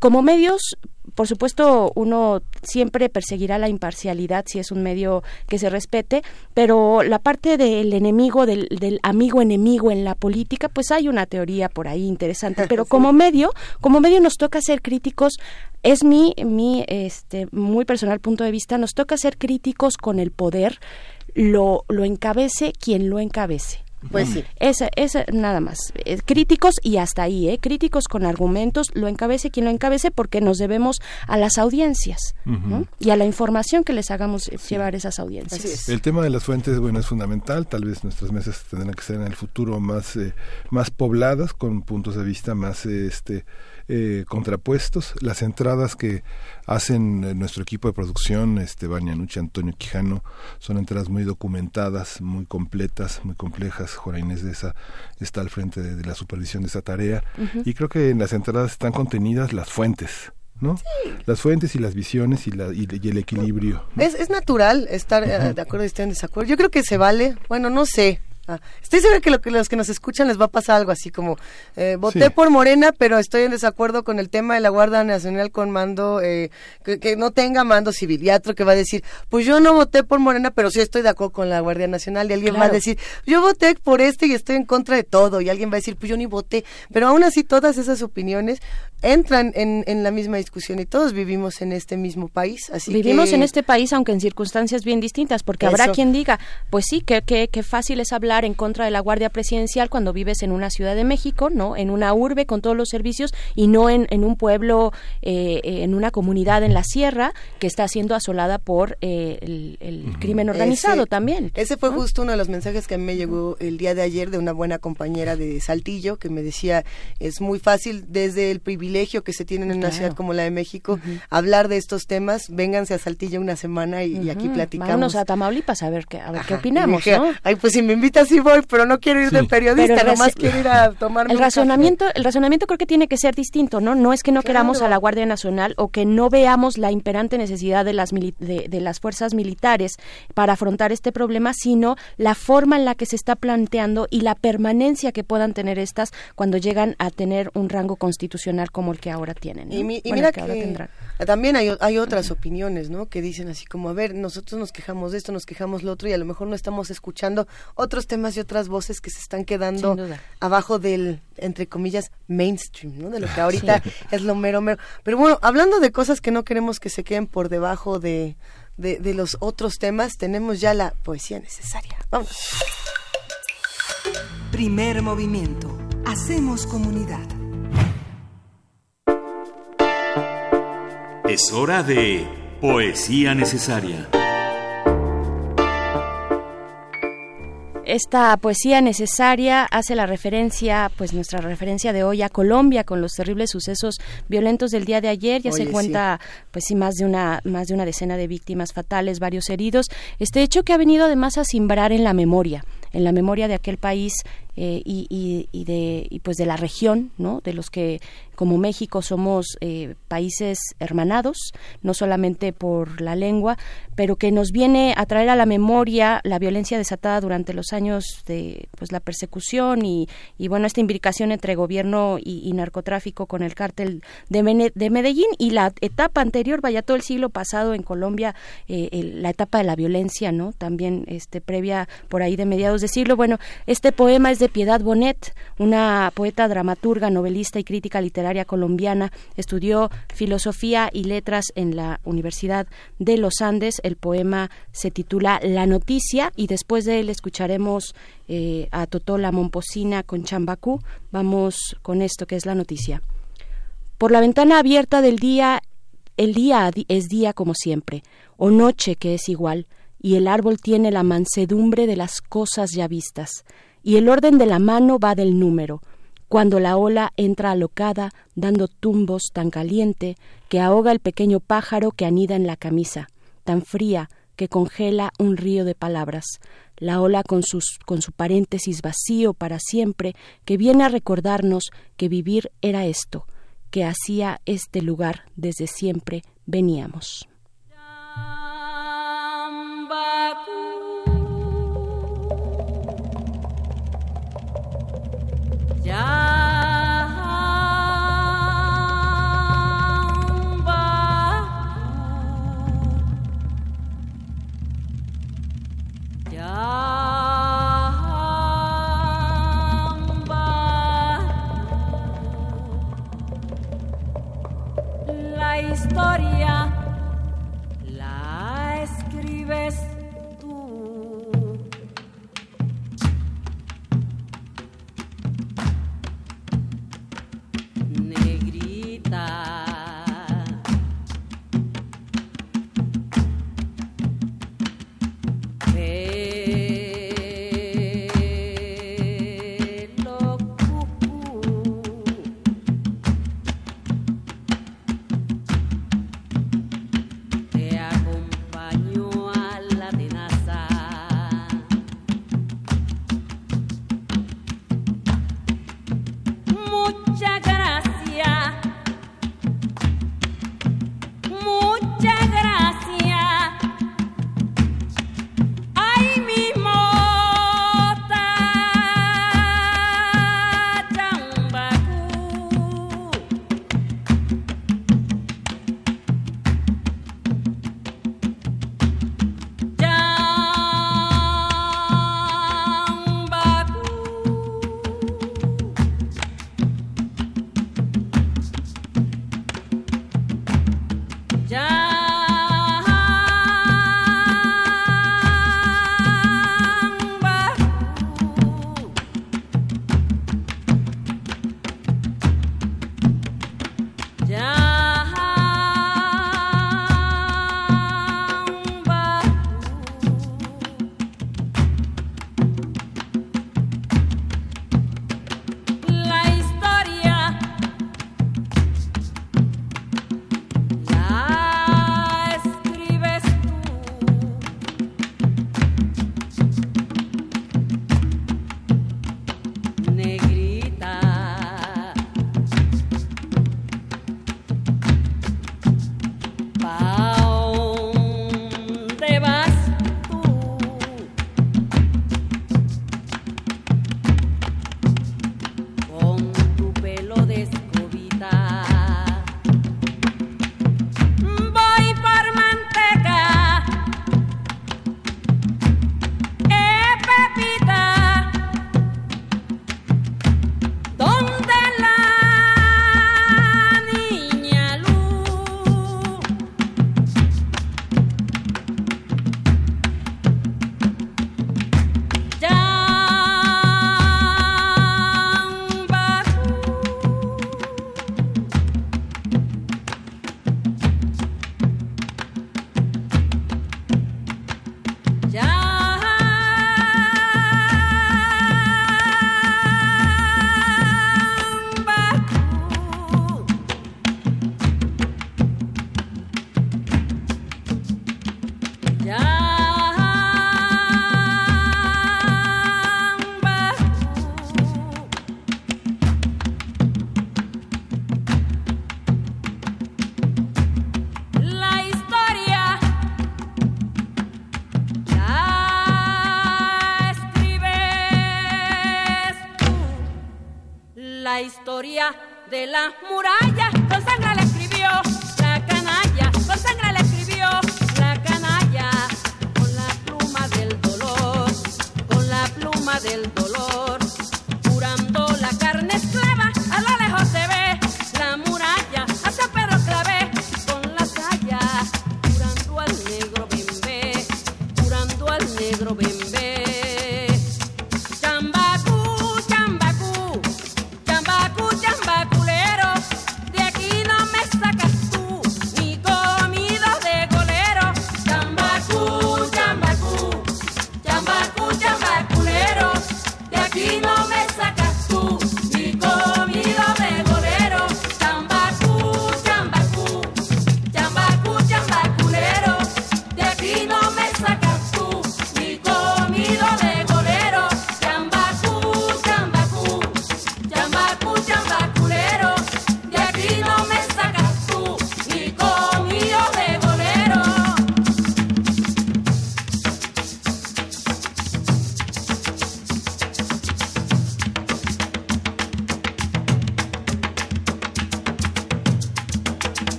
como medios, por supuesto, uno siempre perseguirá la imparcialidad si es un medio que se respete, pero la parte del enemigo, del, del amigo enemigo en la política, pues hay una teoría por ahí interesante. Pero como medio, como medio nos toca ser críticos es mi, mi este, muy personal punto de vista, nos toca ser críticos con el poder, lo, lo encabece quien lo encabece. Pues sí. Esa, esa, nada más. Eh, críticos y hasta ahí, ¿eh? Críticos con argumentos, lo encabece quien lo encabece porque nos debemos a las audiencias ¿no? y a la información que les hagamos sí. llevar esas audiencias. El tema de las fuentes, bueno, es fundamental. Tal vez nuestras mesas tendrán que ser en el futuro más, eh, más pobladas, con puntos de vista más, este, eh, contrapuestos. Las entradas que hacen nuestro equipo de producción, este Bania Nuche, Antonio Quijano, son entradas muy documentadas, muy completas, muy complejas. Jora Inés de esa está al frente de, de la supervisión de esa tarea. Uh -huh. Y creo que en las entradas están contenidas las fuentes ¿no? Las fuentes y las visiones y, la, y, el equilibrio. Es, es natural estar eh, de acuerdo y estar en desacuerdo. Yo creo que se vale, bueno, no sé, Ah, estoy segura que, lo que los que nos escuchan les va a pasar algo así como, eh, voté por Morena, pero estoy en desacuerdo con el tema de la Guardia Nacional con mando, eh, que, no tenga mando civil. Y otro que va a decir, pues yo no voté por Morena, pero sí estoy de acuerdo con la Guardia Nacional. Y alguien va a decir, yo voté por este y estoy en contra de todo. Y alguien va a decir, pues yo ni voté. Pero aún así todas esas opiniones entran en, en la misma discusión y todos vivimos en este mismo país. Así vivimos en este país, aunque en circunstancias bien distintas, porque habrá quien diga, pues sí, que, que, que fácil es hablar en contra de la Guardia Presidencial cuando vives en una ciudad de México, ¿no? En una urbe con todos los servicios y no en, en un pueblo, eh, eh, en una comunidad en la sierra que está siendo asolada por eh, el, crimen organizado también. Ese fue justo uno de los mensajes que a mí me llegó el día de ayer de una buena compañera de Saltillo que me decía, es muy fácil desde el privilegio que se tiene en una ciudad como la de México hablar de estos temas, vénganse a Saltillo una semana y, aquí platicamos. Vámonos a Tamaulipas a ver qué, a ver qué opinamos, Ay, pues si me sí voy, pero no quiero ir de periodista, nomás quiero ir a tomarme el razonamiento, El razonamiento creo que tiene que ser distinto, ¿no? No es que no queramos a la Guardia Nacional o que no veamos la imperante necesidad de las, de, las fuerzas militares para afrontar este problema, sino la forma en la que se está planteando y la permanencia que puedan tener estas cuando llegan a tener un rango constitucional como el que ahora tienen. Y, mira que, también hay, hay otras opiniones, ¿no? Que dicen así como, a ver, nosotros nos quejamos de esto, nos quejamos lo otro y a lo mejor no estamos escuchando otros temas y otras voces que se están quedando abajo del, entre comillas, mainstream, ¿no? De lo que ahorita es lo mero mero. Pero bueno, hablando de cosas que no queremos que se queden por debajo de, de, los otros temas, tenemos ya la poesía necesaria. Vamos. Primer movimiento. Hacemos comunidad. Es hora de poesía necesaria. esta poesía necesaria hace la referencia, pues nuestra referencia de hoy a Colombia con los terribles sucesos violentos del día de ayer. Ya se cuenta, pues sí, más de una más de una decena de víctimas fatales, varios heridos. Este hecho que ha venido además a simbrar en la memoria, en la memoria de aquel país eh, y, y, de y pues de la región, ¿no? De los que como México somos eh, países hermanados, no solamente por la lengua, pero que nos viene a traer a la memoria la violencia desatada durante los años de pues la persecución y, y bueno esta imbricación entre gobierno y, narcotráfico con el cártel de, de, Medellín y la etapa anterior, vaya todo el siglo pasado en Colombia, eh, la etapa de la violencia, ¿no? También este previa por ahí de mediados de siglo. Bueno, este poema es de Piedad Bonet, una poeta, dramaturga, novelista y crítica literaria colombiana. Estudió filosofía y letras en la Universidad de los Andes. El poema se titula La noticia y después de él escucharemos eh, a Totola Momposina con Chambacú. Vamos con esto que es la noticia. Por la ventana abierta del día, el día es día como siempre, o noche que es igual, y el árbol tiene la mansedumbre de las cosas ya vistas, y el orden de la mano va del número, cuando la ola entra alocada, dando tumbos tan caliente que ahoga el pequeño pájaro que anida en la camisa, tan fría que congela un río de palabras, la ola con, con su paréntesis vacío para siempre, que viene a recordarnos que vivir era esto, que hacía este lugar desde siempre veníamos. La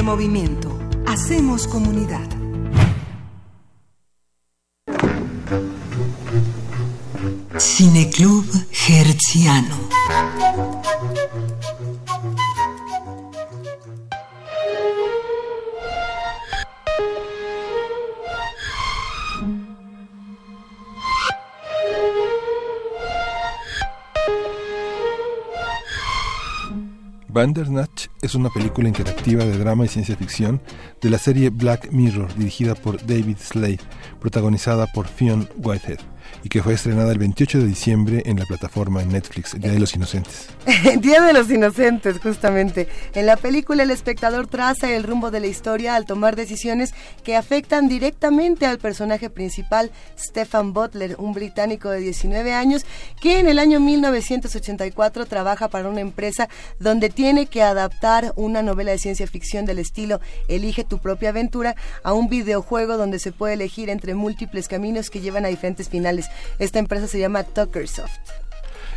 Primer movimiento. Hacemos comunidad. Cineclub Hertziano. Bandersnatch es una película interactiva de drama y ciencia ficción de la serie Black Mirror, dirigida por David Slade, protagonizada por Fionn Whitehead, y que fue estrenada el 28 de diciembre en la plataforma Netflix, Día de los Inocentes. Día de los Inocentes, justamente. En la película el espectador traza el rumbo de la historia al tomar decisiones que afectan directamente al personaje principal, Stephen Butler, un británico de 19 años que en el año 1984 trabaja para una empresa donde tiene que adaptar una novela de ciencia ficción del estilo Elige tu propia aventura a un videojuego donde se puede elegir entre múltiples caminos que llevan a diferentes finales. Esta empresa se llama Tuckersoft.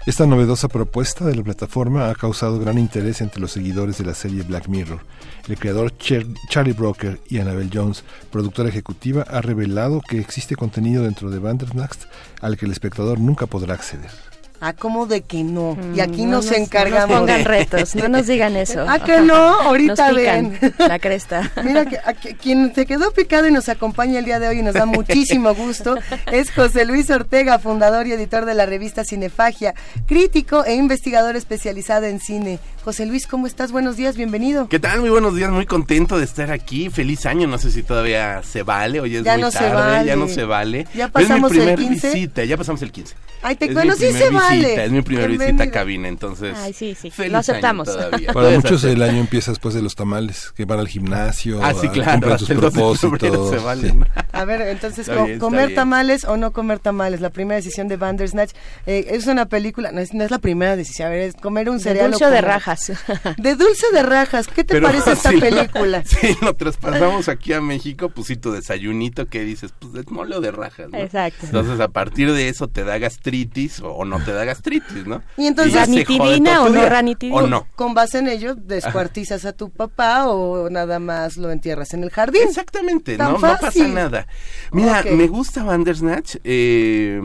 Esta novedosa propuesta de la plataforma ha causado gran interés entre los seguidores de la serie Black Mirror. El creador Charlie Broker y Annabel Jones, productora ejecutiva, ha revelado que existe contenido dentro de Bandersnatch al que el espectador nunca podrá acceder. Ah, como de que no. Y aquí Mm, no nos, nos- encargamos. no nos pongan retos, no nos digan eso. Ah, que no, ahorita Nos pican ven. la cresta. Mira, que, a que- quien se quedó picado y nos acompaña el día de hoy y nos da muchísimo gusto es José Luis Ortega, fundador y editor de la revista Cinefagia, crítico e investigador especializado en cine. José Luis, ¿cómo estás? Buenos días, bienvenido. ¿Qué tal? Muy buenos días, muy contento de estar aquí. Feliz año, no sé si todavía se vale, hoy es Ya muy no se tarde, vale. ya no se vale. Ya pasamos es mi el primer 15. visita, ya pasamos el 15. Ay, te Es bueno, mi sí se vale. visita, es mi primer visita a cabina, entonces. Ay, sí, sí, feliz lo aceptamos. año todavía. Para muchos el año empieza después de los tamales, que van al gimnasio, Ah, sí, claro, cumplen hasta sus el 12 de febrero propósitos. se sí. valen. A ver, entonces, bien, ¿comer tamales o no comer tamales? La primera decisión de Bandersnatch. Eh, es una película, no es, no es la primera decisión, a ver, es comer un De cereal. dulce o de comer- rajas. De dulce de rajas, ¿qué te Pero parece esta si lo- película? si lo traspasamos aquí a México, pues sí, tu desayunito, ¿qué dices? Pues de mole de rajas, ¿no? Exacto. Entonces, a partir de eso te da gastritis o, o no te da gastritis, ¿no? Y entonces, ¿Ranitidina o no ranitidina? O no. Con base en ello, descuartizas a tu papá o nada más lo entierras en el jardín. Exactamente, Tan no, no pasa nada. Mira, me gusta Bandersnatch. Eh,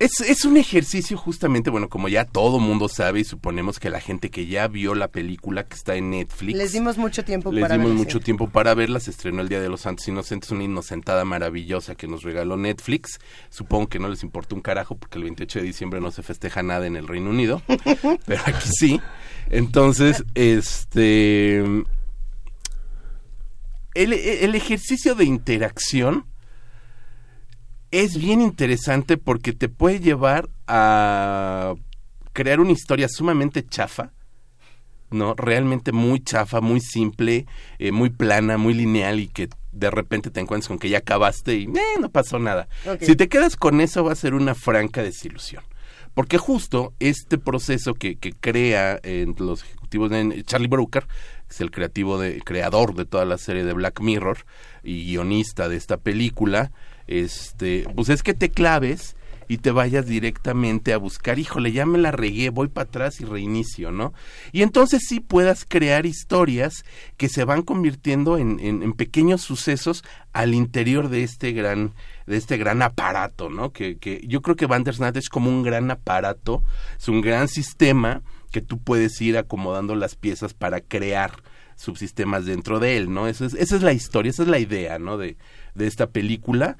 es, es un ejercicio justamente, bueno, como ya todo mundo sabe y suponemos que la gente que ya vio la película que está en Netflix. Les dimos mucho tiempo Les para dimos verla, mucho sí. tiempo para verla, se estrenó el Día de los Santos Inocentes, una inocentada maravillosa que nos regaló Netflix. Supongo que no les importa un carajo porque el 28 de diciembre no se festeja nada en el Reino Unido, pero aquí sí. Entonces, este... El, el ejercicio de interacción es bien interesante porque te puede llevar a crear una historia sumamente chafa, ¿no? Realmente muy chafa, muy simple, eh, muy plana, muy lineal y que de repente te encuentras con que ya acabaste y eh, no pasó nada. Si te quedas con eso va a ser una franca desilusión. Porque justo este proceso que, que crea en los ejecutivos de Charlie Brooker, que es el creativo de, creador de toda la serie de Black Mirror y guionista de esta película, este, pues es que te claves y te vayas directamente a buscar, híjole, ya me la regué, voy para atrás y reinicio, ¿no? Y entonces sí puedas crear historias que se van convirtiendo en, en- en pequeños sucesos al interior de este gran, de este gran aparato, ¿no? Que, que yo creo que Bandersnatch es como un gran aparato, es un gran sistema que tú puedes ir acomodando las piezas para crear subsistemas dentro de él, ¿no? Eso es, esa es la historia, esa es la idea, ¿no? De, de esta película.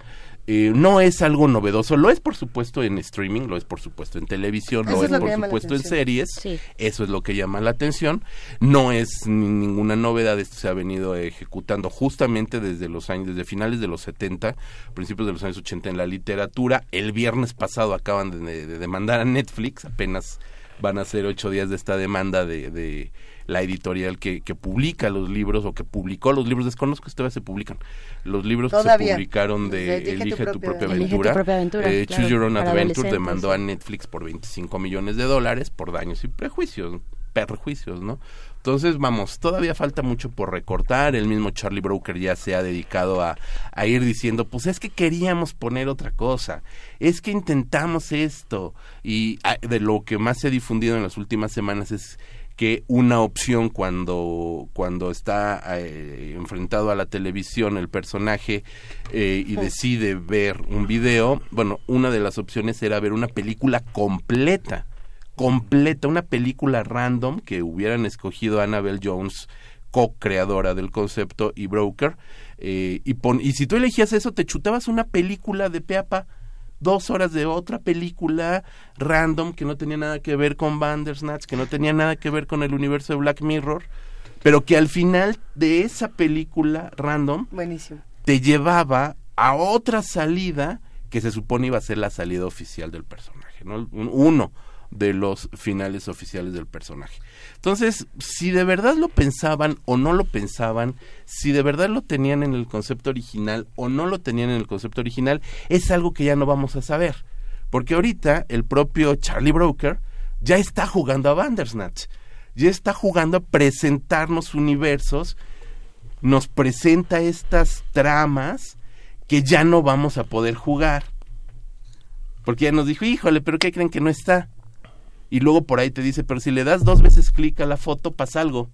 Eh, no es algo novedoso, lo es por supuesto en streaming, lo es por supuesto en televisión, lo es es lo que por supuesto en series, Sí. eso es lo que llama la atención, no es ni- ninguna novedad, esto se ha venido ejecutando justamente desde los años, desde finales de los 70, principios de los años 80 en la literatura, el viernes pasado acaban de, de demandar a Netflix, apenas van a ser ocho días de esta demanda de, de la editorial que, que publica los libros o que publicó los libros, desconozco si todavía se publican, los libros que se publicaron De Elige tu Elige tu propia aventura. Elige tu propia aventura, eh, claro, Choose Your Own Adventure demandó a Netflix por 25 millones de dólares por daños y prejuicios, perjuicios, ¿no? Entonces, vamos, todavía falta mucho por recortar. El mismo Charlie Broker ya se ha dedicado a, a ir diciendo, pues es que queríamos poner otra cosa, es que intentamos esto. Y ah, de lo que más se ha difundido en las últimas semanas es que una opción cuando, cuando está eh, enfrentado a la televisión el personaje eh, y decide ver un video, bueno, una de las opciones era ver una película completa, completa, una película random que hubieran escogido Annabelle Jones, co-creadora del concepto y broker, eh, y, pon- y si tú elegías eso, te chutabas una película de pe a pa, dos horas de otra película random que no tenía nada que ver con Bandersnatch, que no tenía nada que ver con el universo de Black Mirror, pero que al final de esa película random Buenísimo. te llevaba a otra salida que se supone iba a ser la salida oficial del personaje, ¿no? Un- Uno de los finales oficiales del personaje. Entonces, si de verdad lo pensaban o no lo pensaban, si de verdad lo tenían en el concepto original o no lo tenían en el concepto original, es algo que ya no vamos a saber. Porque ahorita el propio Charlie Broker ya está jugando a Bandersnatch, ya está jugando a presentarnos universos, nos presenta estas tramas que ya no vamos a poder jugar. Porque ya nos dijo, híjole, pero ¿qué creen que no está? Y luego por ahí te dice, pero si le das dos veces clic a la foto, pasa algo.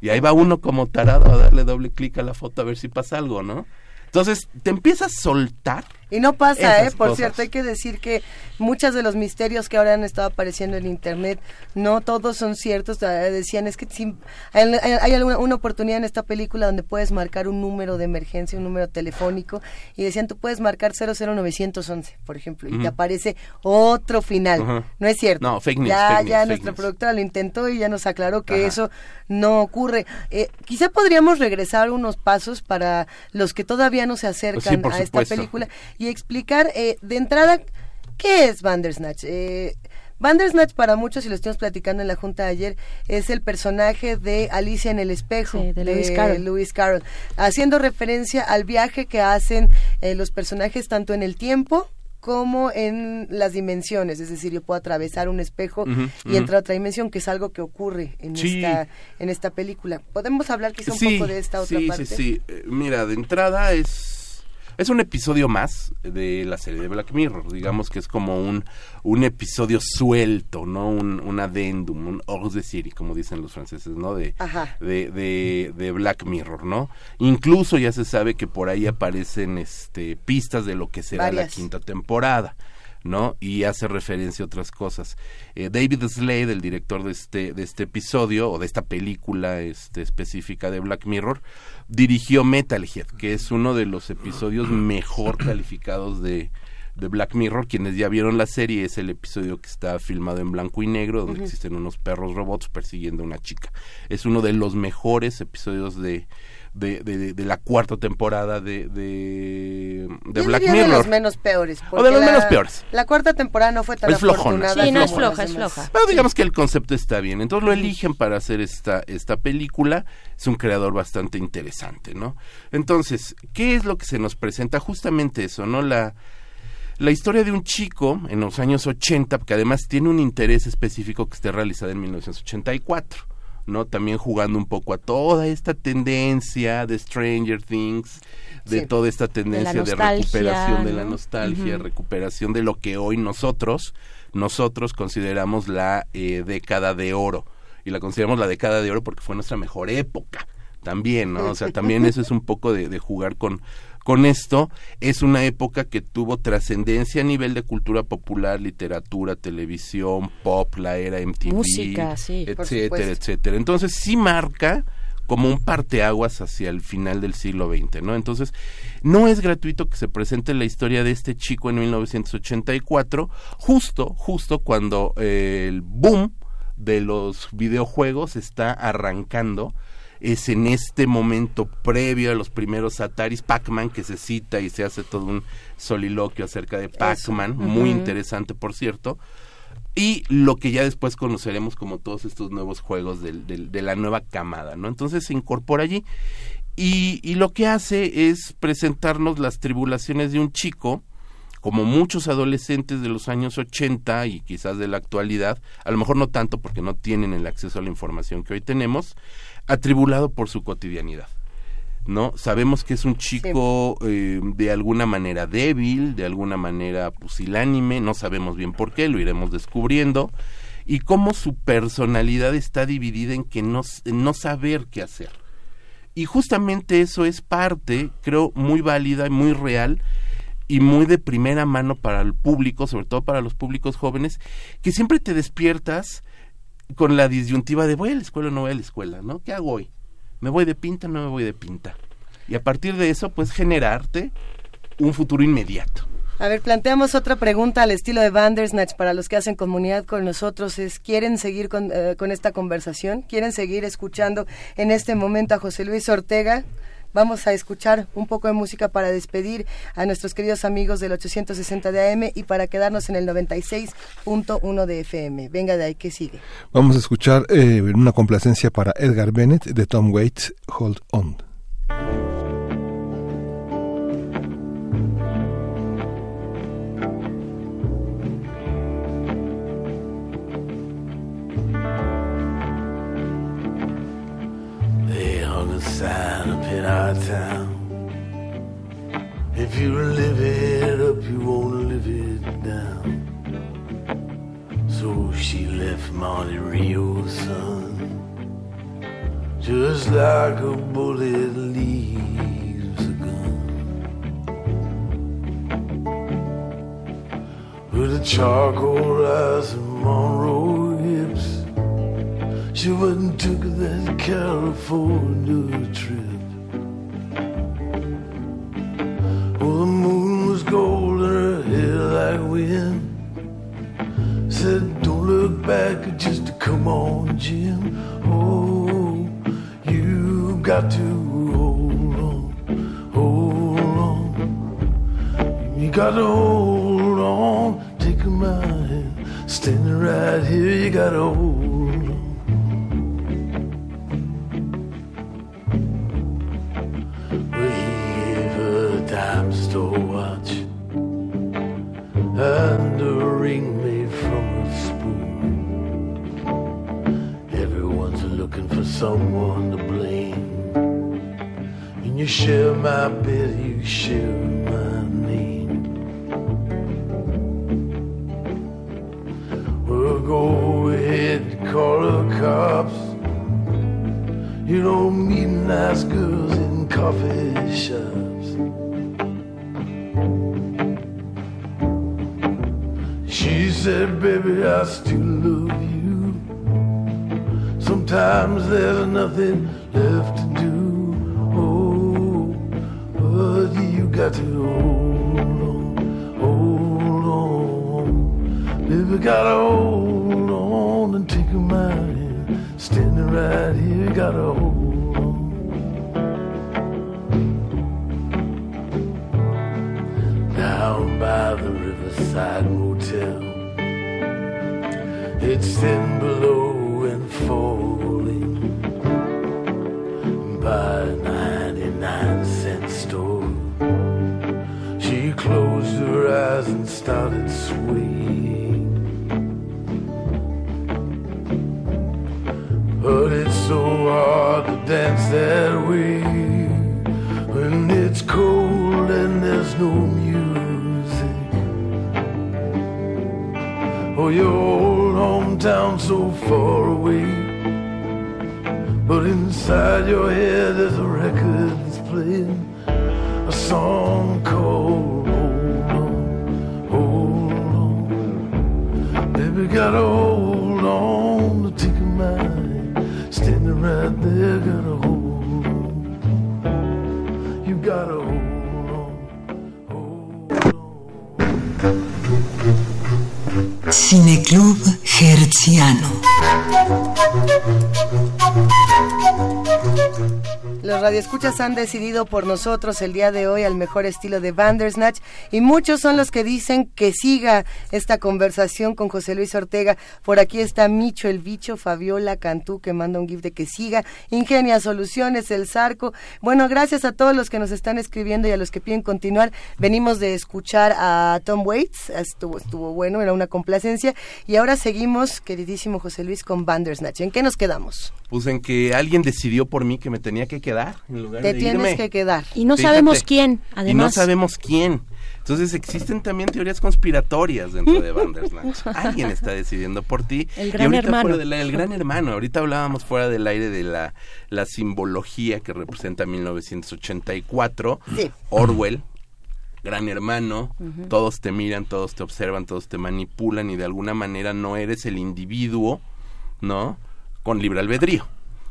Y ahí va uno como tarado a darle doble clic a la foto a ver si pasa algo, ¿no? Entonces te empiezas a soltar. Y no pasa, Esas ¿eh? Por cosas. cierto, hay que decir que muchos de los misterios que ahora han estado apareciendo en Internet, no todos son ciertos. Eh, Decían, es que hay, hay alguna- una oportunidad en esta película donde puedes marcar un número de emergencia, un número telefónico, y decían, tú puedes marcar 00911, por ejemplo, y te aparece otro final. No es cierto. No, fake news, Ya, fake news, ya fake nuestra news. productora lo intentó y ya nos aclaró que Ajá. eso no ocurre. Eh, quizá podríamos regresar unos pasos para los que todavía no se acercan Pues Sí, por a esta película y explicar eh, de entrada qué es Bandersnatch. Eh, Bandersnatch para muchos, y lo estuvimos platicando en la junta de ayer, es el personaje de Alicia en el espejo Sí, de Lewis Carroll. Lewis Carroll, haciendo referencia al viaje que hacen eh, los personajes tanto en el tiempo como en las dimensiones, es decir, yo puedo atravesar un espejo y entrar a otra dimensión, que es algo que ocurre en Sí. esta en esta película. ¿Podemos hablar quizá un sí, poco de esta otra sí, parte? Sí, sí, Eh, Mira, de entrada es es un episodio más de la serie de Black Mirror. Digamos que es como un, un episodio suelto, ¿no? Un, un adendum, un hors de serie, como dicen los franceses, ¿no? De, de, de, de Black Mirror, ¿no? Incluso ya se sabe que por ahí aparecen este pistas de lo que será la quinta temporada. ¿No? Y hace referencia a otras cosas. Eh, David Slade, el director de este, de este episodio, o de esta película este, específica de Black Mirror, dirigió Metalhead, que es uno de los episodios mejor calificados de, de Black Mirror. Quienes ya vieron la serie es el episodio que está filmado en blanco y negro, donde existen unos perros robots persiguiendo a una chica. Es uno de los mejores episodios de, de, de, de la cuarta temporada de, de, de Black Mirror. de los menos peores. O de los menos peores. La cuarta temporada no fue tan Es flojona. afortunada Sí, no es floja, es demás. Pero digamos que el concepto está bien. Entonces lo eligen para hacer esta, esta película. Es un creador bastante interesante, ¿no? Entonces, ¿qué es lo que se nos presenta? Justamente eso, ¿no? La, la historia de un chico en los años 80, que además tiene un interés específico que esté realizada en 1984. ¿No? También jugando un poco a toda esta tendencia de Stranger Things, de Sí. toda esta tendencia de, recuperación de la ¿no? nostalgia, recuperación de lo que hoy nosotros, nosotros consideramos la eh, década de oro. Y la consideramos la década de oro porque fue nuestra mejor época también, ¿no? O sea, también eso es un poco de, de jugar con, con esto. Es una época que tuvo trascendencia a nivel de cultura popular, literatura, televisión, pop, la era MTV, Música, sí, etcétera, etcétera. Entonces sí marca como un parteaguas hacia el final del siglo XX, ¿no? Entonces, no es gratuito que se presente la historia de este chico en 1984, justo, justo cuando eh, el boom de los videojuegos está arrancando. Es en este momento previo a los primeros Ataris, Pac-Man, que se cita y se hace todo un soliloquio acerca de Pac-Man, muy interesante, por cierto. Y lo que ya después conoceremos como todos estos nuevos juegos del- del- de la nueva camada, ¿no? Entonces se incorpora allí y, y lo que hace es presentarnos las tribulaciones de un chico, como muchos adolescentes de los años 80 y quizás de la actualidad, a lo mejor no tanto porque no tienen el acceso a la información que hoy tenemos, atribulado por su cotidianidad. ¿no? Sabemos que es un chico eh, de alguna manera débil, de alguna manera pusilánime, no sabemos bien por qué, lo iremos descubriendo, y cómo su personalidad está dividida en que no, en no saber qué hacer. Y justamente eso es parte, creo, muy válida y muy real y muy de primera mano para el público, sobre todo para los públicos jóvenes, que siempre te despiertas con la disyuntiva de voy a la escuela o no voy a la escuela, ¿no? ¿Qué hago hoy? ¿Me voy de pinta o no me voy de pinta? Y a partir de eso, pues generarte un futuro inmediato. A ver, planteamos otra pregunta al estilo de Bandersnatch para los que hacen comunidad con nosotros. Es, ¿Quieren seguir con, eh, con esta conversación? ¿Quieren seguir escuchando en este momento a José Luis Ortega? Vamos a escuchar un poco de música para despedir a nuestros queridos amigos del 860 de AM y para quedarnos en el 96.1 de FM. Venga de ahí, ¿qué sigue? Vamos a escuchar eh, una complacencia para Edgar Bennett de Tom Waits, Hold On. Our town. If you live it up, you won't live it down. So she left Monte Rio's son, just like a bullet leaves a gun. With a charcoal eyes and Monroe hips, she went and took that California trip. The moon was gold and her hair like wind. Said, don't look back, just come on, Jim. Oh, you got to hold on, hold on. You got to hold on, take my hand. Standing right here, you got to hold dime store watch and a ring made from a spoon. Everyone's looking for someone to blame. And you share my bed, you share my name. Well, go ahead, call the cops. You don't meet nice girls in coffee shops. She said, baby, I still love you. Sometimes there's nothing left to do. Oh, but you got to hold on, hold on. Baby, gotta hold on and take my hand. Standing right here, gotta hold on. Down by the Riverside Motel. It's thin below and falling by a 99 cent store. She closed her eyes and started swaying. But it's so hard to dance that way when it's cold and there's no music. Oh, your old hometown so far away. But inside your head there's a record that's playing a song called Hold On, Hold On. Baby, gotta hold on to take a mind. Standing right there, gotta hold on. You gotta hold Cineclub Hertziano. Los radioescuchas han decidido por nosotros el día de hoy al mejor estilo de Bandersnatch y muchos son los que dicen que siga esta conversación con José Luis Ortega. Por aquí está Micho el Bicho, Fabiola Cantú que manda un gift de que siga, Ingenia Soluciones, El Zarco. Bueno, gracias a todos los que nos están escribiendo y a los que piden continuar. Venimos de escuchar a Tom Waits, estuvo, estuvo bueno, era una complacencia y ahora seguimos, queridísimo José Luis, con Bandersnatch. ¿En qué nos quedamos? Pues en que alguien decidió por mí que me tenía que quedar en lugar Te de tienes irme. que quedar. Y no Fíjate. sabemos quién, Y no además. sabemos quién. Entonces existen también teorías conspiratorias dentro de Bandersnatch. Alguien está decidiendo por ti. El Y gran ahorita hermano. fuera del aire- el gran hermano. Ahorita hablábamos fuera del aire de la, la simbología que representa 1984. Sí. Orwell, gran hermano, todos te miran, todos te observan, todos te manipulan y de alguna manera no eres el individuo, ¿no? Con libre albedrío.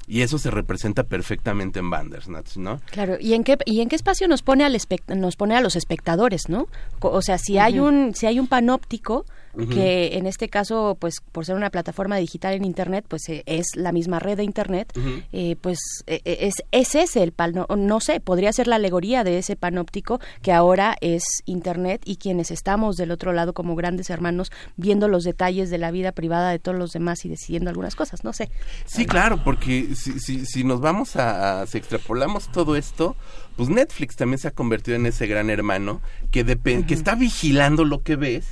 Y eso se representa perfectamente en Bandersnatch, ¿no? Claro, ¿y en qué y en qué espacio nos pone al nos pone a los espectadores, ¿no? O sea, si hay un si hay un panóptico Que en este caso, pues por ser una plataforma digital en internet, pues eh, es la misma red de internet, eh, pues eh, eh, es es ese el pano, no sé, podría ser la alegoría de ese panóptico que ahora es internet y quienes estamos del otro lado como grandes hermanos viendo los detalles de la vida privada de todos los demás y decidiendo algunas cosas, no sé. Sí, claro, porque si, si, si nos vamos a, a- si extrapolamos todo esto, pues Netflix también se ha convertido en ese gran hermano que, depe- que está vigilando lo que ves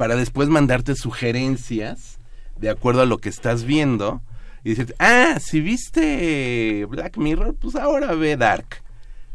para después mandarte sugerencias de acuerdo a lo que estás viendo y decirte, ah, si viste Black Mirror, pues ahora ve Dark.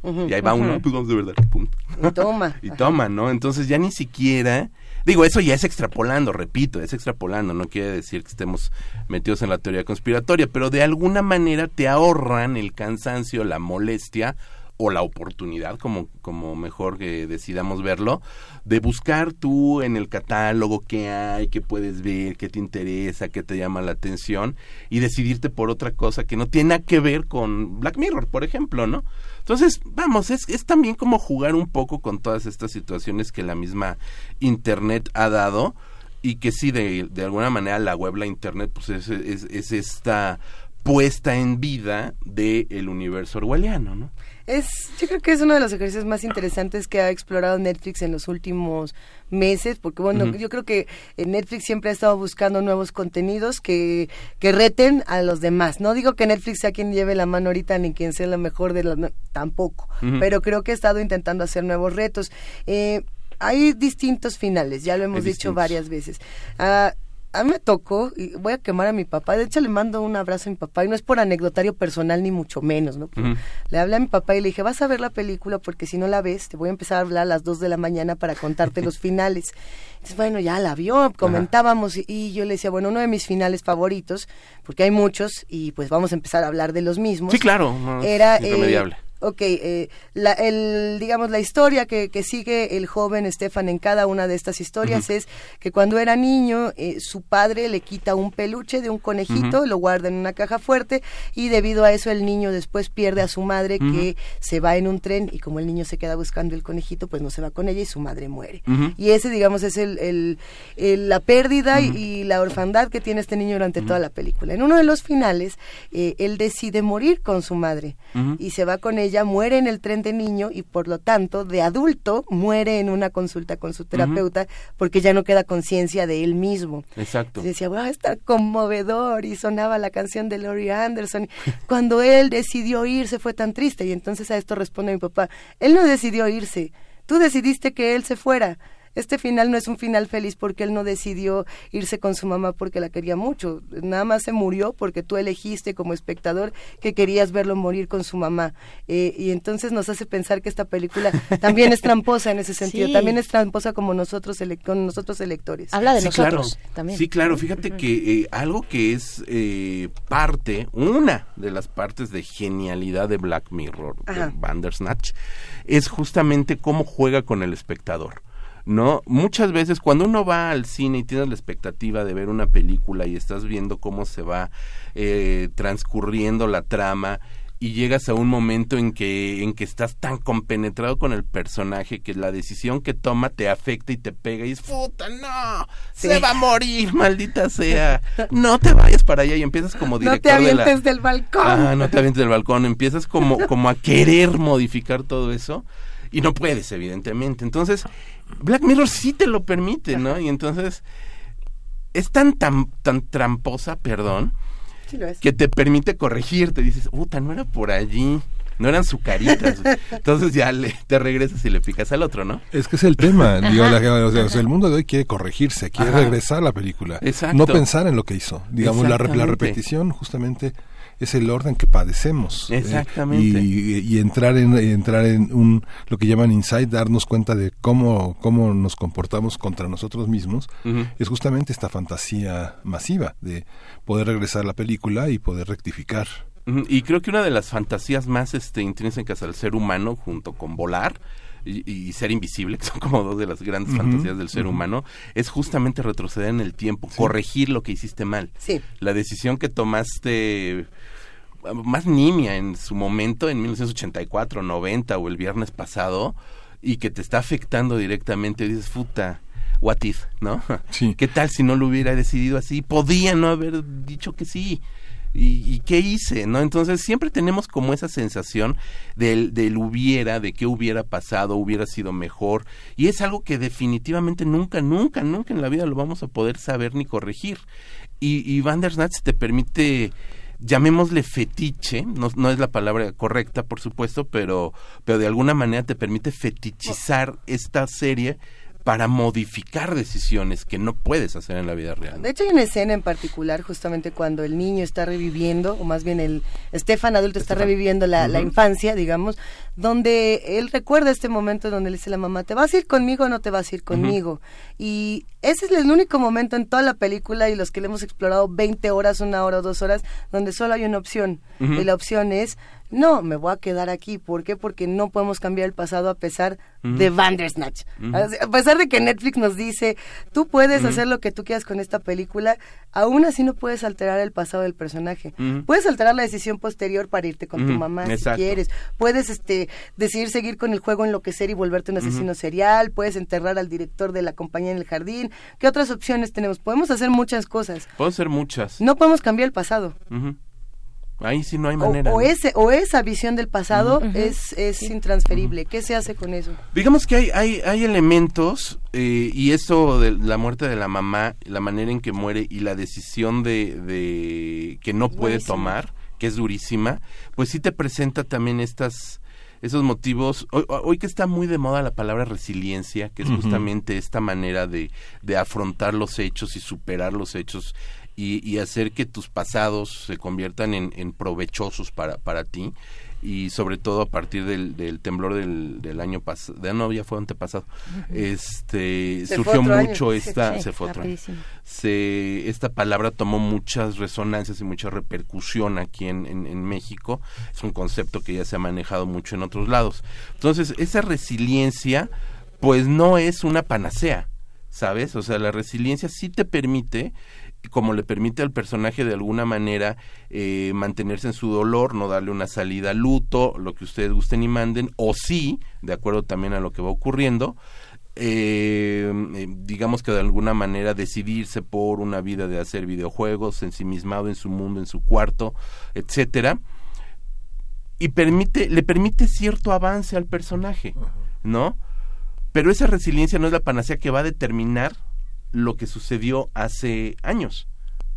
Y ahí va uno, pues vamos a ver Dark, punto. Y toma. y toma, ¿no? Entonces ya ni siquiera... Digo, eso ya es extrapolando, repito, es extrapolando, no quiere decir que estemos metidos en la teoría conspiratoria, pero de alguna manera te ahorran el cansancio, la molestia o la oportunidad, como, como mejor que decidamos verlo, de buscar tú en el catálogo qué hay, qué puedes ver, qué te interesa, qué te llama la atención y decidirte por otra cosa que no tiene que ver con Black Mirror, por ejemplo, ¿no? Entonces, vamos, es, es también como jugar un poco con todas estas situaciones que la misma Internet ha dado y que sí, de, de alguna manera la web, la Internet, pues es, es, es esta puesta en vida del universo orwelliano, ¿no? Es, yo creo que es uno de los ejercicios más interesantes que ha explorado Netflix en los últimos meses, porque bueno, yo creo que eh, Netflix siempre ha estado buscando nuevos contenidos que, que reten a los demás. No digo que Netflix sea quien lleve la mano ahorita ni quien sea la mejor de las, no, tampoco, pero creo que ha estado intentando hacer nuevos retos. Eh, hay distintos finales, ya lo hemos Hay dicho distintos. varias veces. Ah, a mí me tocó, y voy a quemar a mi papá, de hecho le mando un abrazo a mi papá, y no es por anecdotario personal ni mucho menos, ¿no? Le hablé a mi papá y le dije, vas a ver la película porque si no la ves, te voy a empezar a hablar a las 2 de la mañana para contarte los finales. Entonces, bueno, ya la vio, comentábamos y, y yo le decía, bueno, uno de mis finales favoritos, porque hay muchos y pues vamos a empezar a hablar de los mismos. Sí, claro, no, Era, eh, irremediable. Ok, eh, la, el, digamos, la historia que, que, sigue el joven Stefan en cada una de estas historias es que cuando era niño, eh, su padre le quita un peluche de un conejito, lo guarda en una caja fuerte y debido a eso el niño después pierde a su madre que se va en un tren y como el niño se queda buscando el conejito, pues no se va con ella y su madre muere. Y ese, digamos, es el, el, la pérdida y la orfandad que tiene este niño durante toda la película. En uno de los finales, eh, él decide morir con su madre y se va con ella, muere en el tren de niño y por lo tanto de adulto muere en una consulta con su terapeuta porque ya no queda conciencia de él mismo. Exacto. Decía, va a estar conmovedor y sonaba la canción de Laurie Anderson. Cuando él decidió irse fue tan triste y entonces a esto responde mi papá, él no decidió irse, tú decidiste que él se fuera este final no es un final feliz porque él no decidió irse con su mamá porque la quería mucho, nada más se murió porque tú elegiste como espectador que querías verlo morir con su mamá. Eh, y entonces nos hace pensar que esta película también es tramposa en ese sentido, también es tramposa como nosotros, con nosotros electores. Habla de nosotros también. Sí, claro, fíjate que eh, algo que es eh, parte, una de las partes de genialidad de Black Mirror, de Bandersnatch, es justamente cómo juega con el espectador. ¿No? Muchas veces cuando uno va al cine y tienes la expectativa de ver una película y estás viendo cómo se va eh, transcurriendo la trama y llegas a un momento en que en que estás tan compenetrado con el personaje que la decisión que toma te afecta y te pega y es puta no se va a morir maldita sea. No te vayas para allá. Y empiezas como director no te avientes de del balcón. Ah no te avientes del balcón. Empiezas como como a querer modificar todo eso y no puedes evidentemente. Entonces Black Mirror sí te lo permite, ¿no? Y entonces es tan, tan, tan tramposa, perdón, que te permite corregirte. Dices, puta, no era por allí. No eran sucaritas. Entonces ya le, te regresas y le picas al otro, ¿no? Es que es el tema. Digo, el mundo de hoy quiere corregirse, quiere regresar a la película. No pensar en lo que hizo. Digamos, la, la repetición justamente es el orden que padecemos. Eh, Exactamente. y, entrar en entrar en un lo que llaman insight, darnos cuenta de cómo cómo nos comportamos contra nosotros mismos, es justamente esta fantasía masiva de poder regresar a la película y poder rectificar. Y creo que una de las fantasías más este, intrínsecas al ser humano, junto con volar, y, ser invisible, que son como dos de las grandes fantasías del ser humano, es justamente retroceder en el tiempo, corregir lo que hiciste mal. Sí. La decisión que tomaste más nimia en su momento, en 1984, 90 o el viernes pasado, y que te está afectando directamente, dices, puta, what if, ¿no? Sí. ¿Qué tal si no lo hubiera decidido así? Podía no haber dicho que sí. ¿Y, qué hice? ¿no? Entonces siempre tenemos como esa sensación del, del hubiera, de qué hubiera pasado, hubiera sido mejor. Y es algo que definitivamente nunca, nunca, nunca en la vida lo vamos a poder saber ni corregir. Y, y Bandersnatch te permite llamémosle fetiche, no, no, es la palabra correcta, por supuesto, pero, pero de alguna manera te permite fetichizar esta serie para modificar decisiones que no puedes hacer en la vida real. De hecho, hay una escena en particular justamente cuando el niño está reviviendo, o más bien el Estefan adulto está reviviendo la, la, infancia, digamos, donde él recuerda este momento donde le dice a la mamá, ¿te vas a ir conmigo o no te vas a ir conmigo? Y ese es el único momento en toda la película y los que le hemos explorado 20 horas, una hora o dos horas, donde solo hay una opción. Y la opción es no, me voy a quedar aquí. ¿Por qué? Porque no podemos cambiar el pasado a pesar de Bandersnatch. A pesar de que Netflix nos dice, tú puedes hacer lo que tú quieras con esta película, aún así no puedes alterar el pasado del personaje. Puedes alterar la decisión posterior para irte con tu mamá si quieres. Puedes este, decidir seguir con el juego, enloquecer y volverte un asesino serial. Puedes enterrar al director de la compañía en el jardín. ¿Qué otras opciones tenemos? Podemos hacer muchas cosas. Puedo hacer muchas. No podemos cambiar el pasado. Ahí sí no hay manera. O, ese, o esa visión del pasado es, es intransferible. ¿Qué se hace con eso? Digamos que hay, hay, hay elementos, eh, y esto de la muerte de la mamá, la manera en que muere y la decisión de, de que no puede tomar, que es durísima, pues sí te presenta también estas esos motivos. Hoy, que está muy de moda la palabra resiliencia, que es justamente esta manera de, de afrontar los hechos y superar los hechos y, hacer que tus pasados se conviertan en, provechosos para, para ti. y sobre todo a partir del, del temblor del, del año pasado, de no, ya fue antepasado, este, Se surgió año. mucho esta, Sí, se fue otro. Se, esta palabra tomó muchas resonancias y mucha repercusión aquí en, en, en México, es un concepto que ya se ha manejado mucho en otros lados. Entonces, esa resiliencia, pues no es una panacea, ¿sabes? O sea, la resiliencia sí te permite como le permite al personaje de alguna manera eh, mantenerse en su dolor, no darle una salida al luto, lo que ustedes gusten y manden, o sí, de acuerdo también a lo que va ocurriendo, eh, eh, digamos que de alguna manera decidirse por una vida de hacer videojuegos, ensimismado en su mundo, en su cuarto, etcétera, y permite, le permite cierto avance al personaje, ¿no? Pero esa resiliencia no es la panacea que va a determinar lo que sucedió hace años,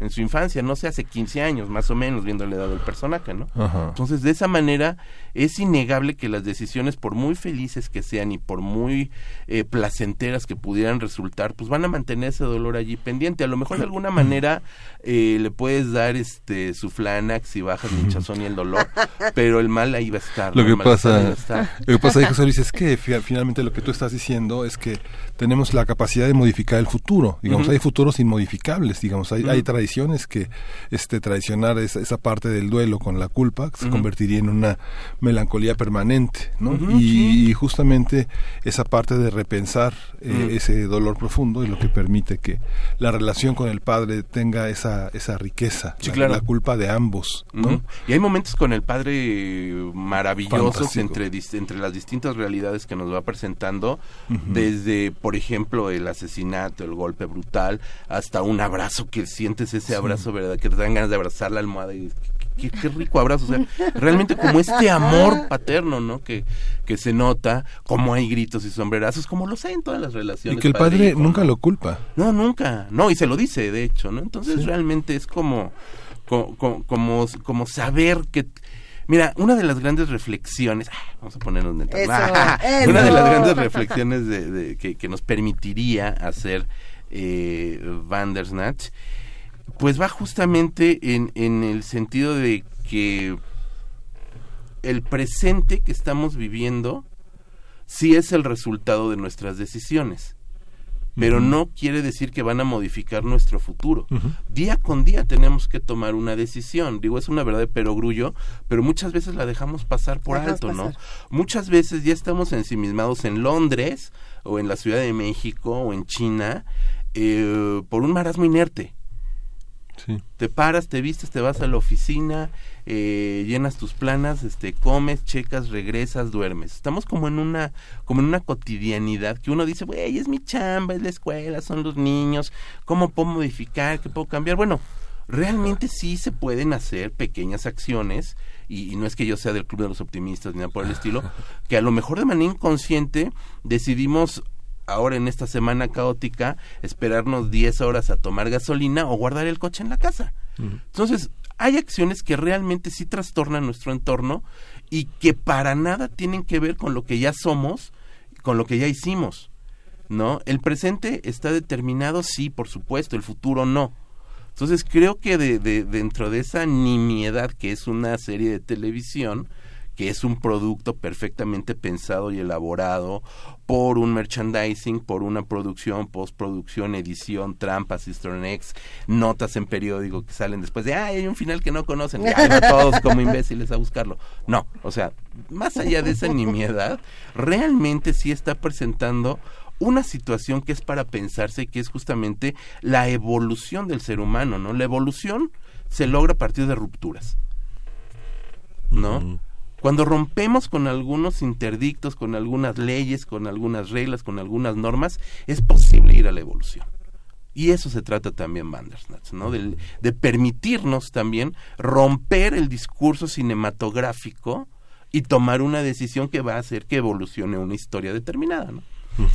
en su infancia, no sé, hace 15 años más o menos, viendo la edad del personaje, ¿no? Ajá. Entonces, de esa manera, es innegable que las decisiones, por muy felices que sean y por muy eh, placenteras que pudieran resultar, pues van a mantener ese dolor allí pendiente. A lo mejor de alguna manera eh, le puedes dar este su flanax y bajas el hinchazón y el dolor, pero el mal ahí va a estar. Lo ¿no? que pasa, estar. lo que pasa ahí, José Luis, es que fi- finalmente lo que tú estás diciendo es que tenemos la capacidad de modificar el futuro. Digamos, hay futuros inmodificables. Digamos, hay, hay tradiciones que este traicionar esa, esa parte del duelo con la culpa se convertiría en una melancolía permanente, ¿no? Y, y justamente esa parte de repensar eh, Ujú. ese dolor profundo es lo que permite que la relación con el padre tenga esa esa riqueza, Sí, la, claro. la culpa de ambos, ¿no? Y hay momentos con el padre maravillosos Fantástico. entre, entre las distintas realidades que nos va presentando, desde, por ejemplo, el asesinato, el golpe brutal, hasta un abrazo que sientes ese abrazo, ¿verdad? Que te dan ganas de abrazar la almohada y qué, qué rico abrazo, o sea, realmente como este amor paterno, ¿no? Que, que se nota, como hay gritos y sombrerazos, como los hay en todas las Y relaciones. que el padre nunca ¿no? lo culpa. No, nunca. No, y se lo dice, de hecho, ¿no? Entonces Sí. realmente es como, co- co- como, como, saber que... Mira, una de las grandes reflexiones... ah, Vamos a ponernos netas. Eso, Una de eso. las grandes reflexiones de, de- que, que nos permitiría hacer eh, Bandersnatch, pues va justamente en, en el sentido de que el presente que estamos viviendo sí es el resultado de nuestras decisiones pero no quiere decir que van a modificar nuestro futuro. Día con día tenemos que tomar una decisión. Digo, es una verdad de perogrullo, pero muchas veces la dejamos pasar por Dejamos alto, ¿no? Muchas veces ya estamos ensimismados en Londres o en la Ciudad de México o en China eh, por un marasmo inerte. Sí. Te paras, te vistes, te vas a la oficina, eh, llenas tus planas, este, comes, checas, regresas, duermes. Estamos como en una, como en una cotidianidad que uno dice, güey, es mi chamba, es la escuela, son los niños, ¿cómo puedo modificar? ¿Qué puedo cambiar? Bueno, realmente sí se pueden hacer pequeñas acciones y, y no es que yo sea del club de los optimistas ni nada por el estilo, que a lo mejor de manera inconsciente decidimos ahora en esta semana caótica esperarnos 10 horas a tomar gasolina o guardar el coche en la casa. Entonces, hay acciones que realmente sí trastornan nuestro entorno y que para nada tienen que ver con lo que ya somos, con lo que ya hicimos. ¿No? El presente está determinado, sí, por supuesto, el futuro no. Entonces creo que de, de- dentro de esa nimiedad que es una serie de televisión, que es un producto perfectamente pensado y elaborado por un merchandising, por una producción, postproducción, edición, trampas, eggs, notas en periódico que salen después de, ay, hay un final que no conocen, y ahí van todos como imbéciles a buscarlo. No, o sea, más allá de esa nimiedad, realmente sí está presentando una situación que es para pensarse que es justamente la evolución del ser humano, ¿no? La evolución se logra a partir de rupturas, ¿no? Cuando rompemos con algunos interdictos, con algunas leyes, con algunas reglas, con algunas normas, es posible ir a la evolución. Y eso se trata también Bandersnatch, ¿no? Del- de permitirnos también romper el discurso cinematográfico y tomar una decisión que va a hacer que evolucione una historia determinada, ¿no?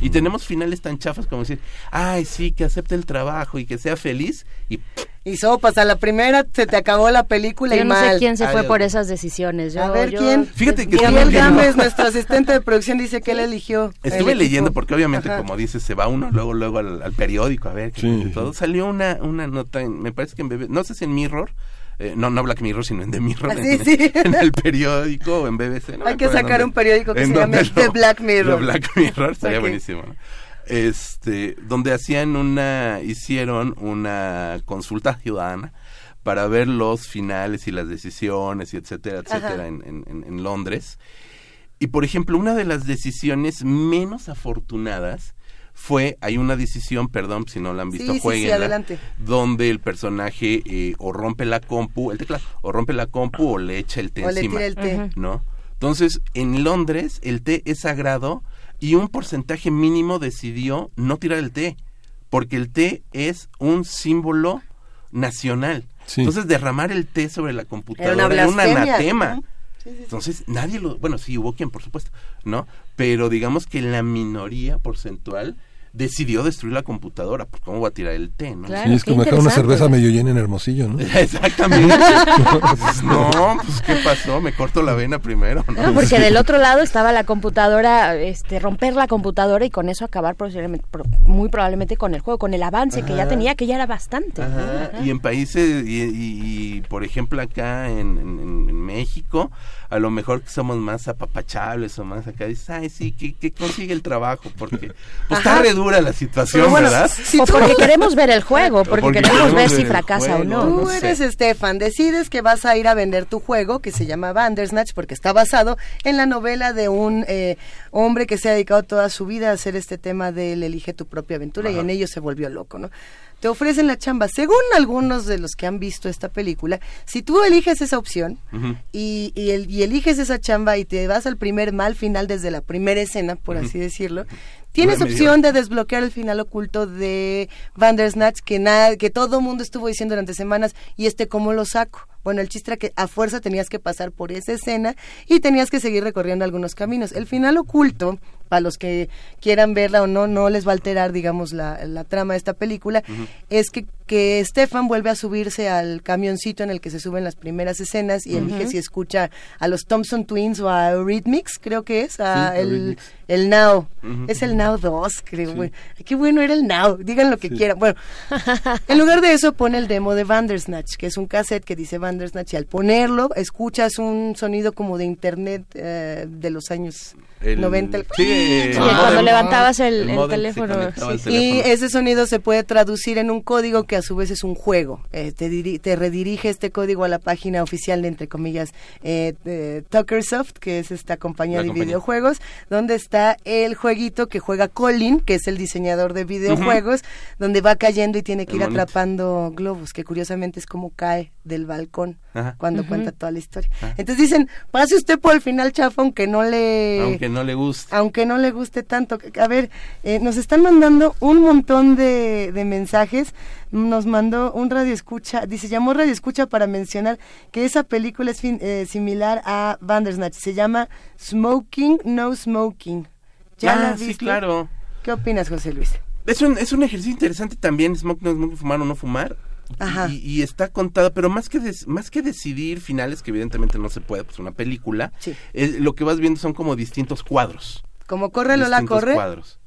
Y tenemos finales tan chafas como decir, ay, sí, que acepte el trabajo y que sea feliz y Y sopas, a la primera se te acabó la película Yo y no mal. sé quién se fue por esas decisiones. Yo- a ver yo- quién. Fíjate que Miguel Gámez, nuestro asistente de producción, dice que él eligió. Estuve el leyendo equipo. porque obviamente Ajá. como dices se va uno luego luego al, al periódico a ver qué Sí, todo salió una una nota en- me parece que en BB no sé si en Mirror eh, no, no Black Mirror, sino en The Mirror, Ah, en, sí, sí. en el periódico o en BBC. no Hay que sacar dónde. un periódico que se llame The Black Mirror. The Black Mirror, estaría buenísimo. ¿no? Este, donde hacían una, hicieron una consulta ciudadana para ver los finales y las decisiones y etcétera, etcétera en- en- en Londres. Y por ejemplo, una de las decisiones menos afortunadas fue, hay una decisión, perdón si no la han visto, Sí, sí, sí, jueguenla, adelante. donde el personaje eh, o rompe la compu, el teclado, o rompe la compu o le echa el té O le encima, tira el té. Entonces, en Londres el té es sagrado y un porcentaje mínimo decidió no tirar el té, porque el té es un símbolo nacional. Sí. Entonces, derramar el té sobre la computadora Era una era un anatema. Entonces, nadie lo, bueno, sí hubo quien, por supuesto, ¿no? Pero digamos que la minoría porcentual decidió destruir la computadora, pues cómo va a tirar el té, ¿no? sí, es como una cerveza medio llena en Hermosillo, ¿no? Exactamente. No, pues ¿qué pasó? Me corto la vena primero, ¿no? No, porque del otro lado estaba la computadora, este, romper la computadora y con eso acabar posiblemente- pro- muy probablemente con el juego, con el avance que ya tenía, que ya era bastante. Ajá, Ajá. Y en países, y, y- y, por ejemplo acá en, en- en México, a lo mejor que somos más apapachables o más acá, dices, ay, sí, que, que consigue el trabajo, porque pues, está re dura la situación, bueno, ¿verdad? si o tú- porque queremos ver el juego, porque, Porque queremos queremos ver ver si fracasa o no. Tú no sé. eres Estefan, decides que vas a ir a vender tu juego que se llama Bandersnatch porque está basado en la novela de un eh, hombre que se ha dedicado toda su vida a hacer este tema del elige tu propia aventura y en ello se volvió loco, ¿no? Te ofrecen la chamba. Según algunos de los que han visto esta película, si tú eliges esa opción y, y, el- y eliges esa chamba y te vas al primer mal final desde la primera escena, por así decirlo, tienes opción de desbloquear el final oculto de Bandersnatch que nada, que todo mundo estuvo diciendo durante semanas y este cómo lo saco. Bueno, el chiste era que a fuerza tenías que pasar por esa escena y tenías que seguir recorriendo algunos caminos. El final oculto, para los que quieran verla o no, no les va a alterar, digamos, la, la trama de esta película, es que, que Stefan vuelve a subirse al camioncito en el que se suben las primeras escenas y elige si escucha a los Thompson Twins o a Eurythmics, creo que es, a Sí, el, Now. Es el Now 2, creo. Qué bueno era el Now, digan lo que quieran. Bueno, en lugar de eso pone el demo de Bandersnatch, que es un cassette que dice Bandersnatch y al ponerlo escuchas un sonido como de internet eh, de los años El- 90. el- sí, el Sí, cuando levantabas el, teléfono. Y ese sonido se puede traducir en un código que a su vez es un juego. Eh, te, diri- te redirige este código a la página oficial de, entre comillas, eh, eh, Tuckersoft, que es esta compañía La de compañía. videojuegos, donde está el jueguito que juega Colin, que es el diseñador de videojuegos, donde va cayendo y tiene que El ir atrapando globos, que curiosamente es como cae del balcón Ajá. cuando cuenta toda la historia. Ajá. Entonces dicen, pase usted por el final chafa, aunque no le Aunque no le guste. aunque no le guste tanto. A ver, eh, nos están mandando un montón de, de mensajes. Nos mandó un radio escucha, dice, llamó radio escucha para mencionar que esa película es fin- eh, similar a Bandersnatch. Se llama Smoking, No Smoking. ¿Ya Ah, la sí, claro. ¿Qué opinas, José Luis? Es un, es un ejercicio interesante también, smoke, no smoke, fumar o no fumar. Ajá. Y, y está contada, pero más que des- más que decidir finales, que evidentemente no se puede, pues una película, Sí. eh, lo que vas viendo son como distintos cuadros. Como corre Lola corre, cuadros.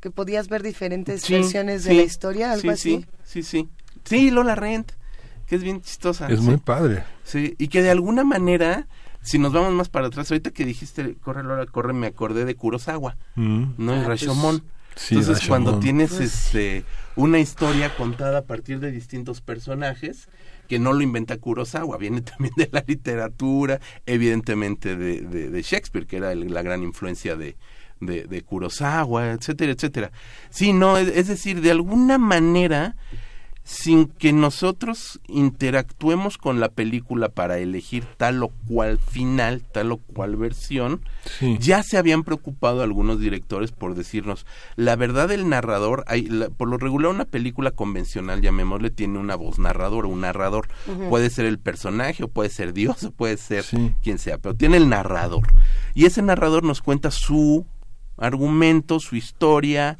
que podías ver diferentes Sí, versiones de la historia, algo sí, así. Sí, sí, sí. Sí, Lola Rent, que es bien chistosa. Es sí. muy padre. Sí, y que de alguna manera, si nos vamos más para atrás, ahorita que dijiste corre Lola, corre, me acordé de Kurosawa, Mm. ¿no? Y Ah, pues, Rashomon. Sí, Entonces, cuando tienes Pues, este una historia contada a partir de distintos personajes, que no lo inventa Kurosawa, viene también de la literatura, evidentemente de, de- de Shakespeare, que era el- la gran influencia de, de, de Kurosawa, etcétera, etcétera. Sí, no, es, es decir, de alguna manera, sin que nosotros interactuemos con la película para elegir tal o cual final, tal o cual versión, Sí. ya se habían preocupado algunos directores por decirnos, la verdad del narrador, hay, la- por lo regular una película convencional, llamémosle, tiene una voz narradora, un narrador. Puede ser el personaje, o puede ser Dios, o puede ser Sí. quien sea, pero tiene el narrador. Y ese narrador nos cuenta su argumento, su historia,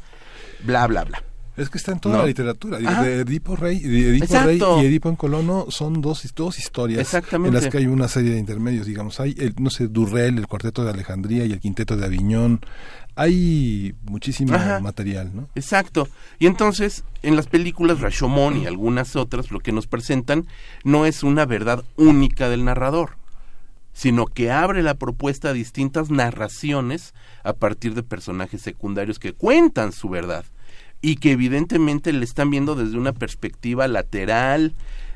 bla, bla, bla. Es que está en toda ¿No? la literatura. Ajá. De Edipo Rey, de Edipo Exacto. Rey y Edipo en Colono son dos, dos historias Exactamente. en las que hay una serie de intermedios. Digamos, hay, el, no sé, Durrell, el Cuarteto de Alejandría y el Quinteto de Aviñón. Hay muchísimo Ajá. material, ¿no? Exacto. Y entonces, en las películas Rashomon y algunas otras, lo que nos presentan no es una verdad única del narrador, sino que abre la propuesta a distintas narraciones a partir de personajes secundarios que cuentan su verdad y que evidentemente le están viendo desde una perspectiva lateral,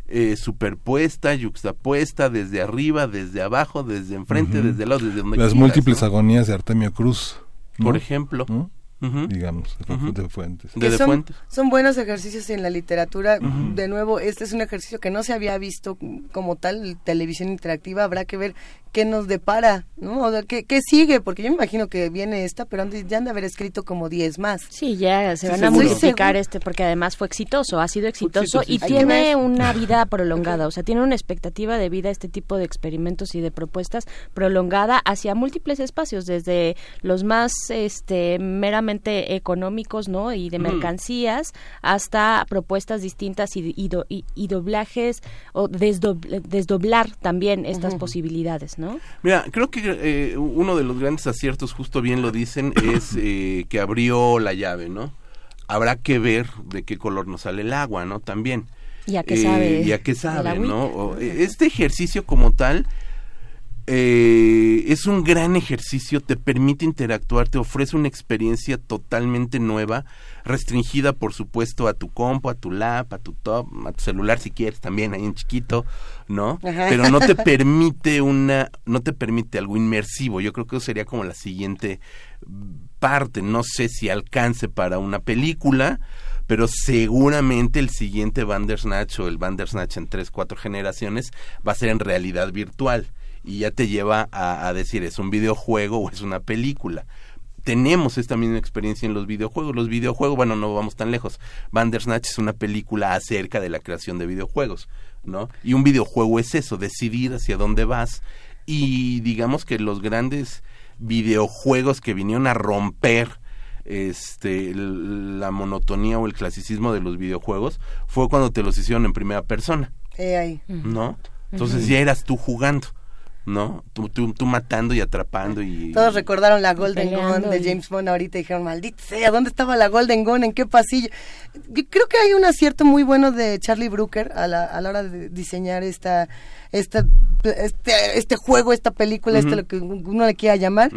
eh, superpuesta, yuxtapuesta, desde arriba, desde abajo, desde enfrente, desde el lado, desde donde Las quieras, múltiples ¿no? agonías de Artemio Cruz. ¿no? Por ejemplo. ¿no? Digamos, de, Fuentes. De son, Fuentes. son buenos ejercicios en la literatura. De nuevo, este es un ejercicio que no se había visto como tal, televisión interactiva. Habrá que ver qué nos depara, ¿no? O sea, qué, qué sigue, porque yo me imagino que viene esta, pero han de- ya han de haber escrito como 10 más. Sí, ya se Sí, van a multiplicar este porque además fue exitoso, ha sido exitoso y exitoso. Que tiene una vida prolongada, o sea, tiene una expectativa de vida este tipo de experimentos y de propuestas prolongada hacia múltiples espacios, desde los más este meramente económicos, ¿no? y de Ujú. mercancías hasta propuestas distintas y, y do- y- y doblajes o desdob- desdoblar también estas posibilidades, ¿no? Mira, creo que eh, uno de los grandes aciertos, justo bien lo dicen, es eh, que abrió la llave, ¿no? Habrá que ver de qué color nos sale el agua, ¿no? También. Y a qué Eh, sabe. y a qué el sabe. ¿no? O, eh, este ejercicio como tal eh, es un gran ejercicio, te permite interactuar, te ofrece una experiencia totalmente nueva, restringida por supuesto a tu compo, a tu lap, a tu top, a tu celular si quieres también ahí en chiquito, ¿no? Ajá. Pero no te permite una, no te permite algo inmersivo. Yo creo que eso sería como la siguiente parte. No sé si alcance para una película, pero seguramente el siguiente Bandersnatch o el Bandersnatch en tres, cuatro generaciones va a ser en realidad virtual y ya te lleva a, a decir es un videojuego o es una película. Tenemos esta misma experiencia en los videojuegos. Los videojuegos, bueno, no vamos tan lejos. Bandersnatch es una película acerca de la creación de videojuegos, ¿no? Y un videojuego es eso, decidir hacia dónde vas. Y digamos que los grandes videojuegos que vinieron a romper este la monotonía o el clasicismo de los videojuegos fue cuando te los hicieron en primera persona, Eh, ahí. ¿no? Entonces ya eras tú jugando, ¿no? Tú, tú, tú matando y atrapando y Todos recordaron la Golden Gun de James Bond ahorita y dijeron, maldita sea, ¿dónde estaba la Golden Gun? ¿En qué pasillo? Yo creo que hay un acierto muy bueno de Charlie Brooker a la, a la hora de diseñar esta, esta, este, este juego, esta película, Ujú. este lo que uno le quiera llamar.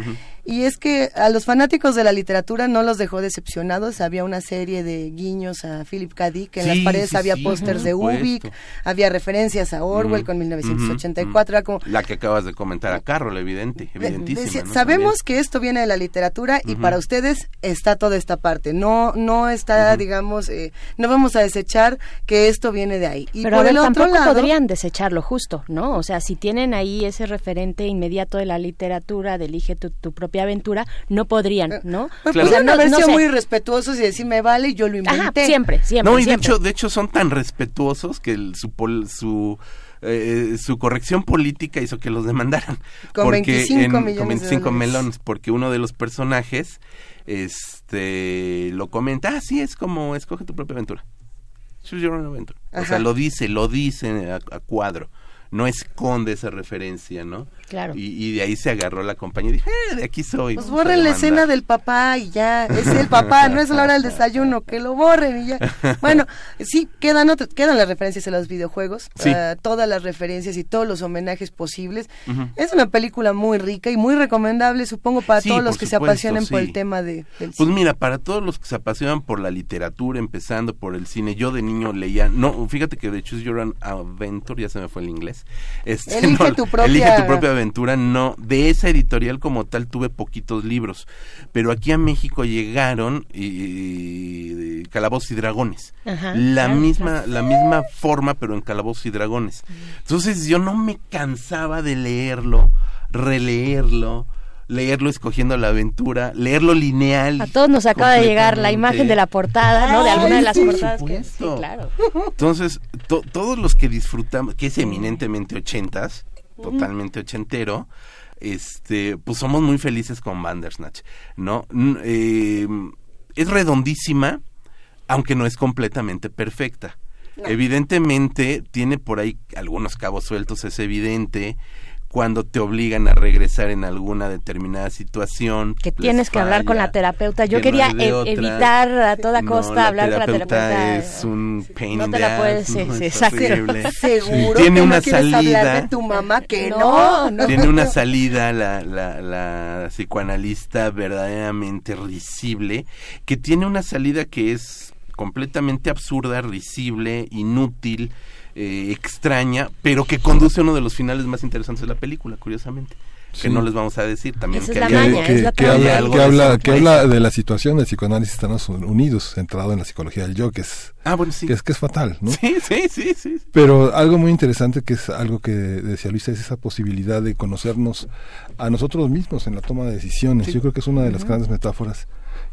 Y es que a los fanáticos de la literatura no los dejó decepcionados. Había una serie de guiños a Philip K. Dick. En Sí, las paredes sí, había sí, pósters de. Ubik, había referencias a Orwell Ujú, con ujú, 1984. Era como, La que acabas de comentar a Carol, evidente, de- evidentísima. sabemos que esto viene de la literatura y para ustedes está toda esta parte. No, no está, digamos, eh, no vamos a desechar que esto viene de ahí. Y Pero por a ver, el otro tampoco lado, podrían desecharlo justo, ¿no? O sea, si tienen ahí ese referente inmediato de la literatura, de elige tu, tu propia aventura, no podrían, ¿no? pues, O sea, pudieron no- haber no sido sé. muy respetuosos y decir, me vale, yo lo inventé. Ajá, siempre, siempre. no, y de hecho, de hecho son tan respetuosos que el- su pol- su eh, su corrección política hizo que los demandaran. Con porque 25 en- millones con de 25 dólares. melones, porque uno de los personajes este lo comenta, ah, sí, es como escoge tu propia aventura. Choose your own adventure. O sea, lo dice, lo dice a, a cuadro. No esconde esa referencia, ¿no? Claro. Y, y de ahí se agarró la compañía y dijo, eh, de aquí soy. Pues borren la demandar". escena del papá y ya, es el papá, no es la hora del desayuno, que lo borren y ya. Bueno, sí, quedan, otras- quedan las referencias a los videojuegos, Sí. ah, todas las referencias y todos los homenajes posibles. Es una película muy rica y muy recomendable, supongo, para Sí, todos los que se apasionen por el tema de, del Pues mira, para todos los que se apasionan por la literatura, empezando por el cine, yo de niño leía, no, fíjate que de Choose Your Adventure, ya se me fue el inglés. Este, Elige no, tu propia- Elige tu propia aventura, no, de esa editorial como tal tuve poquitos libros, pero aquí a México llegaron y, y- Calabozos y Dragones. Ajá, la claro, misma, claro. la misma forma, pero en Calabozos y Dragones. Entonces yo no me cansaba de leerlo, releerlo, leerlo escogiendo la aventura, leerlo lineal. A todos nos acaba de llegar la imagen de la portada, ¿no? De alguna de las portadas que sí, claro. Entonces, to- todos los que disfrutamos, que es eminentemente ochentas, totalmente ochentero, este, pues somos muy felices con Bandersnatch, ¿no? Eh, es redondísima, aunque no es completamente perfecta. Evidentemente tiene por ahí algunos cabos sueltos, es evidente cuando te obligan a regresar en alguna determinada situación. Que tienes que hablar con la terapeuta. Yo quería e- evitar a toda costa hablar con la terapeuta. Es un pain no in te the la puedes, ass, ¿no? sí, Es exacto. horrible. Seguro Tiene que una salida. hablar de tu mamá que no, no. Tiene una salida la, la, la psicoanalista verdaderamente risible, que tiene una salida que es completamente absurda, risible, inútil, eh, extraña, pero que conduce a uno de los finales más interesantes de la película, curiosamente. Sí. Que no les vamos a decir también. Esa que es la hay- maña, que, es la que trama. habla, algo que, de habla, que sorpresa. habla de la situación del psicoanálisis de Estados Unidos, centrado en la psicología del yo, que es, Ah, bueno, sí. que es, que es fatal, ¿no? Sí, sí, sí, sí. Pero algo muy interesante que es algo que decía Luisa es esa posibilidad de conocernos a nosotros mismos en la toma de decisiones. Sí. Yo creo que es una de las grandes metáforas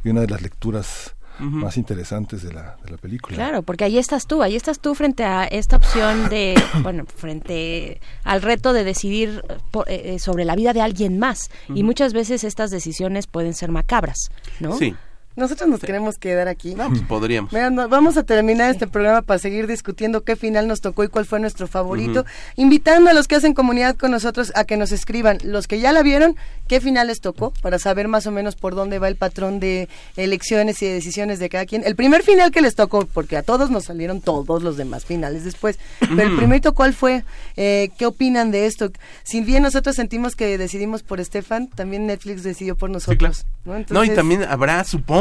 y una de las lecturas Más interesantes de la, de la película. Claro, porque ahí estás tú, ahí estás tú frente a esta opción de, bueno, frente al reto de decidir eh, po- eh, eh, sobre la vida de alguien más. Y muchas veces estas decisiones pueden ser macabras, ¿no? Sí. Nosotros nos queremos quedar aquí. No, pues podríamos. Mira, no- vamos a terminar este programa para seguir discutiendo qué final nos tocó y cuál fue nuestro favorito, invitando a los que hacen comunidad con nosotros a que nos escriban, los que ya la vieron, qué final les tocó, para saber más o menos por dónde va el patrón de elecciones y de decisiones de cada quien. El primer final que les tocó, porque a todos nos salieron todos los demás finales después, pero el primerito, ¿cuál fue? Eh, ¿Qué opinan de esto? Si bien nosotros sentimos que decidimos por Estefan, también Netflix decidió por nosotros. ¿no? No, y también habrá, supongo,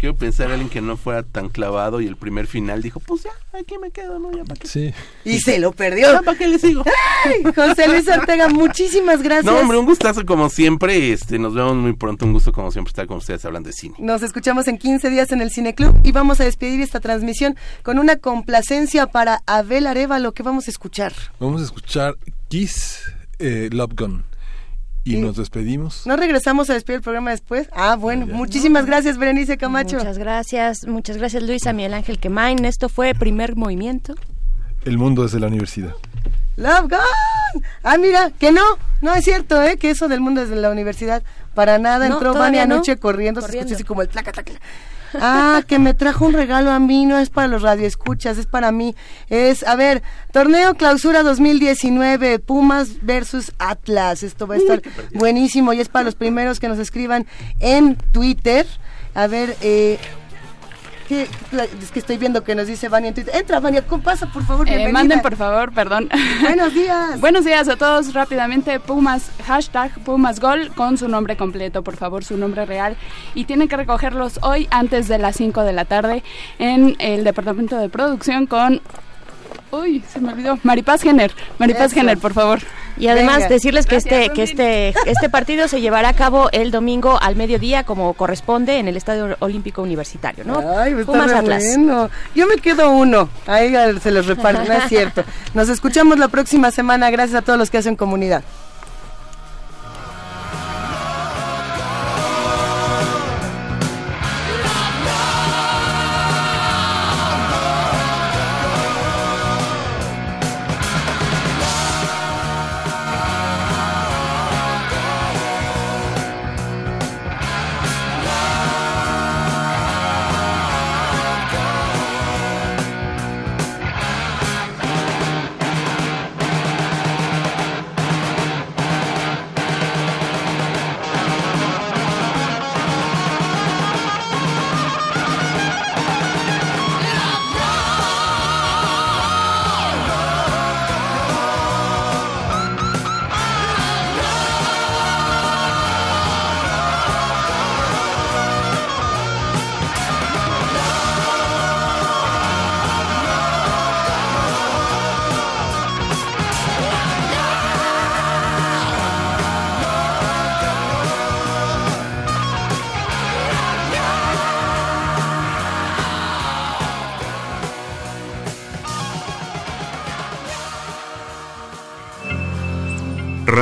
quiero pensar alguien que no fuera tan clavado y el primer final dijo, pues ya, aquí me quedo, ¿no? Ya para qué. Sí. Y se lo perdió. ¿Para qué le sigo? Ay, José Luis Ortega, muchísimas gracias. No, hombre, un gustazo como siempre. Este, nos vemos muy pronto. Un gusto como siempre estar con ustedes hablando de cine. Nos escuchamos en 15 días en el Cine Club y vamos a despedir esta transmisión con una complacencia para Abel Arevalo que vamos a escuchar. Vamos a escuchar Kiss eh, Love Gun. Y Sí. nos despedimos. ¿No regresamos a despedir el programa después? Ah, bueno, muchísimas gracias, Berenice Camacho. Muchas gracias, muchas gracias Luisa, Miguel Ángel Quemain. Esto fue Primer Movimiento. El mundo desde la universidad. Love Gun. Ah, mira, que no, no es cierto, ¿eh? Que eso del mundo desde la universidad, para nada, No, entró Vania no. anoche corriendo, se Corriendo. escucha así como el placa, placa. Ah, que me trajo un regalo a mí, no es para los radioescuchas, es para mí. Es, a ver, torneo clausura 2019, Pumas versus Atlas. Esto va a estar buenísimo y es para los primeros que nos escriban en Twitter. A ver, eh, ¿qué- es que estoy viendo que nos dice Vania en Twitter. Entra, Vania, ¿cómo pasa, por favor? Eh, manden por favor, perdón. Buenos días. Buenos días a todos. Rápidamente, Pumas, hashtag Pumas Gol con su nombre completo, por favor, su nombre real. Y tienen que recogerlos hoy antes de las 5 de la tarde en el departamento de producción con. Uy, se me olvidó. Maripaz Jenner. Maripaz. Jenner, por favor. Y además Venga. decirles que Gracias, este que este este partido se llevará a cabo el domingo al mediodía como corresponde en el Estadio Olímpico Universitario, ¿no? Ay, pues está Pumas re Atlas. bueno. Yo me quedo uno. Ahí se los reparto, no es cierto. Nos escuchamos la próxima semana. Gracias a todos los que hacen comunidad.